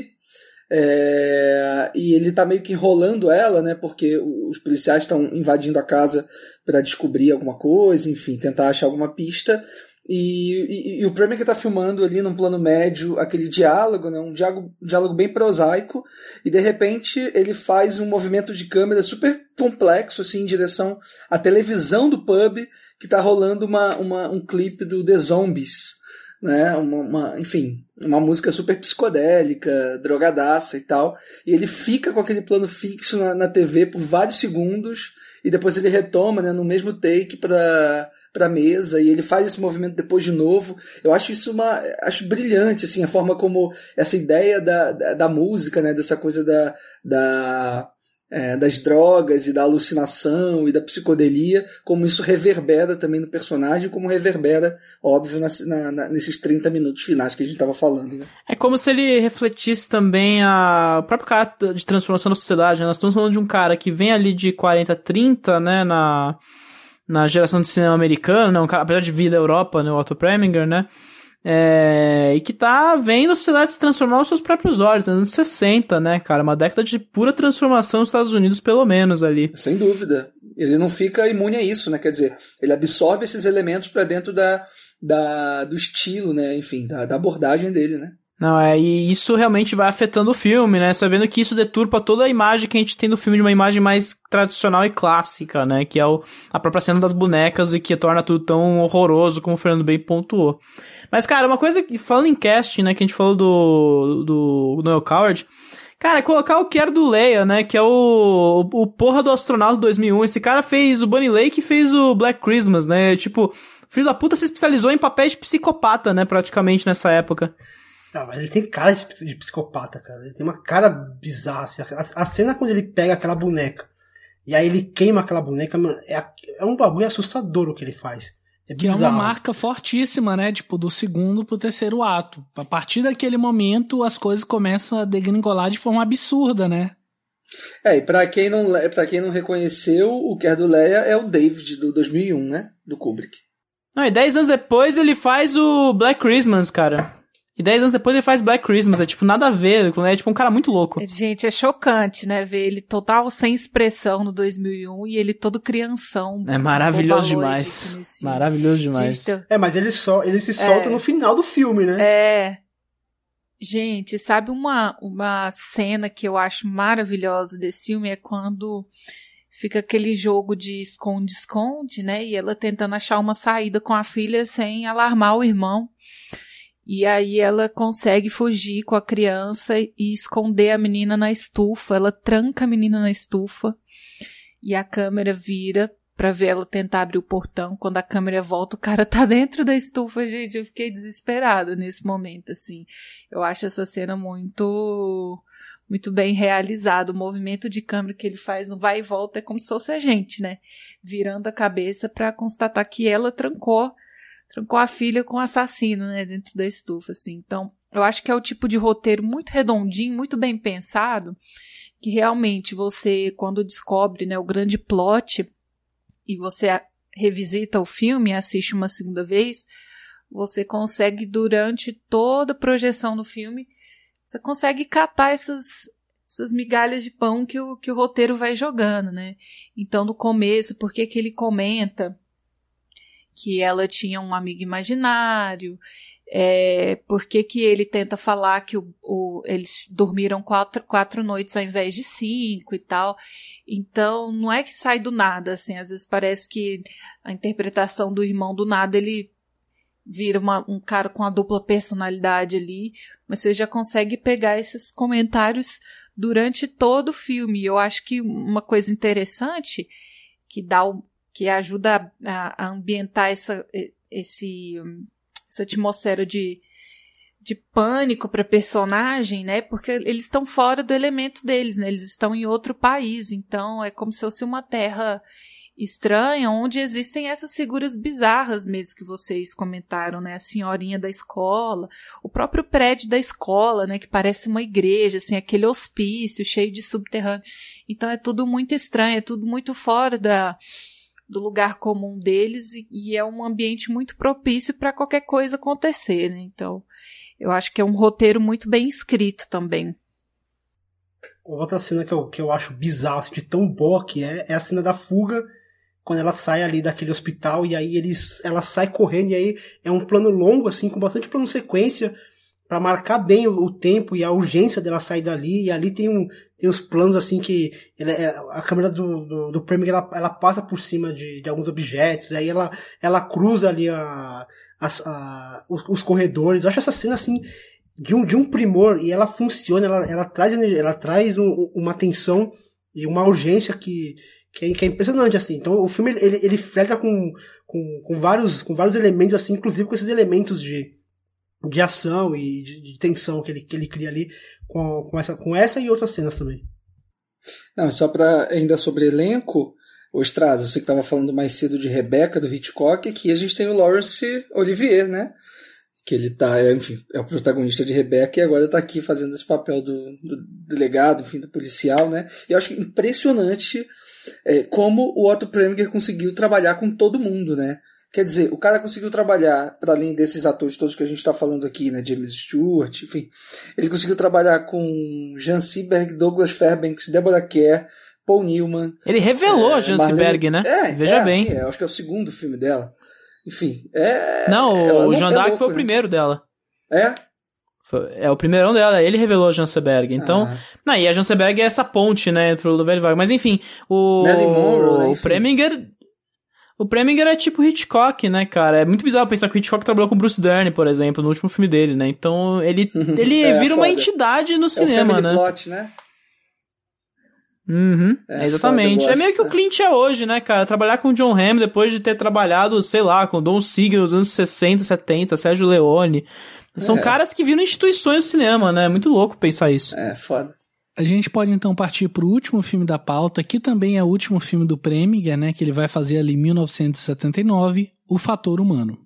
é, e ele está meio que enrolando ela, né? Porque os policiais estão invadindo a casa para descobrir alguma coisa, enfim, tentar achar alguma pista. E, e, e, o Premier que está filmando ali num plano médio aquele diálogo, né, um diálogo, diálogo bem prosaico, e de repente ele faz um movimento de câmera super complexo assim, em direção à televisão do pub, que está rolando uma, uma, um clipe do The Zombies. Né, uma, uma, enfim, uma música super psicodélica, drogadaça e tal. E ele fica com aquele plano fixo na, na TV por vários segundos e depois ele retoma né, no mesmo take para para mesa e ele faz esse movimento depois de novo. Eu acho isso uma acho brilhante assim a forma como essa ideia da, da, da música, né, dessa coisa da, da é, das drogas e da alucinação e da psicodelia, como isso reverbera também no personagem, como reverbera, óbvio, na, na, nesses 30 minutos finais que a gente estava falando. Né? É como se ele refletisse também a... o próprio cara de transformação da sociedade. Né? Nós estamos falando de um cara que vem ali de 40, 30, né, na na geração de cinema americano, né? Um cara, apesar de vir da Europa, né? O Otto Preminger, né? É, e que tá vendo a sociedade se transformar aos seus próprios olhos, nos anos 60, né, cara? Uma década de pura transformação nos Estados Unidos, pelo menos ali. Sem dúvida. Ele não fica imune a isso, né? Quer dizer, ele absorve esses elementos para dentro da, da, do estilo, né? Enfim, da, da abordagem dele, né? Não, é, e isso realmente vai afetando o filme, né? Sabendo que isso deturpa toda a imagem que a gente tem do filme de uma imagem mais tradicional e clássica, né? Que é o, a própria cena das bonecas e que torna tudo tão horroroso como o Fernando bem pontuou. Mas, cara, uma coisa que, falando em casting, né? Que a gente falou do, do Noel Coward. Cara, colocar o Quero do Leia, né? Que é o, o, o porra do astronauta 2001. Esse cara fez o Bunny Lake e fez o Black Christmas, né? Tipo, filho da puta se especializou em papéis de psicopata, né? Praticamente nessa época. Ah, mas ele tem cara de, de, psicopata, cara. Ele tem uma cara bizarra. Assim. A, a, cena quando ele pega aquela boneca E aí ele queima aquela boneca, mano, é, é um bagulho assustador o que ele faz. É que é uma marca fortíssima, né? Tipo, do segundo pro terceiro ato. A partir daquele momento, as coisas começam a degringolar de forma absurda, né? É, e pra quem não, pra quem não reconheceu, o que é do Leia é o David, do 2001, né? Do Kubrick. Não, e 10 anos depois ele faz o Black Christmas, cara. E 10 anos depois ele faz Black Christmas. É tipo nada a ver, é tipo um cara muito louco. Gente, é chocante, né? Ver ele total sem expressão no 2001 e ele todo crianção. É maravilhoso demais. Maravilhoso demais. Gente. É, mas ele só ele se solta é... no final do filme, né? É. Gente, sabe uma, uma cena que eu acho maravilhosa desse filme? É quando fica aquele jogo de esconde-esconde, né? E ela tentando achar uma saída com a filha sem alarmar o irmão. E aí ela consegue fugir com a criança e esconder a menina na estufa. Ela tranca a menina na estufa e a câmera vira pra ver ela tentar abrir o portão. Quando a câmera volta, o cara tá dentro da estufa, gente. Eu fiquei desesperada nesse momento, assim. Eu acho essa cena muito muito bem realizado. O movimento de câmera que ele faz no vai e volta é como se fosse a gente, né? Virando a cabeça para constatar que ela trancou trancou a filha com o assassino, né, dentro da estufa, assim. Então, eu acho que é o tipo de roteiro muito redondinho, muito bem pensado, que realmente você, quando descobre, né, o grande plot e você revisita o filme, assiste uma segunda vez, você consegue durante toda a projeção do filme, você consegue catar essas essas migalhas de pão que o, que o roteiro vai jogando, né? Então, no começo, por que que ele comenta que ela tinha um amigo imaginário, é, por que, que ele tenta falar que o, o, eles dormiram quatro, quatro noites ao invés de cinco e tal. Então, não é que sai do nada, assim, às vezes parece que a interpretação do irmão do nada, ele vira uma, um cara com a dupla personalidade ali, mas você já consegue pegar esses comentários durante todo o filme. Eu acho que uma coisa interessante que dá o, que ajuda a, a ambientar essa, esse, essa atmosfera de, de pânico para personagem, né? Porque eles estão fora do elemento deles, né? Eles estão em outro país, então é como se fosse uma terra estranha, onde existem essas figuras bizarras mesmo que vocês comentaram, né? A senhorinha da escola, o próprio prédio da escola, né? Que parece uma igreja, assim, aquele hospício cheio de subterrâneo. Então é tudo muito estranho, é tudo muito fora da, do lugar comum deles e, e é um ambiente muito propício para qualquer coisa acontecer, né? Então, eu acho que é um roteiro muito bem escrito também. Outra cena que eu, que eu acho bizarra, de tão boa que é, é a cena da fuga, quando ela sai ali daquele hospital e aí eles, ela sai correndo e aí é um plano longo, assim, com bastante plano sequência, para marcar bem o, o, tempo e a urgência dela sair dali. E ali tem, um, tem uns planos assim que ela, é, a câmera do, do, do Premier ela, ela passa por cima de, de alguns objetos, aí ela, ela cruza ali a, a, a os, os, corredores. Eu acho essa cena assim de um, de um primor e ela funciona, ela, ela traz, ela traz um, uma tensão e uma urgência que, que é, que, é, impressionante assim. Então o filme ele, ele flerta com, com, com, vários, com vários elementos assim, inclusive com esses elementos de de ação e de, de, tensão que ele, que ele cria ali com, com, essa, com essa e outras cenas também. Não, só para ainda sobre elenco, o Straz, você que estava falando mais cedo de Rebecca do Hitchcock, aqui a gente tem o Lawrence Olivier, né? Que ele tá, é, enfim, é o protagonista de Rebecca e agora está aqui fazendo esse papel do, do delegado, enfim, do policial, né? E eu acho impressionante é, como o Otto Preminger conseguiu trabalhar com todo mundo, né? Quer dizer, o cara conseguiu trabalhar, para além desses atores todos que a gente está falando aqui, né? James Stewart, enfim. Ele conseguiu trabalhar com Jan Seberg, Douglas Fairbanks, Deborah Kerr, Paul Newman. Ele revelou é, a Jan Seberg, né? É, Veja é, bem. Sim, é, acho que é o segundo filme dela. Enfim, é. Não, o, o Joan Dark foi o né? primeiro dela. É? É o primeirão dela, ele revelou a Janseberg. Então, ah. não, e a Janseberg é essa ponte, né, pro Velho Vago. Mas enfim, o, Monroe, né, o Preminger o Preminger é tipo Hitchcock, né, cara? É muito bizarro pensar que o Hitchcock trabalhou com Bruce Dern, por exemplo, no último filme dele, né? Então ele, ele é, vira foda. uma entidade no cinema, é o né? Plot, né? Uhum, é, exatamente. Foda, é meio que o Clint é hoje, né, cara? Trabalhar com o John Hamm depois de ter trabalhado, sei lá, com Don Siegel nos anos 60, 70, Sérgio Leone. São é. caras que viram instituições do cinema, né? É muito louco pensar isso. É, foda. A gente pode então partir para o último filme da pauta, que também é o último filme do Preminger, né, que ele vai fazer ali em 1979, O Fator Humano.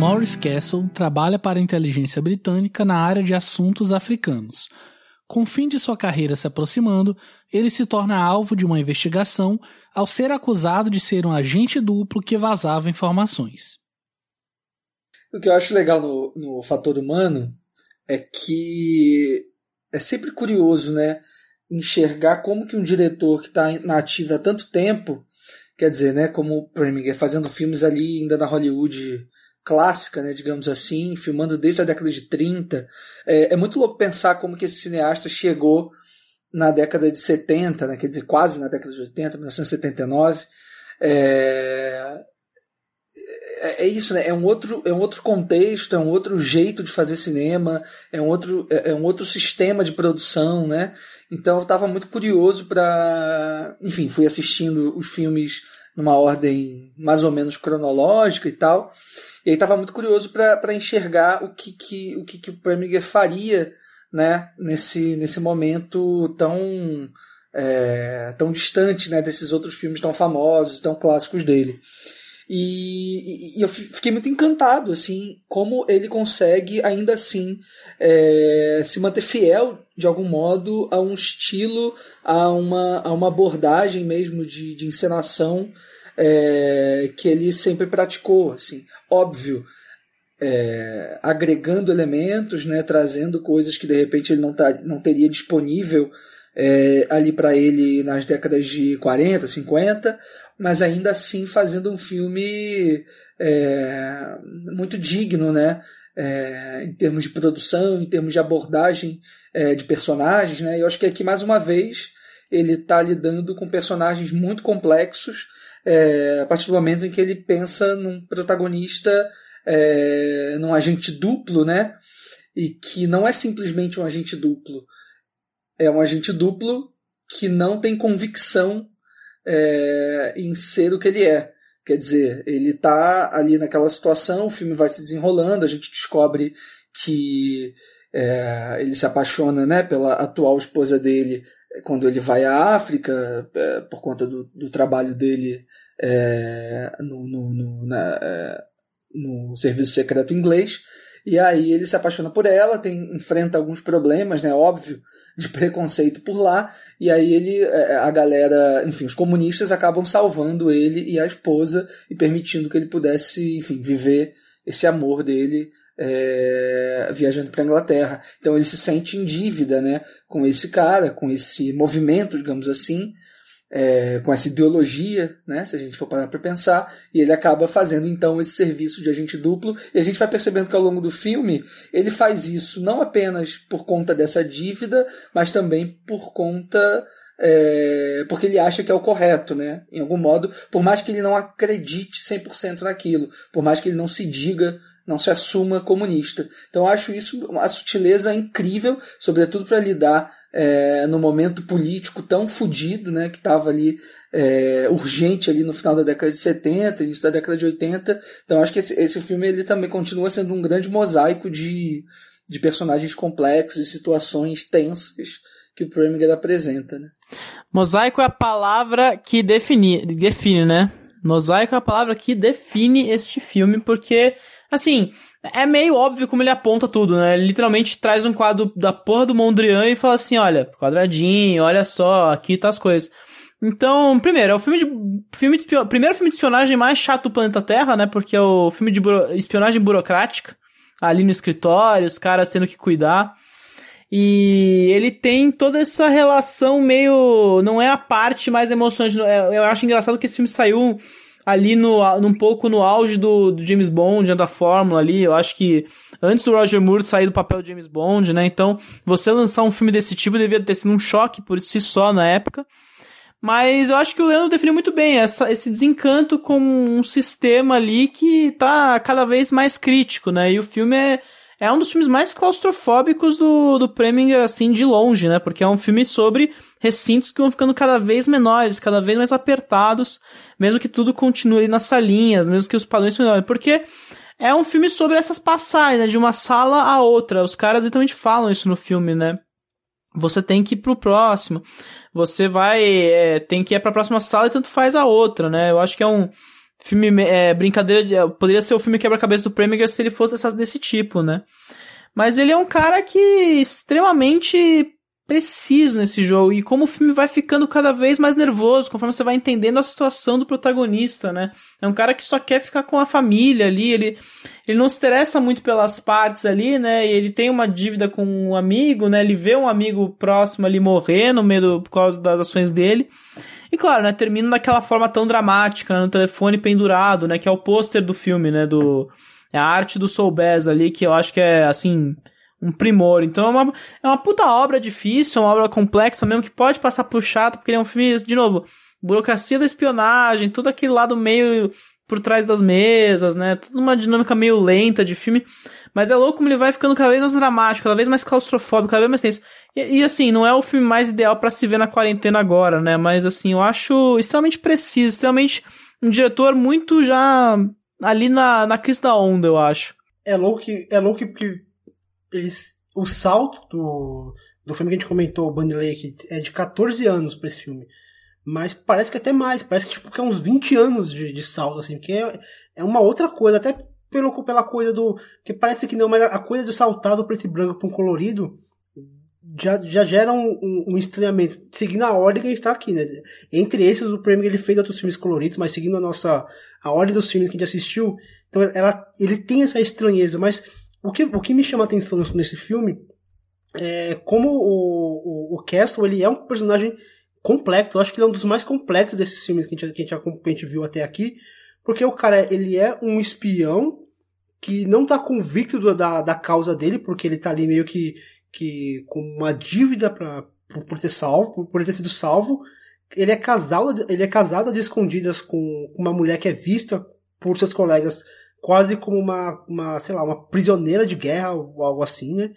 Maurice Castle trabalha para a inteligência britânica na área de assuntos africanos. Com o fim de sua carreira se aproximando, ele se torna alvo de uma investigação ao ser acusado de ser um agente duplo que vazava informações. O que eu acho legal no, no fator humano é que é sempre curioso, né? Enxergar como que um diretor que está na ativa há tanto tempo, quer dizer, né? Como o Preminger fazendo filmes ali ainda na Hollywood clássica, né, digamos assim, filmando desde a década de 30. É, é, muito louco pensar como que esse cineasta chegou na década de 70, né, quer dizer, quase na década de 80, 1979. É, é, é isso, né? É um outro, é um outro contexto, é um outro jeito de fazer cinema, é um outro, é, é um outro sistema de produção, né? Então eu estava muito curioso para, enfim, fui assistindo os filmes numa ordem mais ou menos cronológica e tal. E aí estava muito curioso para enxergar o que, que, o que, que o Preminger faria né, nesse, nesse momento tão, é, tão distante né, desses outros filmes tão famosos, tão clássicos dele. E, e, eu fiquei muito encantado, assim, como ele consegue ainda assim é, se manter fiel de algum modo a um estilo, a uma, a uma abordagem mesmo de, de encenação é, que ele sempre praticou, assim, óbvio, é, agregando elementos, né, trazendo coisas que de repente ele não, tá, não teria disponível é, ali para ele nas décadas de 40, 50, mas ainda assim fazendo um filme é, muito digno, né? É, em termos de produção, em termos de abordagem é, de personagens, né? Eu acho que aqui mais uma vez ele está lidando com personagens muito complexos é, a partir do momento em que ele pensa num protagonista, é, num agente duplo, né? E que não é simplesmente um agente duplo, é um agente duplo que não tem convicção é, em ser o que ele é. Quer dizer, ele está ali naquela situação, o filme vai se desenrolando, a gente descobre que é, ele se apaixona né, pela atual esposa dele quando ele vai à África, é, por conta do, do trabalho dele é, no, no, no, na, é, no serviço secreto inglês. E aí ele se apaixona por ela, tem, enfrenta alguns problemas, né, óbvio, de preconceito por lá, e aí ele, é, a galera, enfim, os comunistas acabam salvando ele e a esposa e permitindo que ele pudesse, enfim, viver esse amor dele é, viajando para Inglaterra. Então ele se sente em dívida, né, com esse cara, com esse movimento, digamos assim, é, com essa ideologia, né, se a gente for parar para pensar, e ele acaba fazendo então esse serviço de agente duplo, e a gente vai percebendo que ao longo do filme ele faz isso não apenas por conta dessa dívida, mas também por conta é, porque ele acha que é o correto, né? Em algum modo, por mais que ele não acredite 100% naquilo, por mais que ele não se diga não se assuma comunista. Então acho isso uma sutileza incrível, sobretudo para lidar é, no momento político tão fodido, né, que estava ali é, urgente ali no final da década de 70, início da década de 80. Então acho que esse, esse filme ele também continua sendo um grande mosaico de, de personagens complexos, de situações tensas que o Preminger apresenta, né? Mosaico é a palavra que define, define, né? Mosaico é a palavra que define este filme, porque Assim, é meio óbvio como ele aponta tudo, né? Ele literalmente traz um quadro da porra do Mondrian e fala assim: olha, quadradinho, olha só, aqui tá as coisas. Então, primeiro, é o filme de. Filme de primeiro filme de espionagem mais chato do planeta Terra, né? Porque é o filme de buro, espionagem burocrática. Ali no escritório, os caras tendo que cuidar. E ele tem toda essa relação meio. Não é a parte mais emocionante. É, eu acho engraçado que esse filme saiu ali no, um pouco no auge do, do James Bond, da fórmula ali, eu acho que antes do Roger Moore sair do papel de James Bond, né? Então, você lançar um filme desse tipo devia ter sido um choque por si só na época. Mas eu acho que o Leandro definiu muito bem essa, esse desencanto com um sistema ali que tá cada vez mais crítico, né? E o filme é, é um dos filmes mais claustrofóbicos do, do Preminger, assim, de longe, né? Porque é um filme sobre recintos que vão ficando cada vez menores, cada vez mais apertados, mesmo que tudo continue nas salinhas, mesmo que os padrões menores. Porque é um filme sobre essas passagens, né? De uma sala a outra. Os caras literalmente falam isso no filme, né? Você tem que ir pro próximo você vai. É, tem que ir pra próxima sala e tanto faz a outra, né? Eu acho que é um filme. É, brincadeira. De, poderia ser o filme quebra-cabeça do Preminger se ele fosse dessa, desse tipo, né? Mas ele é um cara que extremamente preciso nesse jogo. E como o filme vai ficando cada vez mais nervoso, conforme você vai entendendo a situação do protagonista, né? É um cara que só quer ficar com a família ali, ele, ele não se interessa muito pelas partes ali, né? E ele tem uma dívida com um amigo, né? Ele vê um amigo próximo ali morrer no meio do, por causa das ações dele. E claro, né, termina daquela forma tão dramática, né, no telefone pendurado, né, que é o pôster do filme, né, do é a arte do Soul Bass ali, que eu acho que é assim, um primor. Então é uma, é uma puta obra difícil, é uma obra complexa mesmo, que pode passar por chato, porque ele é um filme, de novo, burocracia da espionagem, tudo aquele lado meio por trás das mesas, né? Tudo uma dinâmica meio lenta de filme. Mas é louco como ele vai ficando cada vez mais dramático, cada vez mais claustrofóbico, cada vez mais tenso. E, e assim, não é o filme mais ideal para se ver na quarentena agora, né? Mas assim, eu acho extremamente preciso, extremamente um diretor muito já ali na, na crise da onda, eu acho. É louco que, é louco que eles, o salto do, do filme que a gente comentou, o Bunny Lake, é de 14 anos para esse filme. Mas parece que até mais, parece que, tipo, que é uns 20 anos de, de salto, assim, que é, é uma outra coisa, até pelo, pela coisa do. que parece que não, mas a coisa de saltar do preto e branco para um colorido já, já gera um, um, um, estranhamento. Seguindo a ordem que a gente tá aqui, né? Entre esses, o prêmio ele fez outros filmes coloridos, mas seguindo a nossa. a ordem dos filmes que a gente assistiu, então ela, ele tem essa estranheza, mas o que, o que me chama a atenção nesse filme é como o, o, o Castle ele é um personagem complexo. Eu acho que ele é um dos mais complexos desses filmes que a gente, que a gente, que a gente viu até aqui. Porque o cara, ele é um espião que não tá convicto da, da causa dele, porque ele tá ali meio que, que com uma dívida pra, por, por ter salvo, por, por ter sido salvo. Ele é casado, ele é casado de escondidas com uma mulher que é vista por seus colegas quase como uma, uma, sei lá, uma prisioneira de guerra ou algo assim, né?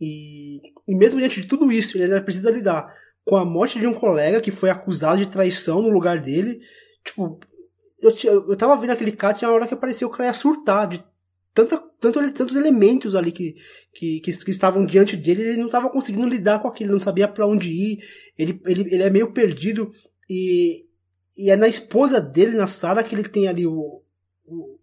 E, e mesmo diante de tudo isso, ele precisa lidar com a morte de um colega que foi acusado de traição no lugar dele. Tipo, eu, eu tava vendo aquele cara, tinha uma hora que apareceu o cara ia surtar de tanta, tanto, tantos elementos ali que, que, que, que estavam diante dele, ele não estava conseguindo lidar com aquilo, não sabia para onde ir, ele, ele, ele é meio perdido e, e é na esposa dele, na Sara, que ele tem ali o, o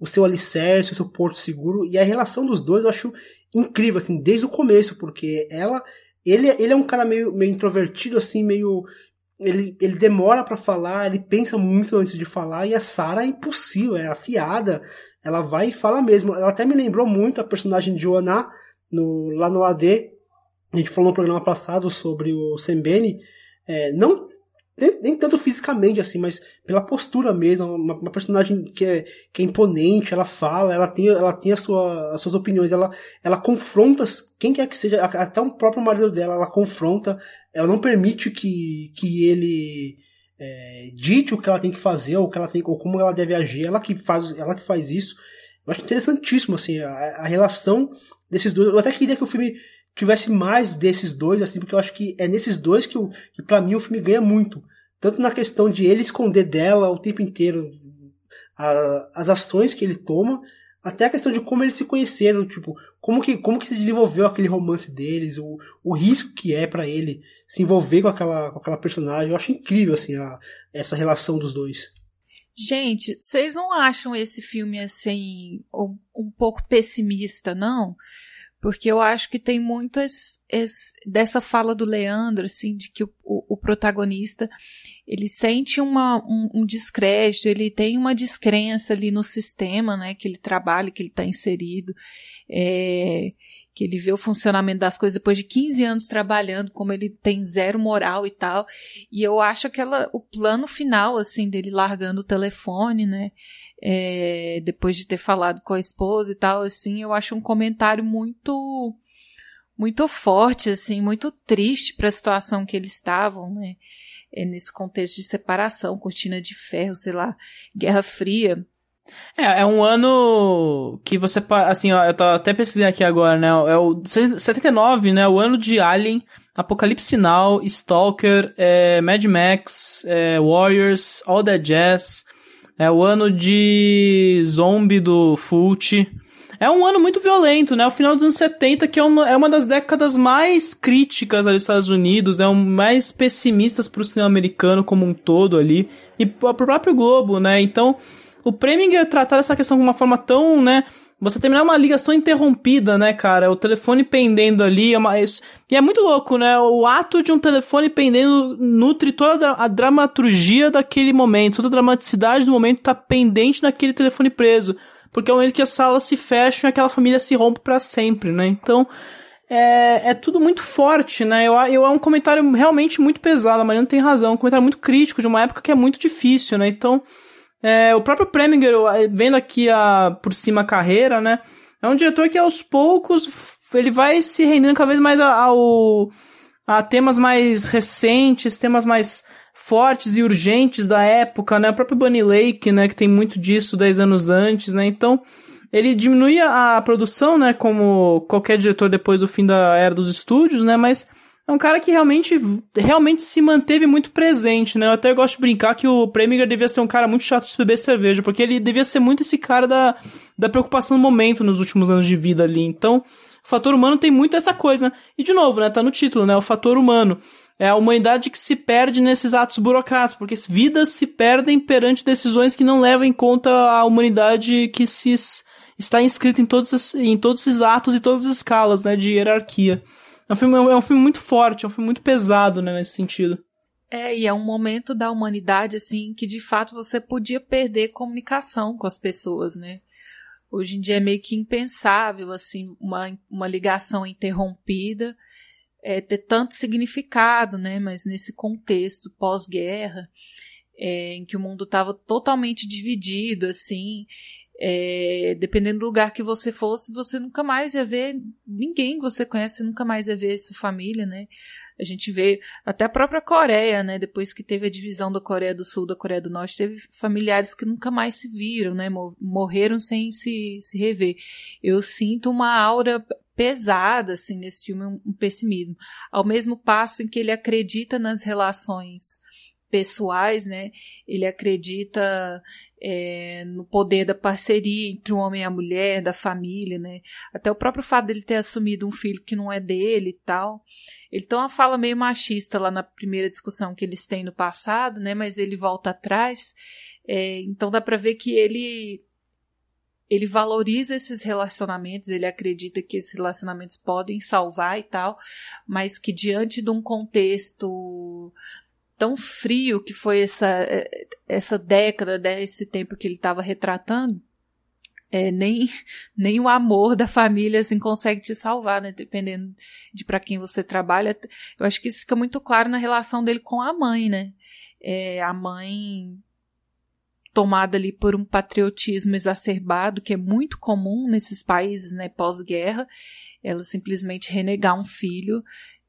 o seu alicerce, o seu porto seguro. E a relação dos dois eu acho incrível, assim, desde o começo, porque ela. Ele, ele é um cara meio, meio introvertido, assim, meio. Ele, ele demora para falar, ele pensa muito antes de falar, e a Sarah é impossível, é afiada, ela vai e fala mesmo. Ela até me lembrou muito a personagem de Joana no, lá no AD. A gente falou no programa passado sobre o Sembene. É, não nem, nem, tanto fisicamente, assim, mas pela postura mesmo. Uma, uma, personagem que é, que é imponente, ela fala, ela tem, ela tem a sua, as suas opiniões, ela, ela confronta quem quer que seja, até o próprio marido dela, ela confronta, ela não permite que, que ele é, dite o que ela tem que fazer, ou, que ela tem, ou como ela deve agir, ela que faz, ela que faz isso. Eu acho interessantíssimo, assim, a, a relação desses dois. Eu até queria que o filme tivesse mais desses dois, assim, porque eu acho que é nesses dois que, eu, que para mim o filme ganha muito. Tanto na questão de ele esconder dela o tempo inteiro a, as ações que ele toma, até a questão de como eles se conheceram, tipo, como que, como que se desenvolveu aquele romance deles, o, o risco que é para ele se envolver com aquela, com aquela personagem. Eu acho incrível, assim, a, essa relação dos dois. Gente, vocês não acham esse filme, assim, um, um pouco pessimista, não? Porque eu acho que tem muitas dessa fala do Leandro, assim, de que o, o, o protagonista ele sente uma, um, um, descrédito, ele tem uma descrença ali no sistema, né, que ele trabalha, que ele está inserido, é, que ele vê o funcionamento das coisas depois de 15 anos trabalhando, como ele tem zero moral e tal. E eu acho aquela, o plano final, assim, dele largando o telefone, né, é, depois de ter falado com a esposa e tal, assim, eu acho um comentário muito muito forte, assim, muito triste para a situação que eles estavam, né? é, nesse contexto de separação, cortina de ferro, sei lá, Guerra Fria. É, é um ano que você, assim, ó, eu tô até pesquisando aqui agora, né, é o 79, né, o ano de Alien, Apocalipse Now, Stalker, é, Mad Max, é, Warriors, All That Jazz, é o ano de Zombie do Fult, é um ano muito violento, né? O final dos anos 70, que é uma, é uma das décadas mais críticas ali dos Estados Unidos, é né? um mais pessimistas pro cinema americano como um todo ali, e pro próprio Globo, né? Então, o Preminger tratar essa questão de uma forma tão, né? Você terminar uma ligação interrompida, né, cara? O telefone pendendo ali. É uma, e é muito louco, né? O ato de um telefone pendendo nutre toda a dramaturgia daquele momento. Toda a dramaticidade do momento tá pendente naquele telefone preso porque é o momento que as salas se fecham e aquela família se rompe para sempre, né? Então, é, é tudo muito forte, né? Eu, eu, é um comentário realmente muito pesado, a Mariana tem razão, um comentário muito crítico de uma época que é muito difícil, né? Então, é, o próprio Preminger, vendo aqui a, por cima a carreira, né? É um diretor que aos poucos ele vai se rendendo cada vez mais ao, a temas mais recentes, temas mais fortes e urgentes da época, né? O próprio Bunny Lake, né, que tem muito disso 10 anos antes, né? Então, ele diminui a produção, né, como qualquer diretor depois do fim da era dos estúdios, né? Mas é um cara que realmente, realmente se manteve muito presente, né? Eu até gosto de brincar que o Preminger devia ser um cara muito chato de beber cerveja, porque ele devia ser muito esse cara da, da preocupação no momento nos últimos anos de vida ali. Então, o fator humano tem muito essa coisa, né? E de novo, né? Tá no título, né? O fator humano é a humanidade que se perde nesses atos burocráticos, porque vidas se perdem perante decisões que não levam em conta a humanidade que se está inscrita em todos, em todos esses atos e todas as escalas, né, de hierarquia. É um filme, é um filme muito forte, é um filme muito pesado, né, nesse sentido. É, e é um momento da humanidade, assim, que de fato você podia perder comunicação com as pessoas, né? Hoje em dia é meio que impensável, assim, uma, uma ligação interrompida é, ter tanto significado, né? Mas nesse contexto pós-guerra, é, em que o mundo estava totalmente dividido, assim, é, dependendo do lugar que você fosse, você nunca mais ia ver ninguém que você conhece, nunca mais ia ver sua família, né? A gente vê até a própria Coreia, né? Depois que teve a divisão da Coreia do Sul da Coreia do Norte, teve familiares que nunca mais se viram, né? Morreram sem se, se rever. Eu sinto uma aura pesada assim nesse filme, um, um pessimismo. Ao mesmo passo em que ele acredita nas relações pessoais, né? Ele acredita é, no poder da parceria entre o homem e a mulher, da família, né? Até o próprio fato dele ter assumido um filho que não é dele e tal. Ele tem uma fala meio machista lá na primeira discussão que eles têm no passado, né? Mas ele volta atrás. É, então dá para ver que ele ele valoriza esses relacionamentos, ele acredita que esses relacionamentos podem salvar e tal, mas que diante de um contexto tão frio que foi essa, essa década, né, esse tempo que ele estava retratando, é, nem, nem o amor da família assim consegue te salvar, né? Dependendo de para quem você trabalha. Eu acho que isso fica muito claro na relação dele com a mãe, né? É, a mãe tomada ali por um patriotismo exacerbado, que é muito comum nesses países né, pós-guerra, ela simplesmente renegar um filho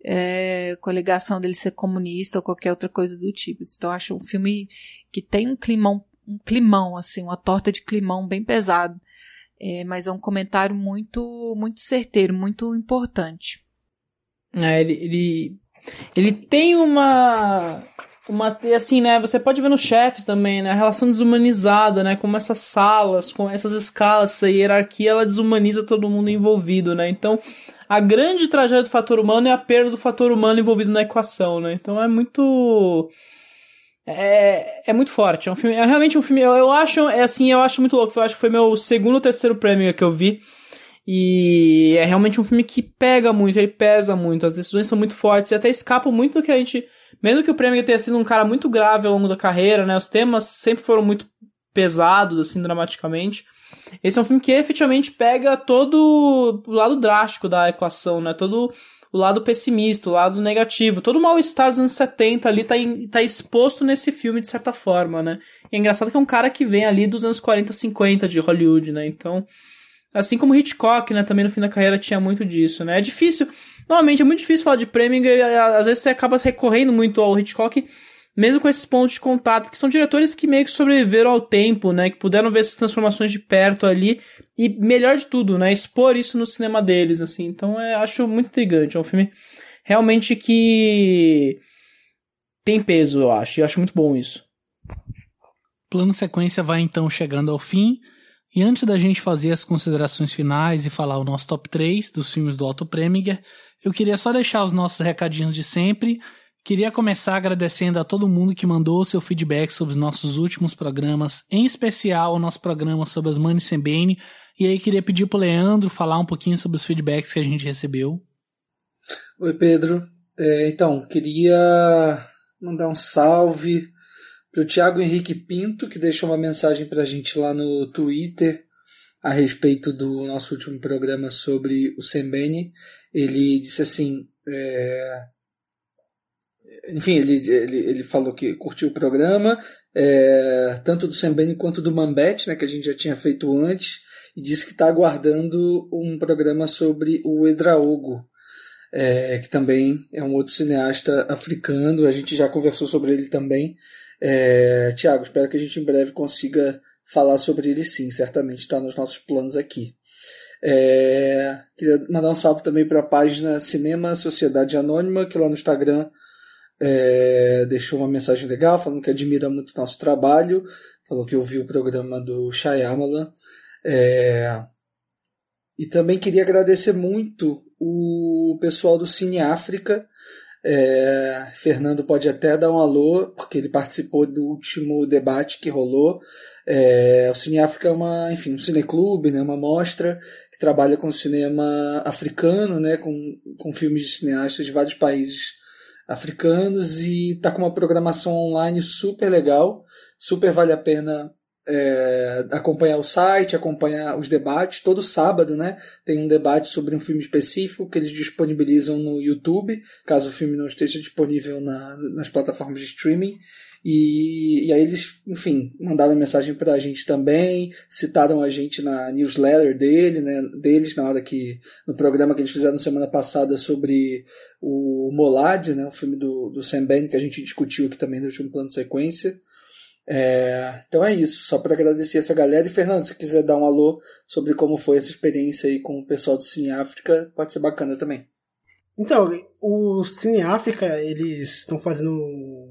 é, com a alegação dele ser comunista ou qualquer outra coisa do tipo. Então, acho um filme que tem um climão, um climão, assim, uma torta de climão bem pesado. É, mas é um comentário muito, muito certeiro, muito importante. É, ele, ele, ele tem uma uma assim, né, você pode ver nos chefes também, né, a relação desumanizada, né, como essas salas, com essas escalas, essa hierarquia, ela desumaniza todo mundo envolvido, né? Então, a grande tragédia do fator humano é a perda do fator humano envolvido na equação, né? Então é muito é, é muito forte, é um filme, é realmente um filme, eu, eu acho, é assim, eu acho muito louco, eu acho que foi meu segundo ou terceiro prêmio que eu vi. E é realmente um filme que pega muito, ele pesa muito, as decisões são muito fortes e até escapam muito do que a gente mesmo que o Preminger tenha sido um cara muito grave ao longo da carreira, né? Os temas sempre foram muito pesados, assim, dramaticamente. Esse é um filme que efetivamente pega todo o lado drástico da equação, né? Todo o lado pessimista, o lado negativo. Todo o mal-estar dos anos 70 ali tá, tá exposto nesse filme, de certa forma, né? E é engraçado que é um cara que vem ali dos anos 40, 50 de Hollywood, né? Então, assim como Hitchcock, né? Também no fim da carreira tinha muito disso, né? É difícil Normalmente é muito difícil falar de Preminger, às vezes você acaba recorrendo muito ao Hitchcock, mesmo com esses pontos de contato, porque são diretores que meio que sobreviveram ao tempo, né, que puderam ver essas transformações de perto ali e melhor de tudo, né, expor isso no cinema deles, assim. Então, é, acho muito intrigante, é um filme realmente que tem peso, eu acho, e eu acho muito bom isso. Plano sequência vai então chegando ao fim. E antes da gente fazer as considerações finais e falar o nosso top 3 dos filmes do Otto Preminger, eu queria só deixar os nossos recadinhos de sempre. Queria começar agradecendo a todo mundo que mandou seu feedback sobre os nossos últimos programas, em especial o nosso programa sobre as Money Sembene. E aí queria pedir pro Leandro falar um pouquinho sobre os feedbacks que a gente recebeu. Oi, Pedro. É, então, queria mandar um salve para o Thiago Henrique Pinto, que deixou uma mensagem para a gente lá no Twitter a respeito do nosso último programa sobre o Sembene. Ele disse assim. É... Enfim, ele, ele, ele falou que curtiu o programa, é, tanto do Sembene quanto do Mambete, né, que a gente já tinha feito antes, e disse que está aguardando um programa sobre o Edraogo, é, que também é um outro cineasta africano, a gente já conversou sobre ele também. É, Tiago, espero que a gente em breve consiga falar sobre ele sim, certamente está nos nossos planos aqui. É, queria mandar um salve também para a página Cinema Sociedade Anônima, que lá no Instagram é, deixou uma mensagem legal, falando que admira muito nosso trabalho, falou que ouviu o programa do Shyamalan. É, e também queria agradecer muito o pessoal do Cine África, é, Fernando pode até dar um alô, porque ele participou do último debate que rolou. É, o Cine África é uma, enfim, um cineclube, né, uma mostra que trabalha com cinema africano, né, com, com filmes de cineastas de vários países africanos e está com uma programação online super legal, super vale a pena é, acompanhar o site, acompanhar os debates. Todo sábado, né, tem um debate sobre um filme específico que eles disponibilizam no YouTube, caso o filme não esteja disponível na, nas plataformas de streaming. E, e aí eles, enfim, mandaram mensagem para a gente também, citaram a gente na newsletter dele, né, deles na hora que no programa que eles fizeram semana passada sobre o Molad, né, o filme do, do Sam Ben que a gente discutiu aqui também no último plano de sequência. É, então é isso, só para agradecer essa galera. E Fernando, se quiser dar um alô sobre como foi essa experiência aí com o pessoal do Cine África, pode ser bacana também. Então, o Cine África, eles estão fazendo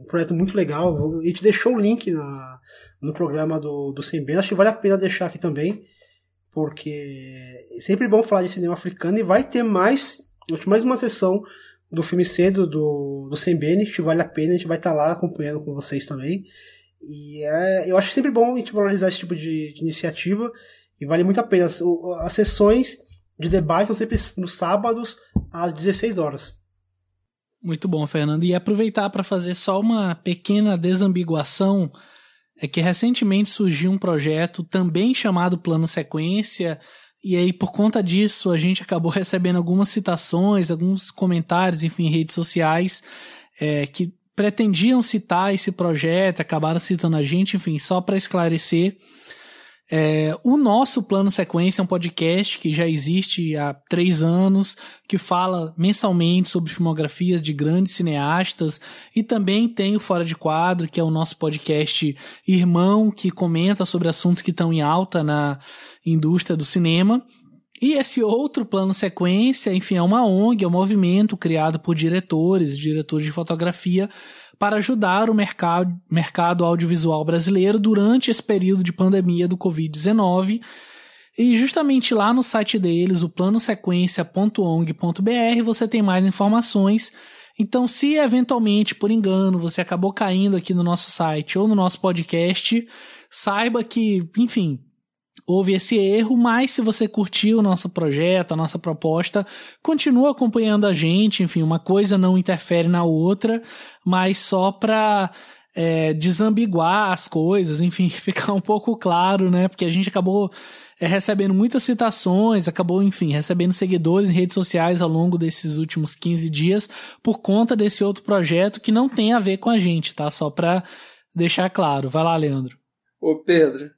um projeto muito legal. A gente deixou o link na, no programa do, do Sem Acho que vale a pena deixar aqui também, porque é sempre bom falar de cinema africano e vai ter mais, mais uma sessão do filme cedo do, do Sem Bene, que vale a pena, a gente vai estar lá acompanhando com vocês também. E é, eu acho sempre bom a gente valorizar esse tipo de, de iniciativa e vale muito a pena. As, as sessões de debate são sempre nos sábados às 16 horas. Muito bom, Fernando. E aproveitar para fazer só uma pequena desambiguação. É que recentemente surgiu um projeto também chamado Plano Sequência, e aí por conta disso a gente acabou recebendo algumas citações, alguns comentários, enfim, redes sociais, é, que pretendiam citar esse projeto, acabaram citando a gente, enfim, só para esclarecer. É, o nosso Plano Sequência é um podcast que já existe há três anos, que fala mensalmente sobre filmografias de grandes cineastas, e também tem o Fora de Quadro, que é o nosso podcast irmão, que comenta sobre assuntos que estão em alta na indústria do cinema. E esse outro plano sequência, enfim, é uma ONG, é um movimento criado por diretores, diretores de fotografia, para ajudar o mercado, mercado audiovisual brasileiro durante esse período de pandemia do Covid-19. E justamente lá no site deles, o planosequência.ong.br, você tem mais informações. Então, se eventualmente, por engano, você acabou caindo aqui no nosso site ou no nosso podcast, saiba que, enfim, houve esse erro, mas se você curtiu o nosso projeto, a nossa proposta, continua acompanhando a gente, enfim, uma coisa não interfere na outra, mas só para é, desambiguar as coisas, enfim, ficar um pouco claro, né? Porque a gente acabou é, recebendo muitas citações, acabou, enfim, recebendo seguidores em redes sociais ao longo desses últimos 15 dias por conta desse outro projeto que não tem a ver com a gente, tá? Só para deixar claro. Vai lá, Leandro. Ô, Pedro,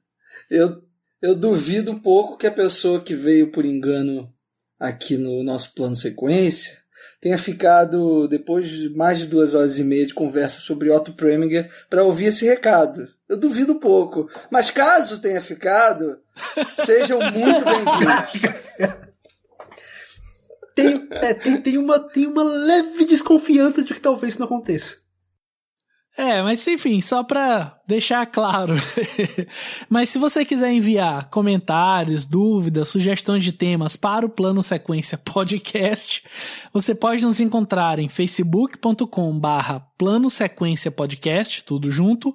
eu eu duvido um pouco que a pessoa que veio por engano aqui no nosso plano sequência tenha ficado, depois de mais de duas horas e meia de conversa sobre Otto Preminger, para ouvir esse recado. Eu duvido pouco. Mas caso tenha ficado, sejam muito bem-vindos. Tem, é, tem, tem, uma, tem uma leve desconfiança de que talvez isso não aconteça. É, mas enfim, só para deixar claro. mas se você quiser enviar comentários, dúvidas, sugestões de temas para o Plano Sequência Podcast, você pode nos encontrar em facebook.com barra Plano Sequência Podcast, tudo junto,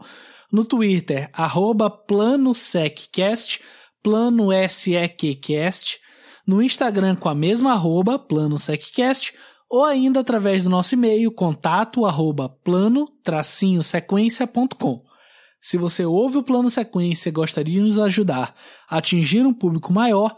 no Twitter, arroba PlanoSecCast, Plano SEQcast, no Instagram com a mesma arroba, PlanoSecCast, ou ainda através do nosso e-mail contato arroba plano-sequência.com. Se você ouve o Plano Sequência e gostaria de nos ajudar a atingir um público maior,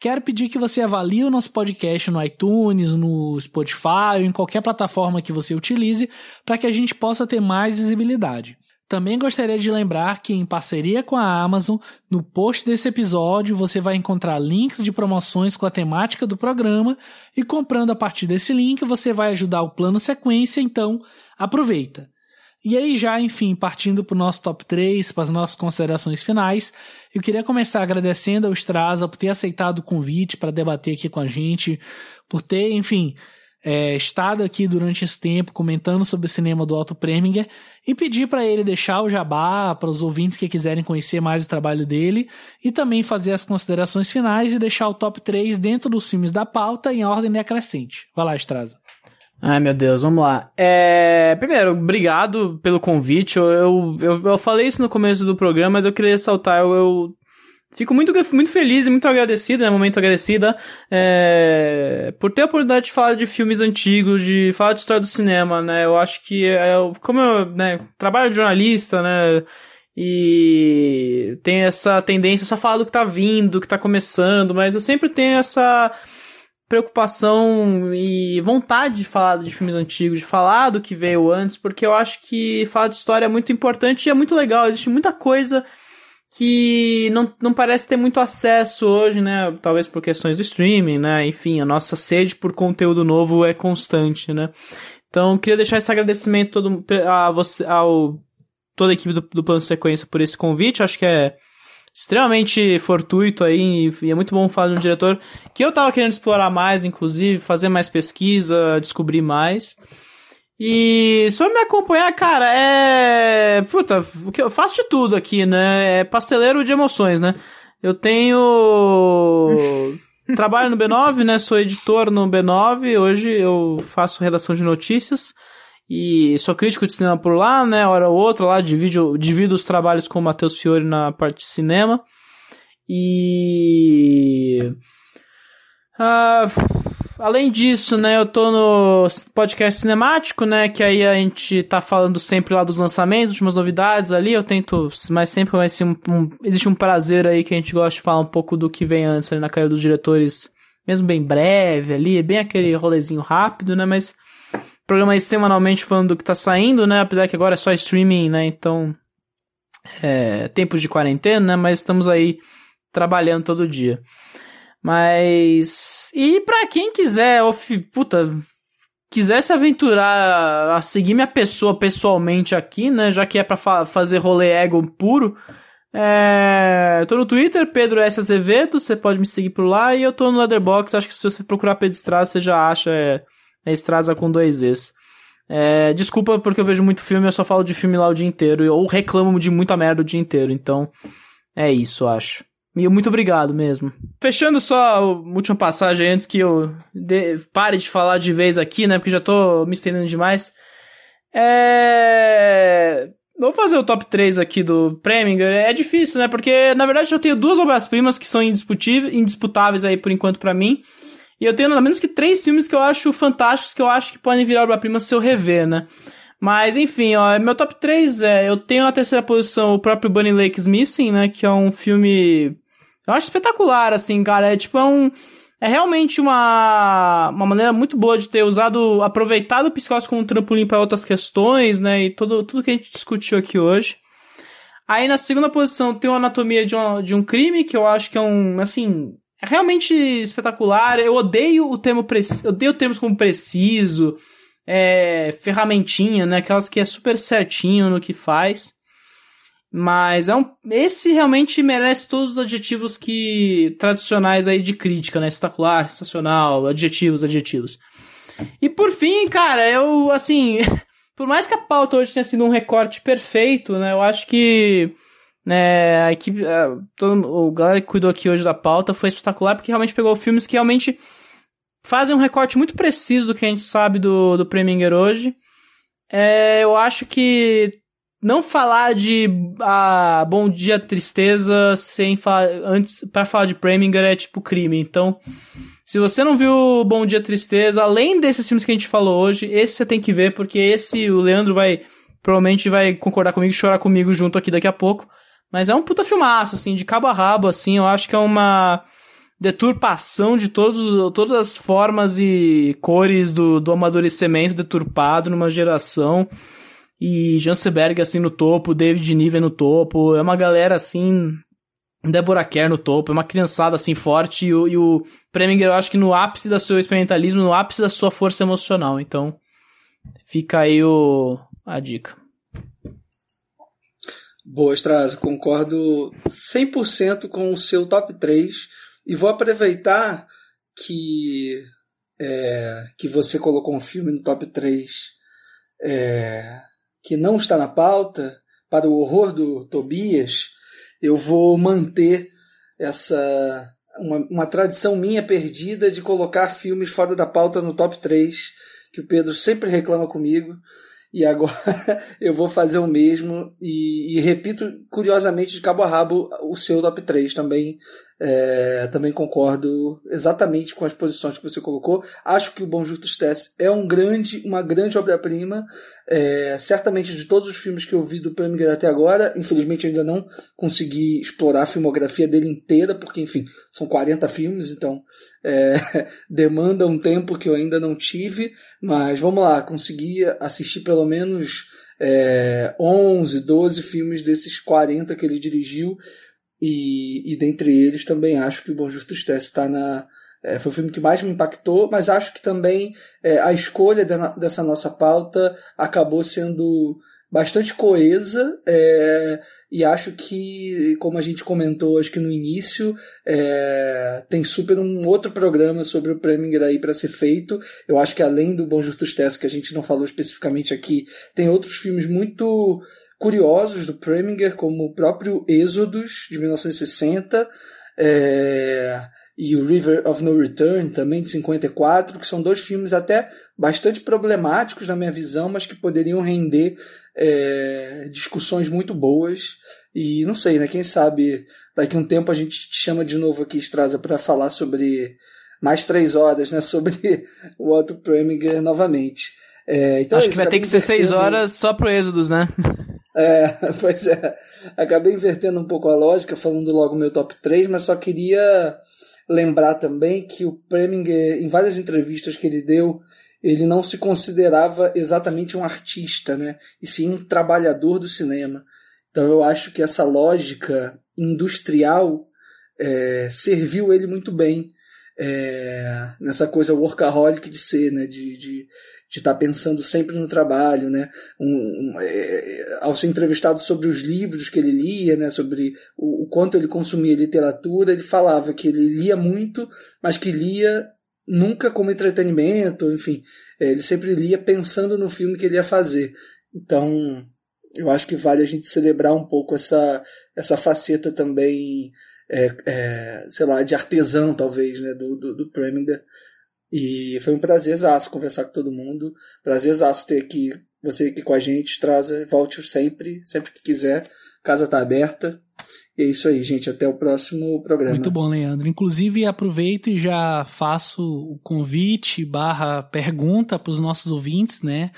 quero pedir que você avalie o nosso podcast no iTunes, no Spotify ou em qualquer plataforma que você utilize para que a gente possa ter mais visibilidade. Também gostaria de lembrar que, em parceria com a Amazon, no post desse episódio você vai encontrar links de promoções com a temática do programa e comprando a partir desse link você vai ajudar o plano sequência, então aproveita. E aí, já, enfim, partindo para o nosso top 3, para as nossas considerações finais, eu queria começar agradecendo ao Straza por ter aceitado o convite para debater aqui com a gente, por ter, enfim, é, estado aqui durante esse tempo comentando sobre o cinema do Otto Preminger e pedir para ele deixar o jabá para os ouvintes que quiserem conhecer mais o trabalho dele e também fazer as considerações finais e deixar o top 3 dentro dos filmes da pauta em ordem decrescente. Vai lá, Estraza. Ai, meu Deus, vamos lá. É... Primeiro, obrigado pelo convite. Eu, eu, eu, falei isso no começo do programa, mas eu queria ressaltar, eu, eu Fico muito, muito feliz e muito agradecido, né, momento agradecida, é, por ter a oportunidade de falar de filmes antigos, de falar de história do cinema, né, eu acho que, é, como eu, né, trabalho de jornalista, né, e tem essa tendência só falar do que tá vindo, que tá começando, mas eu sempre tenho essa preocupação e vontade de falar de filmes antigos, de falar do que veio antes, porque eu acho que falar de história é muito importante e é muito legal, existe muita coisa que não, não parece ter muito acesso hoje, né? Talvez por questões do streaming, né? Enfim, a nossa sede por conteúdo novo é constante, né? Então, queria deixar esse agradecimento todo a você, ao toda a equipe do, do Plano Sequência por esse convite. Acho que é extremamente fortuito aí e é muito bom falar de um diretor que eu tava querendo explorar mais, inclusive, fazer mais pesquisa, descobrir mais. E só me acompanhar, cara, é. Puta, eu faço de tudo aqui, né? É pasteleiro de emoções, né? Eu tenho. Trabalho no B9, né? Sou editor no B9. Hoje eu faço redação de notícias. E sou crítico de cinema por lá, né? Hora ou outra lá, divido, divido os trabalhos com o Matheus Fiore na parte de cinema. E. Ah, além disso, né, eu tô no podcast cinemático, né, que aí a gente tá falando sempre lá dos lançamentos, últimas novidades ali, eu tento, mas sempre vai ser um, um, existe um prazer aí que a gente gosta de falar um pouco do que vem antes ali na carreira dos diretores, mesmo bem breve ali, bem aquele rolezinho rápido, né, mas programa aí semanalmente falando do que tá saindo, né, apesar que agora é só streaming, né, então é, tempos de quarentena, né, mas estamos aí trabalhando todo dia. Mas. E para quem quiser, of... puta, quiser se aventurar a seguir minha pessoa pessoalmente aqui, né? Já que é pra fa fazer rolê ego puro. É... tô no Twitter, Pedro S. Azevedo, você pode me seguir por lá. E eu tô no Leatherbox, acho que se você procurar Pedro Estraza, você já acha. É, é Estraza com dois Es. É... desculpa porque eu vejo muito filme, eu só falo de filme lá o dia inteiro. Ou reclamo de muita merda o dia inteiro. Então, é isso, acho. E muito obrigado mesmo. Fechando só a última passagem antes que eu de, pare de falar de vez aqui, né? Porque já tô me estendendo demais. É. Vou fazer o top 3 aqui do Preminger. É difícil, né? Porque, na verdade, eu tenho duas obras-primas que são indisputáveis aí por enquanto para mim. E eu tenho, pelo menos que três filmes que eu acho fantásticos, que eu acho que podem virar obra-prima se eu rever, né? Mas, enfim, ó, meu top 3 é... Eu tenho na terceira posição o próprio Bunny Lake's Missing, né? Que é um filme eu acho espetacular, assim, cara. É tipo, é um. É realmente uma, uma maneira muito boa de ter usado, aproveitado o psicose como um trampolim para outras questões, né? E todo, tudo que a gente discutiu aqui hoje. Aí na segunda posição tem o Anatomia de um, de um Crime, que eu acho que é um, assim, é realmente espetacular. Eu odeio o termo preciso, odeio termos como preciso, é, ferramentinha, né? Aquelas que é super certinho no que faz. Mas é um, esse realmente merece todos os adjetivos que tradicionais aí de crítica, né? Espetacular, sensacional, adjetivos, adjetivos. E por fim, cara, eu assim, por mais que a pauta hoje tenha sido um recorte perfeito, né? Eu acho que né, a equipe, a, todo, o galera que cuidou aqui hoje da pauta foi espetacular porque realmente pegou filmes que realmente fazem um recorte muito preciso do que a gente sabe do, do Preminger hoje. É, eu acho que não falar de ah, Bom Dia Tristeza sem falar antes para falar de Preminger é tipo crime. Então, se você não viu Bom Dia Tristeza, além desses filmes que a gente falou hoje, esse você tem que ver porque esse o Leandro vai provavelmente vai concordar comigo e chorar comigo junto aqui daqui a pouco. Mas é um puta filmaço assim, de cabo a rabo assim, eu acho que é uma deturpação de todos, todas as formas e cores do, do amadurecimento deturpado numa geração. E Janseberg assim no topo, David Niven no topo, é uma galera assim Deborah Kerr no topo, é uma criançada assim forte. E o, e o Preminger eu acho que no ápice do seu experimentalismo, no ápice da sua força emocional. Então, fica aí o, a dica. Boa, Straza, concordo 100% com o seu top 3 e vou aproveitar que, é, que você colocou um filme no top 3 é, que não está na pauta, para o horror do Tobias, eu vou manter essa uma, uma tradição minha perdida de colocar filmes fora da pauta no top 3, que o Pedro sempre reclama comigo. E agora eu vou fazer o mesmo e, e, repito curiosamente de cabo a rabo o seu top 3 também é, também concordo exatamente com as posições que você colocou. Acho que o Bom Justus Tess é um grande, uma grande obra-prima. É, certamente de todos os filmes que eu vi do Preminger até agora, infelizmente ainda não consegui explorar a filmografia dele inteira, porque, enfim, são 40 filmes, então é, demanda um tempo que eu ainda não tive. Mas vamos lá, consegui assistir pelo menos é, 11, 12 filmes desses 40 que ele dirigiu. E, e dentre eles também acho que o Bom Justo Stress está na. É, foi o filme que mais me impactou, mas acho que também é, a escolha de, dessa nossa pauta acabou sendo bastante coesa é, e acho que, como a gente comentou acho que no início, é, tem super um outro programa sobre o Preminger aí para ser feito. Eu acho que além do Bom Justus Test, que a gente não falou especificamente aqui, tem outros filmes muito curiosos do Preminger, como o próprio Êxodos, de 1960, é, e o River of No Return, também de 54, que são dois filmes até bastante problemáticos na minha visão, mas que poderiam render é, discussões muito boas. E não sei, né? Quem sabe daqui a um tempo a gente te chama de novo aqui, Estrasa, para falar sobre mais três horas, né? Sobre o Otto Preminger novamente. É, então Acho é que vai ter que ser seis horas só pro Êxodos, né? É, pois é. Acabei invertendo um pouco a lógica, falando logo meu top 3, mas só queria lembrar também que o Preminger, em várias entrevistas que ele deu, ele não se considerava exatamente um artista, né? E sim um trabalhador do cinema. Então eu acho que essa lógica industrial é, serviu ele muito bem é, nessa coisa workaholic de ser, né? De, de, estar tá pensando sempre no trabalho, né? Um, um, é, ao ser entrevistado sobre os livros que ele lia, né? Sobre o, o, quanto ele consumia literatura, ele falava que ele lia muito, mas que lia nunca como entretenimento, enfim, é, ele sempre lia pensando no filme que ele ia fazer. Então, eu acho que vale a gente celebrar um pouco essa essa faceta também, é, é, sei lá, de artesão talvez, né? Do do, do Preminger e foi um prazerzaço conversar com todo mundo. Prazerzaço ter aqui você aqui com a gente. Traz, volte sempre, sempre que quiser. Casa tá aberta. E é isso aí, gente. Até o próximo programa. Muito bom, Leandro. Inclusive, aproveito e já faço o convite barra pergunta para os nossos ouvintes, né?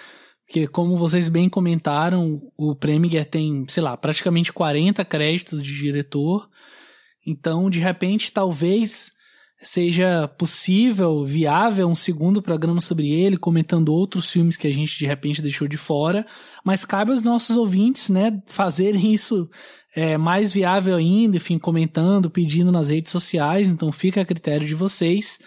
Porque, como vocês bem comentaram, o Preminger tem, sei lá, praticamente 40 créditos de diretor. Então, de repente, talvez seja possível, viável um segundo programa sobre ele, comentando outros filmes que a gente de repente deixou de fora, mas cabe aos nossos ouvintes, né, fazerem isso é, mais viável ainda, enfim, comentando, pedindo nas redes sociais, então fica a critério de vocês.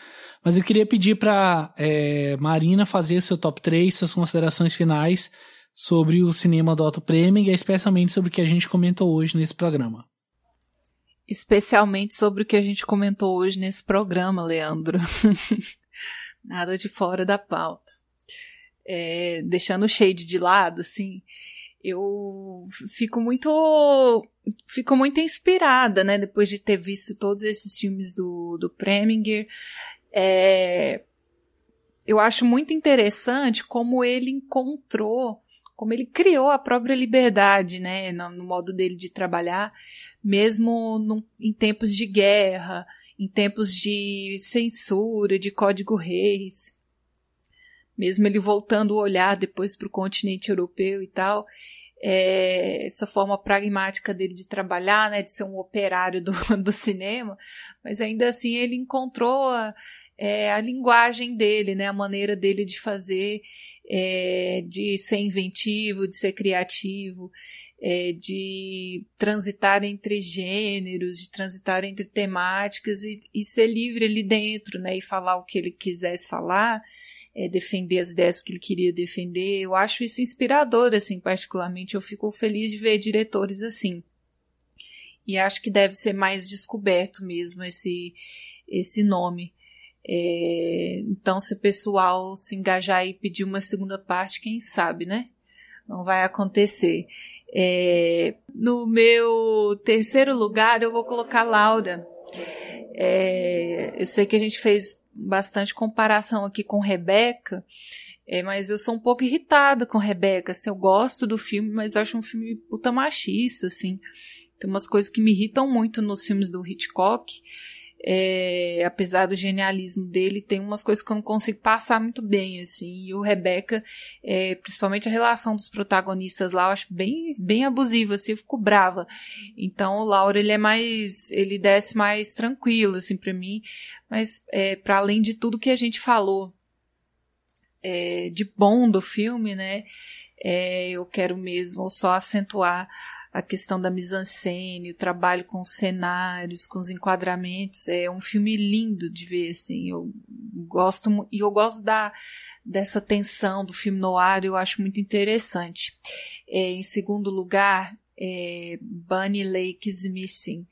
Mas eu queria pedir para é, Marina fazer seu top 3, suas considerações finais sobre o cinema do Otto Preming e especialmente sobre o que a gente comentou hoje nesse programa. Especialmente sobre o que a gente comentou hoje nesse programa, Leandro. Nada de fora da pauta. É, deixando o shade de lado, assim, eu fico muito fico muito inspirada, né, depois de ter visto todos esses filmes do, do Preminger. É, eu acho muito interessante como ele encontrou, como ele criou a própria liberdade, né, no, no modo dele de trabalhar, mesmo no, em tempos de guerra, em tempos de censura, de código reis, mesmo ele voltando o olhar depois para o continente europeu e tal, é, essa forma pragmática dele de trabalhar, né, de ser um operário do, do cinema, mas ainda assim ele encontrou a, é, a linguagem dele, né, a maneira dele de fazer, é, de ser inventivo, de ser criativo, é, de transitar entre gêneros, de transitar entre temáticas e, e, ser livre ali dentro, né, e falar o que ele quisesse falar, é, defender as ideias que ele queria defender. Eu acho isso inspirador, assim, particularmente. Eu fico feliz de ver diretores assim. E acho que deve ser mais descoberto mesmo esse, esse nome. É, então, se o pessoal se engajar e pedir uma segunda parte, quem sabe, né? Não vai acontecer. É, no meu terceiro lugar, eu vou colocar Laura. É, eu sei que a gente fez bastante comparação aqui com Rebeca, é, mas eu sou um pouco irritada com Rebeca. Assim, eu gosto do filme, mas acho um filme puta machista, assim. Tem umas coisas que me irritam muito nos filmes do Hitchcock é, apesar do genialismo dele, tem umas coisas que eu não consigo passar muito bem, assim. E o Rebeca, é, principalmente a relação dos protagonistas lá, eu acho bem, bem abusiva, assim, eu fico brava. Então o Laura, ele é mais, ele desce mais tranquilo, assim, para mim. Mas, é, para além de tudo que a gente falou é, de bom do filme, né, é, eu quero mesmo só acentuar a questão da mise-en-scène, o trabalho com os cenários, com os enquadramentos. É um filme lindo de ver, assim. Eu gosto e eu gosto da dessa tensão do filme no ar, eu acho muito interessante. É, em segundo lugar, é Bunny Lake is Missing.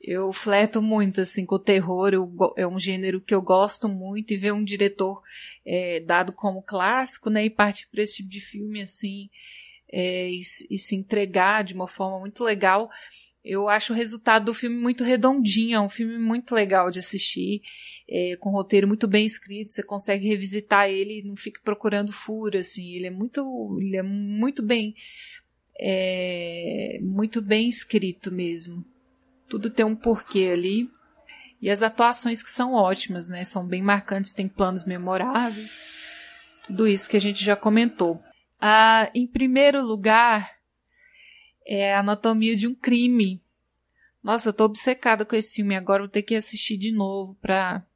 Eu fleto muito assim com o terror, eu, é um gênero que eu gosto muito e ver um diretor é, dado como clássico, né, e partir para esse tipo de filme assim, é, e, e se entregar de uma forma muito legal. Eu acho o resultado do filme muito redondinho, é um filme muito legal de assistir, é, com roteiro muito bem escrito, você consegue revisitar ele não fica procurando furo, assim, ele é muito, ele é muito bem, é, muito bem escrito mesmo. Tudo tem um porquê ali. E as atuações que são ótimas, né? São bem marcantes, tem planos memoráveis. Tudo isso que a gente já comentou. Ah, em primeiro lugar, é a Anatomia de um Crime. Nossa, eu tô obcecada com esse filme. Agora vou ter que assistir de novo pra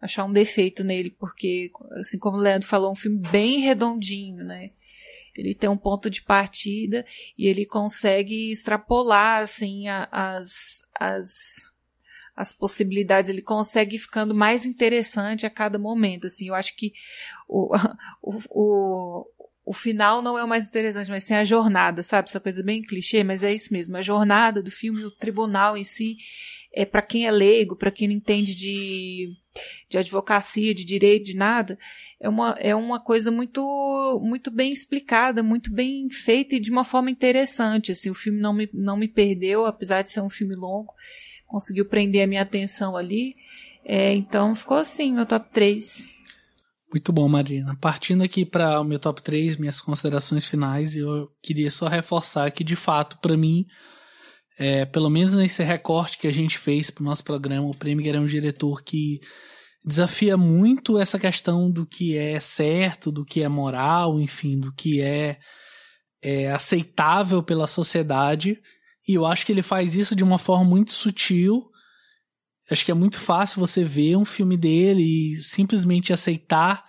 achar um defeito nele, porque, assim como o Leandro falou, é um filme bem redondinho, né? Ele tem um ponto de partida e ele consegue extrapolar, assim, a, as, as, as possibilidades. Ele consegue ficando mais interessante a cada momento, assim. Eu acho que o, o, o, final não é o mais interessante, mas sim a jornada, sabe? Essa coisa bem clichê, mas é isso mesmo. A jornada do filme, o tribunal em si, é para quem é leigo, para quem não entende de, de advocacia, de direito, de nada, é uma, é uma coisa muito, muito bem explicada, muito bem feita e de uma forma interessante. Assim, o filme não me, não me perdeu, apesar de ser um filme longo, conseguiu prender a minha atenção ali. É, então ficou assim, meu top 3. Muito bom, Marina. Partindo aqui para o meu top 3, minhas considerações finais, eu queria só reforçar que, de fato, para mim, é, pelo menos nesse recorte que a gente fez para o nosso programa, o Premier é um diretor que desafia muito essa questão do que é certo, do que é moral, enfim, do que é, é aceitável pela sociedade. E eu acho que ele faz isso de uma forma muito sutil Acho que é muito fácil você ver um filme dele e simplesmente aceitar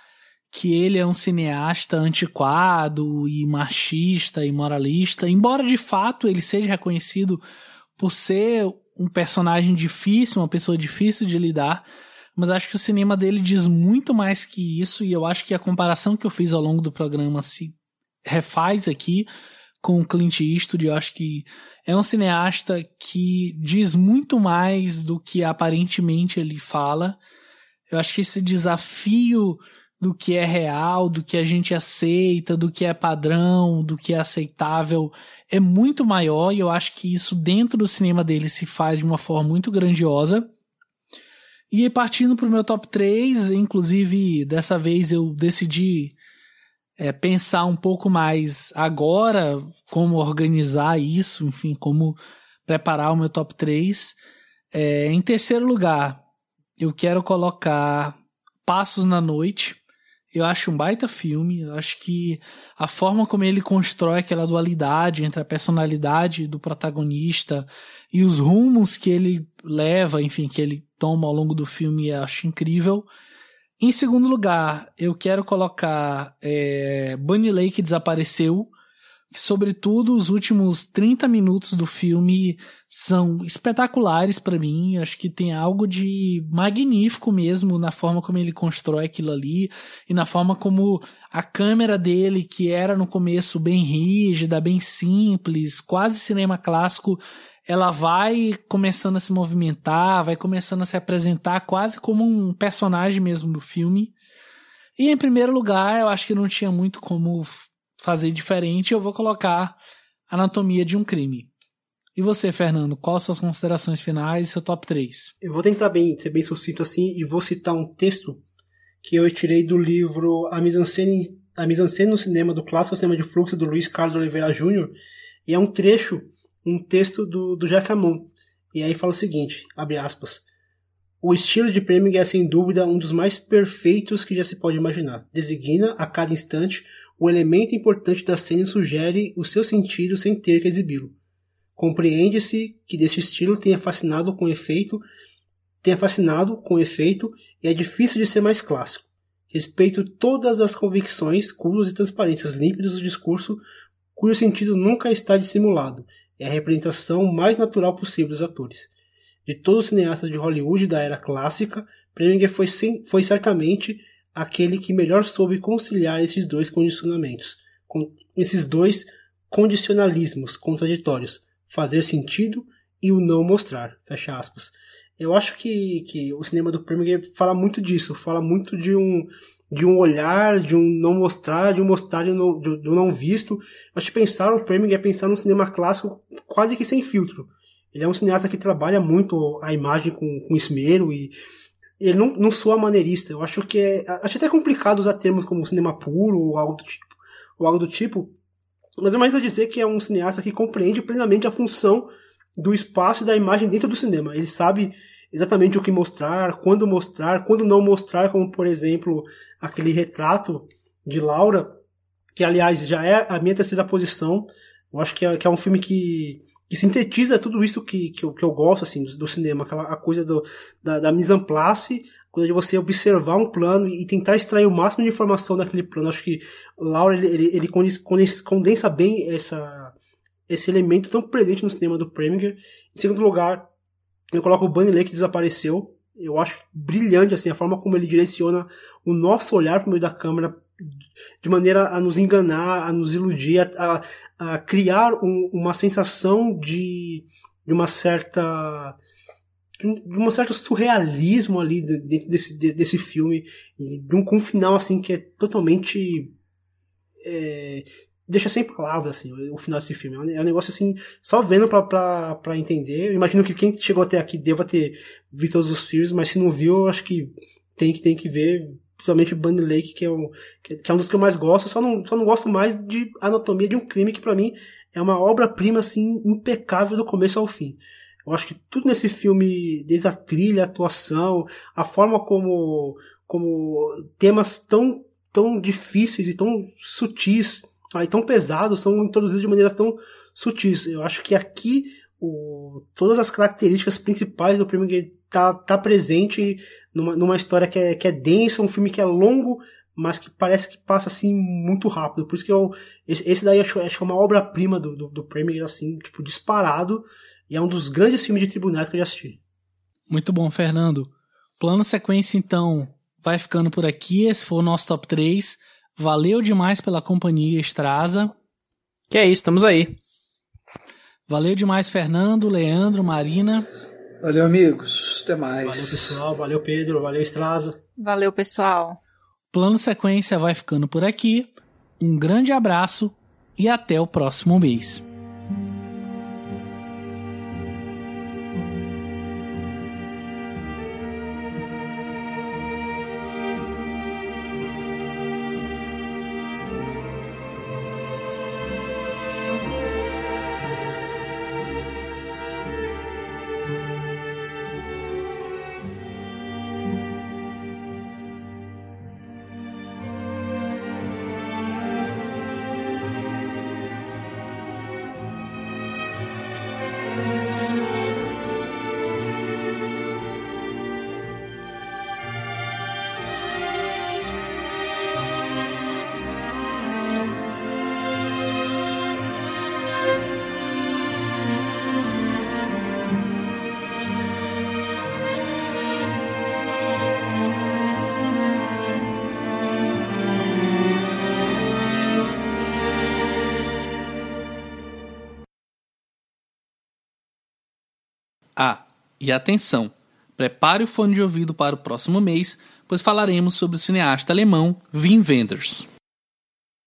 que ele é um cineasta antiquado e machista e moralista, embora de fato ele seja reconhecido por ser um personagem difícil, uma pessoa difícil de lidar, mas acho que o cinema dele diz muito mais que isso, e eu acho que a comparação que eu fiz ao longo do programa se refaz aqui com o Clint Eastwood, eu acho que é um cineasta que diz muito mais do que aparentemente ele fala. Eu acho que esse desafio do que é real, do que a gente aceita, do que é padrão, do que é aceitável, é muito maior e eu acho que isso dentro do cinema dele se faz de uma forma muito grandiosa. E partindo para o meu top 3, inclusive dessa vez eu decidi é, pensar um pouco mais agora como organizar isso, enfim, como preparar o meu top 3. É, em terceiro lugar, eu quero colocar Passos na Noite. Eu acho um baita filme. Eu acho que a forma como ele constrói aquela dualidade entre a personalidade do protagonista e os rumos que ele leva, enfim, que ele toma ao longo do filme, eu acho incrível. Em segundo lugar, eu quero colocar é, Bunny Lake Desapareceu, que sobretudo os últimos 30 minutos do filme são espetaculares para mim. Acho que tem algo de magnífico mesmo na forma como ele constrói aquilo ali e na forma como a câmera dele, que era no começo bem rígida, bem simples, quase cinema clássico, ela vai começando a se movimentar, vai começando a se apresentar quase como um personagem mesmo do filme. E em primeiro lugar, eu acho que não tinha muito como fazer diferente, eu vou colocar Anatomia de um Crime. E você, Fernando, quais suas considerações finais e seu top 3? Eu vou tentar bem, ser bem sucinto assim e vou citar um texto que eu tirei do livro A Mise-en-Scène no cinema do clássico cinema de fluxo do Luiz Carlos Oliveira Júnior e é um trecho um texto do, do Jacamon. E aí fala o seguinte, abre aspas. O estilo de Preminger é sem dúvida um dos mais perfeitos que já se pode imaginar. Designa a cada instante o elemento importante da cena e sugere o seu sentido sem ter que exibi-lo. Compreende-se que desse estilo tenha fascinado com efeito, tenha fascinado com efeito e é difícil de ser mais clássico. Respeito todas as convicções, curos e transparências límpidas do discurso, cujo sentido nunca está dissimulado, é a representação mais natural possível dos atores. De todos os cineastas de Hollywood da era clássica, Preminger foi, foi certamente aquele que melhor soube conciliar esses dois condicionamentos, com esses dois condicionalismos contraditórios, fazer sentido e o não mostrar. Fecha aspas. Eu acho que, que o cinema do Preminger fala muito disso, fala muito de um de um olhar, de um não mostrar, de um mostrar do não, de, não visto. Acho que pensar o Preminger é pensar num cinema clássico quase que sem filtro. Ele é um cineasta que trabalha muito a imagem com, com esmero e ele não, não soa maneirista. Eu acho que é. Acho até complicado usar termos como cinema puro ou algo do tipo. Ou algo do tipo. Mas é mais a dizer que é um cineasta que compreende plenamente a função do espaço e da imagem dentro do cinema. Ele sabe exatamente o que mostrar, quando mostrar, quando não mostrar, como por exemplo aquele retrato de Laura, que aliás já é a minha terceira posição. Eu acho que é, que é um filme que, que sintetiza tudo isso que, que, eu, que eu gosto assim do, do cinema, aquela a coisa do, da, da mise en place, coisa de você observar um plano e, tentar extrair o máximo de informação daquele plano. Acho que Laura ele, ele, ele condensa bem essa, esse elemento tão presente no cinema do Preminger. Em segundo lugar, eu coloco o Bunny Lake que desapareceu. Eu acho brilhante assim a forma como ele direciona o nosso olhar para o meio da câmera de maneira a nos enganar, a nos iludir, a, a criar um, uma sensação de, de uma certa de um certo surrealismo ali dentro desse, desse filme, de um, com um final assim que é totalmente é, deixa sem palavras, assim, o final desse filme. É um negócio assim, só vendo pra, pra, pra entender. Eu imagino que quem chegou até aqui deva ter visto todos os filmes, mas se não viu, eu acho que tem que, tem que ver, principalmente Bunny Lake, que é, um, que é um dos que eu mais gosto. Só não, só não gosto mais de Anatomia de um Crime, que para mim é uma obra-prima, assim, impecável do começo ao fim. Eu acho que tudo nesse filme, desde a trilha, a atuação, a forma como, como temas tão, tão difíceis e tão sutis aí tão pesados são introduzidos de maneiras tão sutis. Eu acho que aqui o, todas as características principais do Preminger tá, tá presente numa, numa história que é, que é densa, um filme que é longo mas que parece que passa assim muito rápido. Por isso que eu. Esse, esse daí acho, acho uma obra-prima do, do, do Premier, assim, tipo, disparado. E é um dos grandes filmes de tribunais que eu já assisti. Muito bom, Fernando. Plano sequência, então, vai ficando por aqui. Esse foi o nosso top 3. Valeu demais pela companhia, Estraza. Que é isso, estamos aí. Valeu demais, Fernando, Leandro, Marina. Valeu, amigos. Até mais. Valeu, pessoal. Valeu, Pedro. Valeu, Estraza. Valeu, pessoal. Plano Sequência vai ficando por aqui. Um grande abraço e até o próximo mês. E atenção! Prepare o fone de ouvido para o próximo mês, pois falaremos sobre o cineasta alemão Wim Wenders.